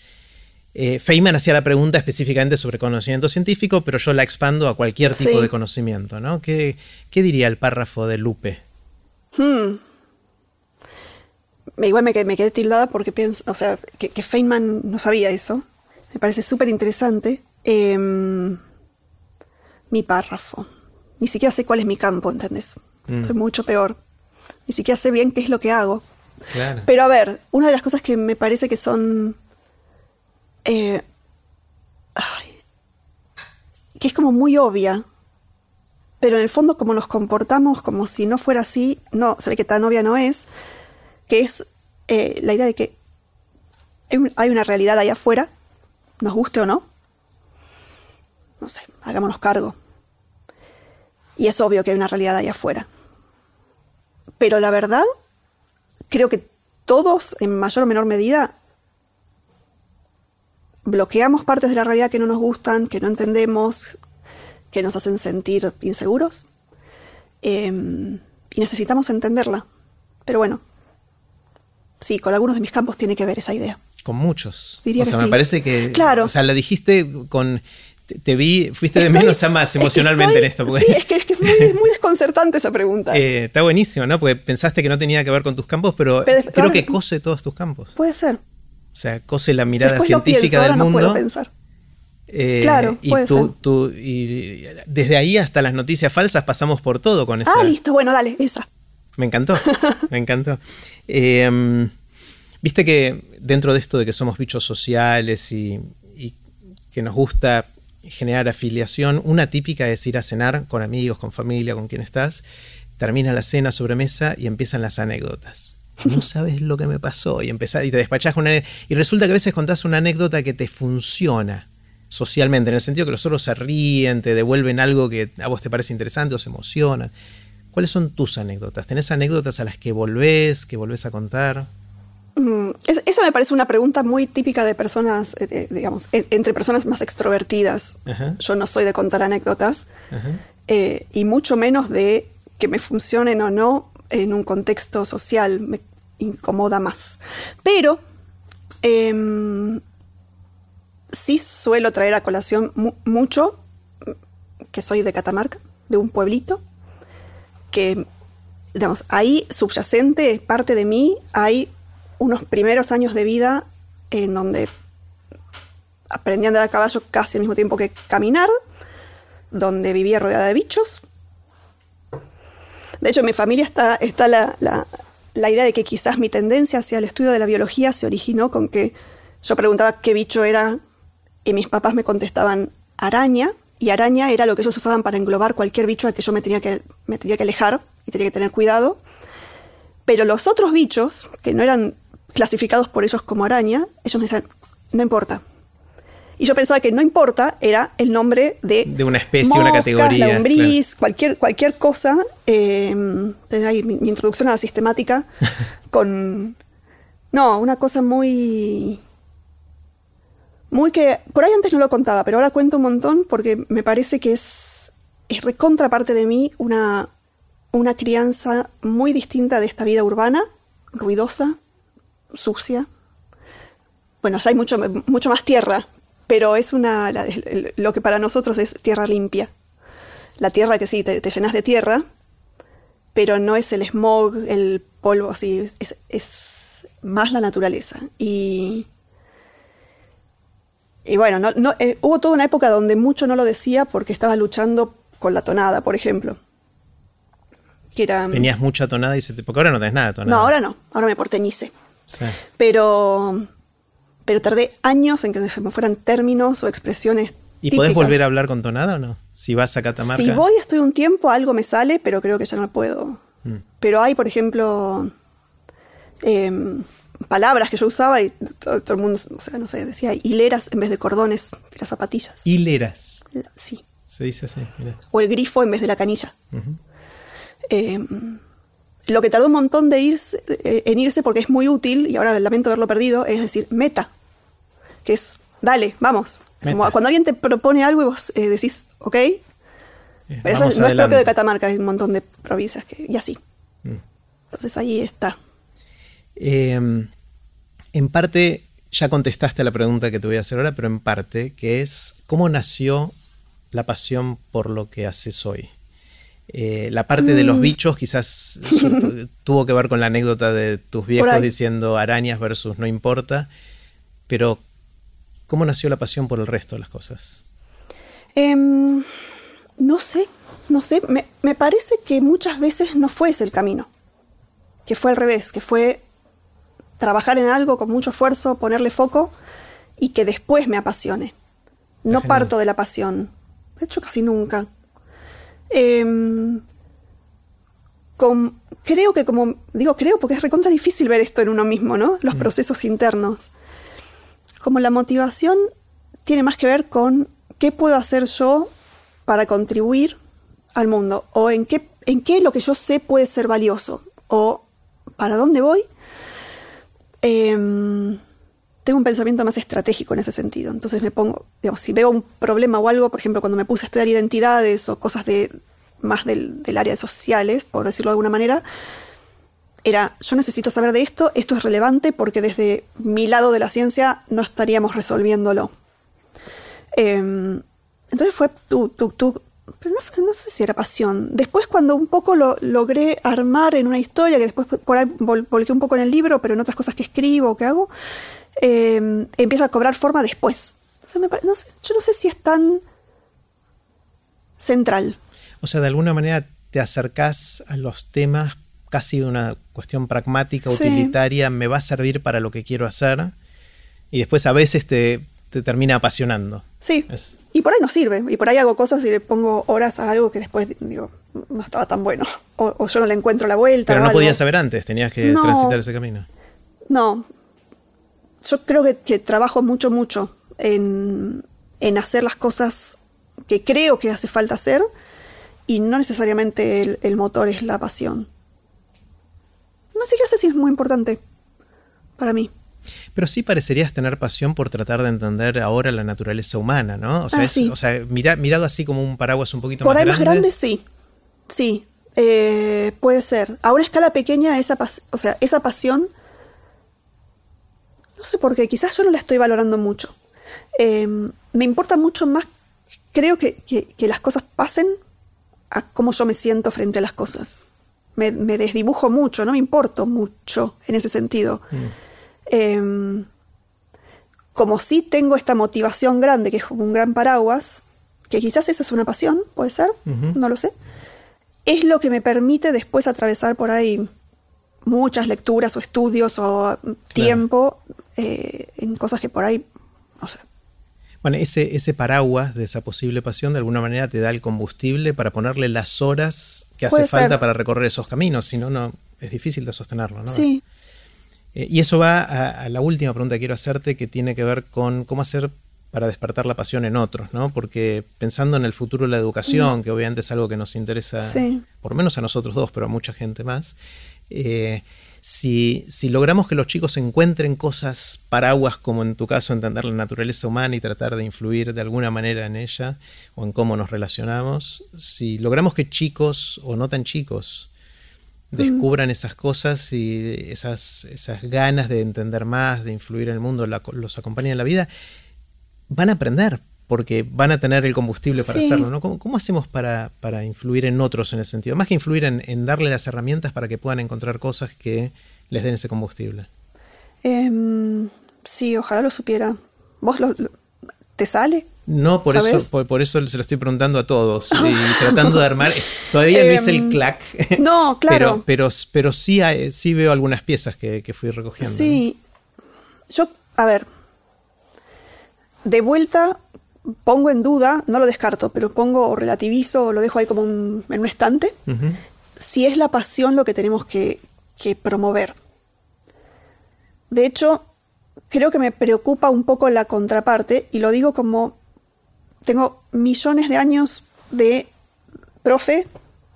Eh, Feynman hacía la pregunta específicamente sobre conocimiento científico, pero yo la expando a cualquier tipo Sí. de conocimiento, ¿no? ¿Qué, qué diría el párrafo de Lupe? Hmm. Igual me quedé, me quedé tildada porque pienso, o sea, que, que Feynman no sabía eso. Me parece súper interesante. Em, mi párrafo. Ni siquiera sé cuál es mi campo, ¿entendés? Mm. Estoy mucho peor. Ni siquiera sé bien qué es lo que hago. Claro. Pero a ver, una de las cosas que me parece que son. eh, ay, que es como muy obvia. Pero en el fondo, como nos comportamos como si no fuera así, no, se ve que tan obvia no es. Que es eh, la idea de que hay un- hay una realidad ahí afuera, nos guste o no. No sé, hagámonos cargo. Y es obvio que hay una realidad ahí afuera. Pero la verdad creo que todos, en mayor o menor medida, bloqueamos partes de la realidad que no nos gustan, que no entendemos, que nos hacen sentir inseguros. Eh, y necesitamos entenderla. Pero bueno, sí, con algunos de mis campos tiene que ver esa idea. Con muchos. Diría o sea, que me sí. parece que. Claro. O sea, lo dijiste con. Te, te vi, fuiste de Estoy- menos a más es que emocionalmente estoy- en esto. Porque, Sí, es que es, que es muy, muy desconcertante esa pregunta. eh, está buenísimo, ¿no? Porque pensaste que no tenía que ver con tus campos, pero, creo ahora- que cose todos tus campos. Puede ser. O sea, cose la mirada Después lo científica ahora del no mundo. puedo pensar. Eh, Claro, y puede tú- ser. tú- y desde ahí hasta las noticias falsas pasamos por todo con esa. Ah, listo, bueno, dale, esa. Me encantó, me encantó. *laughs* Eh, Viste que dentro de esto de que somos bichos sociales y, y que nos gusta generar afiliación, una típica es ir a cenar con amigos, con familia, con quien estás, termina la cena sobremesa y empiezan las anécdotas. No sabes lo que me pasó y empezás y te despachás una y resulta que a veces contás una anécdota que te funciona socialmente, en el sentido que los otros se ríen, te devuelven algo que a vos te parece interesante o se emocionan. ¿Cuáles son tus anécdotas? ¿Tenés anécdotas a las que volvés, que volvés a contar? Mm, es- esa me parece una pregunta muy típica de personas, eh, eh, digamos, en- entre personas más extrovertidas. Ajá. Yo no soy de contar anécdotas, eh, y mucho menos de que me funcionen o no en un contexto social. Me incomoda más. Pero em, sí suelo traer a colación mu- mucho que soy de Catamarca, de un pueblito, que, digamos, ahí subyacente, parte de mí, hay unos primeros años de vida en donde aprendí a andar a caballo casi al mismo tiempo que caminar, donde vivía rodeada de bichos. De hecho, en mi familia está, está la, la- la idea de que quizás mi tendencia hacia el estudio de la biología se originó con que yo preguntaba qué bicho era y mis papás me contestaban araña, y araña era lo que ellos usaban para englobar cualquier bicho al que yo me tenía que, me tenía que alejar y tenía que tener cuidado. Pero los otros bichos, que no eran clasificados por ellos como araña, ellos me decían, no importa. Y yo pensaba que no importa era el nombre de... De una especie, una categoría, cualquier, cualquier cosa. Eh, ahí mi, mi introducción a la sistemática *laughs* con... No, una cosa muy... Muy que... Por ahí antes no lo contaba, pero ahora cuento un montón porque me parece que es... Es recontra parte de mí una, una crianza muy distinta de esta vida urbana, ruidosa, sucia. Bueno, ya hay mucho, mucho más tierra, pero es una la- lo que para nosotros es tierra limpia. La tierra que sí, te, te llenas de tierra, pero no es el smog, el polvo, así, es, es más la naturaleza. Y, y bueno, no, no, eh, hubo toda una época donde mucho no lo decía porque estaba luchando con la tonada, por ejemplo. Que era, Tenías mucha tonada y se te... Porque ahora no tenés nada de tonada. no, ahora no, ahora me porteñice. Sí. Pero, pero tardé años en que se me fueran términos o expresiones. ¿Y podés típicas. volver a hablar con tonada o no? Si vas a Catamarca. Si voy, estoy un tiempo, algo me sale, pero creo que ya no puedo. Mm. Pero hay, por ejemplo, em, palabras que yo usaba y todo, todo el mundo, o sea, no sé, decía hileras en vez de cordones de las zapatillas. Hileras. La- sí. Se dice así. O el grifo en vez de la canilla. Em, lo que tardó un montón de irse, eh, en irse porque es muy útil, y ahora lamento haberlo perdido, es decir, meta. Que es, dale, vamos. Como cuando alguien te propone algo y vos eh, decís, ok. Eh, Pero eso vamos no es propio de Catamarca, hay un montón de provincias que, y así. Mm. Entonces ahí está. Eh, en parte, ya contestaste a la pregunta que te voy a hacer ahora, pero en parte, que es ¿cómo nació la pasión por lo que haces hoy? Eh, la parte de los mm. bichos quizás *laughs* tuvo que ver con la anécdota de tus viejos diciendo arañas versus no importa, pero ¿cómo nació la pasión por el resto de las cosas? Em, no sé, no sé, me, me, parece que muchas veces no fue ese el camino, que fue al revés, que fue trabajar en algo con mucho esfuerzo, ponerle foco y que después me apasione. No parto de la pasión, de hecho casi nunca. Em, creo que como, digo creo porque es recontra difícil ver esto en uno mismo, ¿no? Los mm. procesos internos. Como la motivación tiene más que ver con qué puedo hacer yo para contribuir al mundo o en qué, en qué lo que yo sé puede ser valioso o para dónde voy. Em, tengo un pensamiento más estratégico en ese sentido. Entonces me pongo, digamos, si veo un problema o algo, por ejemplo, cuando me puse a estudiar identidades o cosas de más del, área de sociales, por decirlo de alguna manera, era, yo necesito saber de esto, esto es relevante porque desde mi lado de la ciencia no estaríamos resolviéndolo. Em, entonces fue tú, tú, tú, pero no, no, sé si era pasión. Después cuando un poco lo logré armar en una historia, que después por ahí volqué un poco en el libro, pero en otras cosas que escribo o que hago, Em, empieza a cobrar forma después. yo no sé si es tan central. O sea, de alguna manera te acercás a los temas casi de una cuestión pragmática, utilitaria, me va a servir para lo que quiero hacer, y después a veces te, termina apasionando. Sí. Y por ahí no sirve, y por ahí hago cosas y le pongo horas a algo que después digo, no estaba tan bueno, o, yo no le encuentro la vuelta. Pero no podías saber antes, tenías que transitar ese camino. No, yo creo que, trabajo mucho, mucho en, hacer las cosas que creo que hace falta hacer y no necesariamente el, motor es la pasión. No sé, sé si es muy importante para mí. Pero sí parecerías tener pasión por tratar de entender ahora la naturaleza humana, ¿no? O sea, ah, mirado así como un paraguas un poquito más grande. Por ahí más grande, sí. Sí, eh, puede ser. A una escala pequeña, esa, o sea, esa pasión no sé por qué, quizás yo no la estoy valorando mucho. Em, me importa mucho más, creo que, las cosas pasen a cómo yo me siento frente a las cosas. Me, desdibujo mucho, no me importo mucho en ese sentido. Mm. Em, como sí tengo esta motivación grande, que es como un gran paraguas, que quizás esa es una pasión, puede ser, no lo sé, es lo que me permite después atravesar por ahí muchas lecturas o estudios o tiempo eh, en cosas que por ahí, no sé. Bueno, ese, ese paraguas de esa posible pasión de alguna manera te da el combustible para ponerle las horas que hace falta para recorrer esos caminos, si no, no es difícil de sostenerlo, ¿no? Sí. Eh, y eso va a, la última pregunta que quiero hacerte, que tiene que ver con cómo hacer para despertar la pasión en otros, ¿no? Porque pensando en el futuro de la educación, que obviamente es algo que nos interesa, por menos a nosotros dos, pero a mucha gente más, eh, si, logramos que los chicos encuentren cosas paraguas, como en tu caso entender la naturaleza humana y tratar de influir de alguna manera en ella o en cómo nos relacionamos, si logramos que chicos o no tan chicos descubran esas cosas y esas, esas ganas de entender más, de influir en el mundo, los acompañen en la vida, van a aprender, porque van a tener el combustible para hacerlo, ¿no? ¿Cómo, hacemos para, influir en otros en ese sentido? Más que influir en, darle las herramientas para que puedan encontrar cosas que les den ese combustible. Em, sí, ojalá lo supiera. ¿Vos lo, te sale? No, por eso, por, eso se lo estoy preguntando a todos y *laughs* tratando de armar. Todavía no hice el em, clack. *laughs* No, *laughs* claro. pero, pero, sí, sí veo algunas piezas que, fui recogiendo. Sí. Yo, a ver. De vuelta, pongo en duda, no lo descarto, pero pongo o relativizo o lo dejo ahí como en un estante, si es la pasión lo que tenemos que, promover. De hecho, creo que me preocupa un poco la contraparte, y lo digo como tengo millones de años de profe,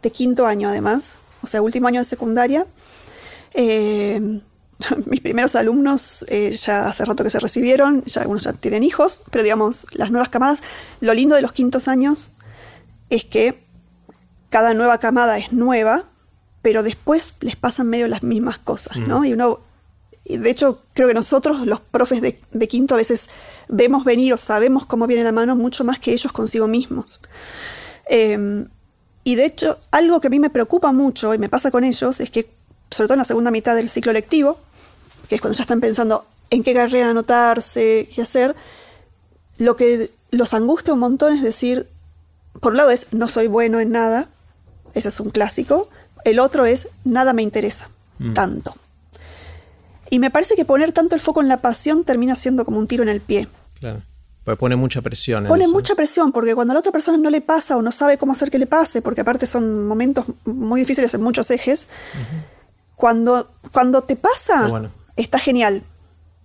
de quinto año además, o sea, último año de secundaria. Eh, *laughs* mis primeros alumnos eh, ya hace rato que se recibieron, ya algunos ya tienen hijos, pero digamos, las nuevas camadas, lo lindo de los quintos años es que cada nueva camada es nueva, pero después les pasan medio las mismas cosas, ¿no? Mm. Y uno de hecho, creo que nosotros, los profes de, quinto, a veces vemos venir o sabemos cómo viene la mano mucho más que ellos consigo mismos. Em, y de hecho, algo que a mí me preocupa mucho y me pasa con ellos es que, sobre todo en la segunda mitad del ciclo lectivo, que es cuando ya están pensando en qué carrera anotarse, qué hacer, lo que los angustia un montón es decir, por un lado es no soy bueno en nada, eso es un clásico, el otro es nada me interesa mm. tanto. Y me parece que poner tanto el foco en la pasión termina siendo como un tiro en el pie. Claro. Porque pone mucha presión. pone mucha presión, porque cuando a la otra persona no le pasa o no sabe cómo hacer que le pase, porque aparte son momentos muy difíciles en muchos ejes, cuando, cuando te pasa, está genial.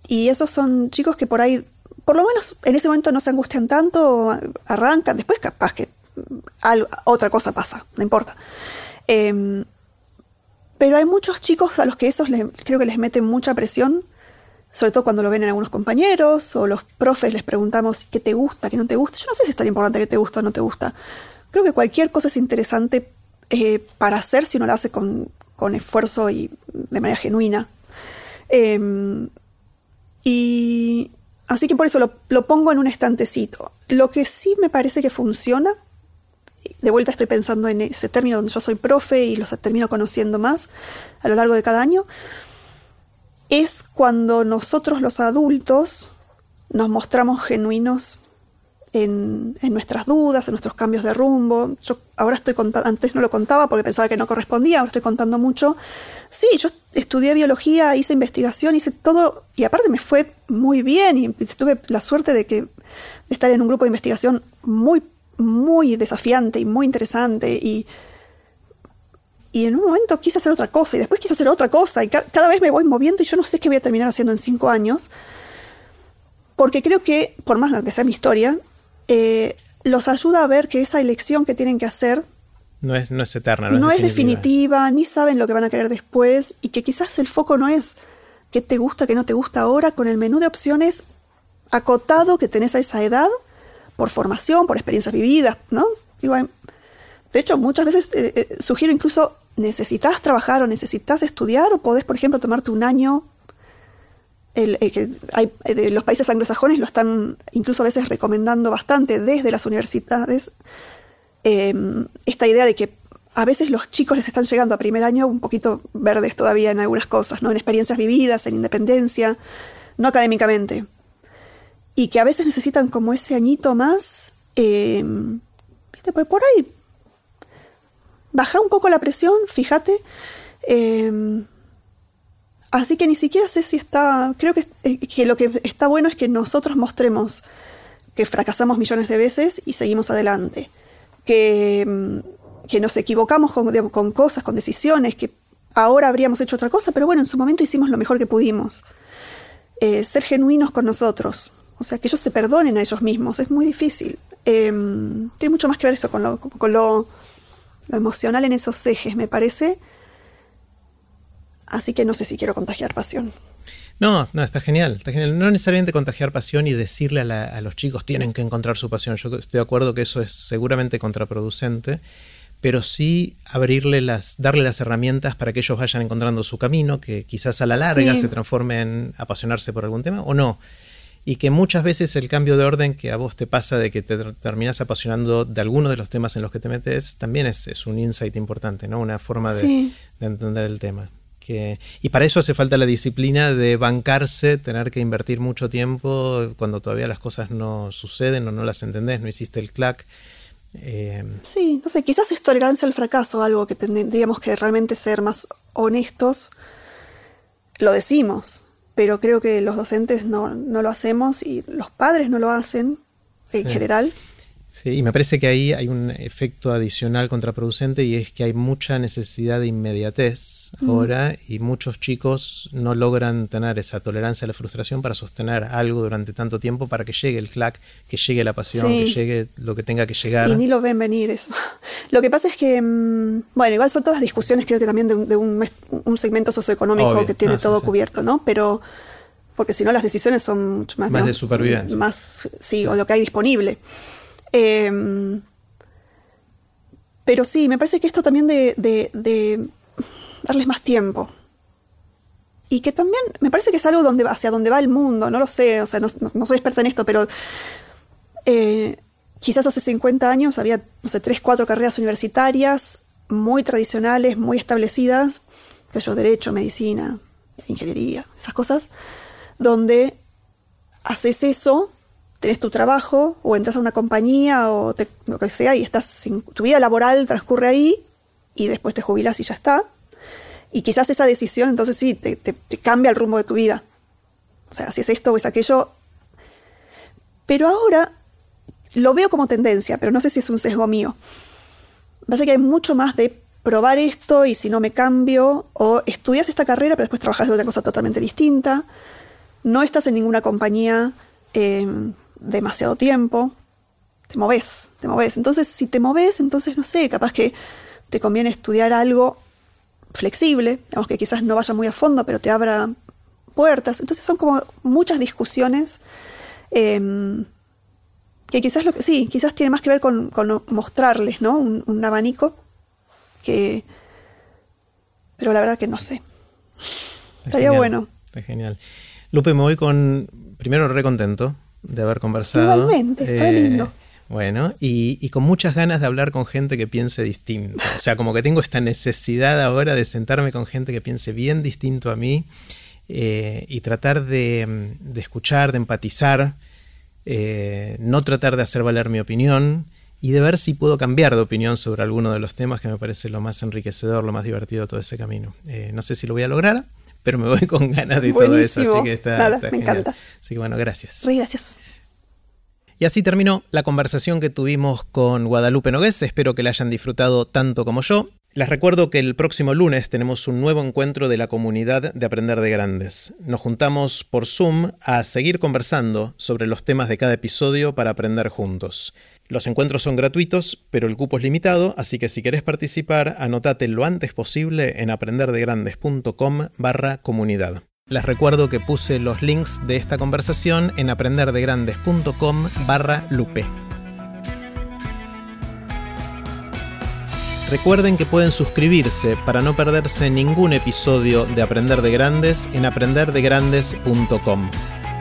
Y esos son chicos que por ahí, por lo menos en ese momento no se angustian tanto, arrancan, después capaz que otra cosa pasa, no importa. Em, pero hay muchos chicos a los que esos creo que les meten mucha presión, sobre todo cuando lo ven en algunos compañeros o los profes les preguntamos qué te gusta, qué no te gusta. Yo no sé si es tan importante que te gusta o no te gusta. Creo que cualquier cosa es interesante eh, para hacer si uno la hace con, esfuerzo y de manera genuina. Em, y así que por eso lo, lo pongo en un estantecito. Lo que sí me parece que funciona de vuelta estoy pensando en ese término donde yo soy profe y los termino conociendo más a lo largo de cada año, es cuando nosotros los adultos nos mostramos genuinos en, nuestras dudas, en nuestros cambios de rumbo. Yo ahora estoy contando, antes no lo contaba porque pensaba que no correspondía, ahora estoy contando mucho. Sí, yo estudié biología, hice investigación, hice todo, y aparte me fue muy bien y tuve la suerte de que estar en un grupo de investigación muy muy desafiante y muy interesante y, y en un momento quise hacer otra cosa y después quise hacer otra cosa y cada vez me voy moviendo y yo no sé qué voy a terminar haciendo en cinco años porque creo que, por más que sea mi historia, eh, los ayuda a ver que esa elección que tienen que hacer no es, no es eterna, no, es, definitiva. ni saben lo que van a querer después y que quizás el foco no es qué te gusta, qué no te gusta ahora, con el menú de opciones acotado que tenés a esa edad por formación, por experiencias vividas, ¿no? de hecho, muchas veces eh, eh, sugiero incluso, necesitas trabajar o necesitas estudiar o podés, por ejemplo, tomarte un año. Eh, que hay, los países anglosajones lo están incluso a veces recomendando bastante desde las universidades. Em, esta idea de que a veces los chicos les están llegando a primer año un poquito verdes todavía en algunas cosas, ¿no? En experiencias vividas, en independencia, no académicamente y que a veces necesitan como ese añito más, eh, ¿viste? Pues por ahí baja un poco la presión, fíjate. Eh, así que ni siquiera sé si está, creo que, eh, lo que está bueno es que nosotros mostremos que fracasamos millones de veces y seguimos adelante, que, mm, nos equivocamos con, cosas, con decisiones, que ahora habríamos hecho otra cosa, pero bueno, en su momento hicimos lo mejor que pudimos. ser genuinos con nosotros, o sea, que ellos se perdonen a ellos mismos, es muy difícil. Em, tiene mucho más que ver eso con, lo, con lo, emocional en esos ejes, me parece. Así que no sé si quiero contagiar pasión. No, no, está genial, está genial. No necesariamente contagiar pasión y decirle a, los chicos tienen que encontrar su pasión. Yo estoy de acuerdo que eso es seguramente contraproducente, pero sí abrirle las, darle las herramientas para que ellos vayan encontrando su camino, que quizás a la larga se transforme en apasionarse por algún tema o no y que muchas veces el cambio de orden que a vos te pasa de que te terminas apasionando de alguno de los temas en los que te metes, también es, un insight importante, ¿no? Una forma de, entender el tema. Que, y para eso hace falta la disciplina de bancarse, tener que invertir mucho tiempo cuando todavía las cosas no suceden o no las entendés, no hiciste el clack. Eh, sí, no sé, quizás es tolerancia al fracaso, algo que tendríamos que realmente ser más honestos. Lo decimos, pero creo que los docentes no, no lo hacemos y los padres no lo hacen en general. Sí, y me parece que ahí hay un efecto adicional contraproducente y es que hay mucha necesidad de inmediatez ahora y muchos chicos no logran tener esa tolerancia a la frustración para sostener algo durante tanto tiempo para que llegue el clack, que llegue la pasión, que llegue lo que tenga que llegar. Y ni lo ven venir eso. *laughs* Lo que pasa es que, mm, bueno, igual son todas discusiones creo que también de, un, segmento socioeconómico que tiene todo cubierto, ¿no? Pero porque si no las decisiones son mucho más... Más de supervivencia. Más, sí, o lo que hay disponible. Em, pero sí, me parece que esto también de, darles más tiempo. y que también me parece que es algo donde, hacia donde va el mundo, no lo sé, o sea, no, soy experta en esto, pero eh, quizás hace 50 años había, no sé, 3, 4 carreras universitarias muy tradicionales, muy establecidas, que yo derecho, medicina, ingeniería, esas cosas, donde haces eso, tenés tu trabajo o entras a una compañía o lo que sea y estás tu vida laboral transcurre ahí y después te jubilas y ya está. Y quizás esa decisión, entonces sí, te, cambia el rumbo de tu vida. O sea, si es esto o es aquello. Pero ahora lo veo como tendencia, pero no sé si es un sesgo mío. Me parece que hay mucho más de probar esto y si no me cambio, o estudias esta carrera pero después trabajas de otra cosa totalmente distinta, no estás en ninguna compañía eh, demasiado tiempo, te moves, te moves. Entonces, si te moves, entonces no sé, capaz que te conviene estudiar algo flexible, digamos que quizás no vaya muy a fondo, pero te abra puertas. Entonces son como muchas discusiones em, que quizás lo que sí, quizás tiene más que ver con, mostrarles, ¿no? Un, abanico que. Pero la verdad que no sé. Estaría bueno. Está genial. Lupe, me voy con. Primero, re contento de haber conversado. Igualmente, está eh, lindo. Bueno, y, con muchas ganas de hablar con gente que piense distinto. O sea, como que tengo esta necesidad ahora de sentarme con gente que piense bien distinto a mí eh, y tratar de, escuchar, de empatizar, eh, no tratar de hacer valer mi opinión y de ver si puedo cambiar de opinión sobre alguno de los temas que me parece lo más enriquecedor, lo más divertido de todo ese camino. Eh, no sé si lo voy a lograr, pero me voy con ganas de todo eso, así que está, me encanta. Así que bueno, gracias. gracias. Y así terminó la conversación que tuvimos con Guadalupe Nogués. Espero que la hayan disfrutado tanto como yo. Les recuerdo que el próximo lunes tenemos un nuevo encuentro de la comunidad de Aprender de Grandes. Nos juntamos por Zoom a seguir conversando sobre los temas de cada episodio para aprender juntos. Los encuentros son gratuitos, pero el cupo es limitado, así que si querés participar, anotate lo antes posible en aprenderdegrandes.com barra comunidad. Les recuerdo que puse los links de esta conversación en aprenderdegrandes.com barra lupe. Recuerden que pueden suscribirse para no perderse ningún episodio de Aprender de Grandes en aprenderdegrandes.com.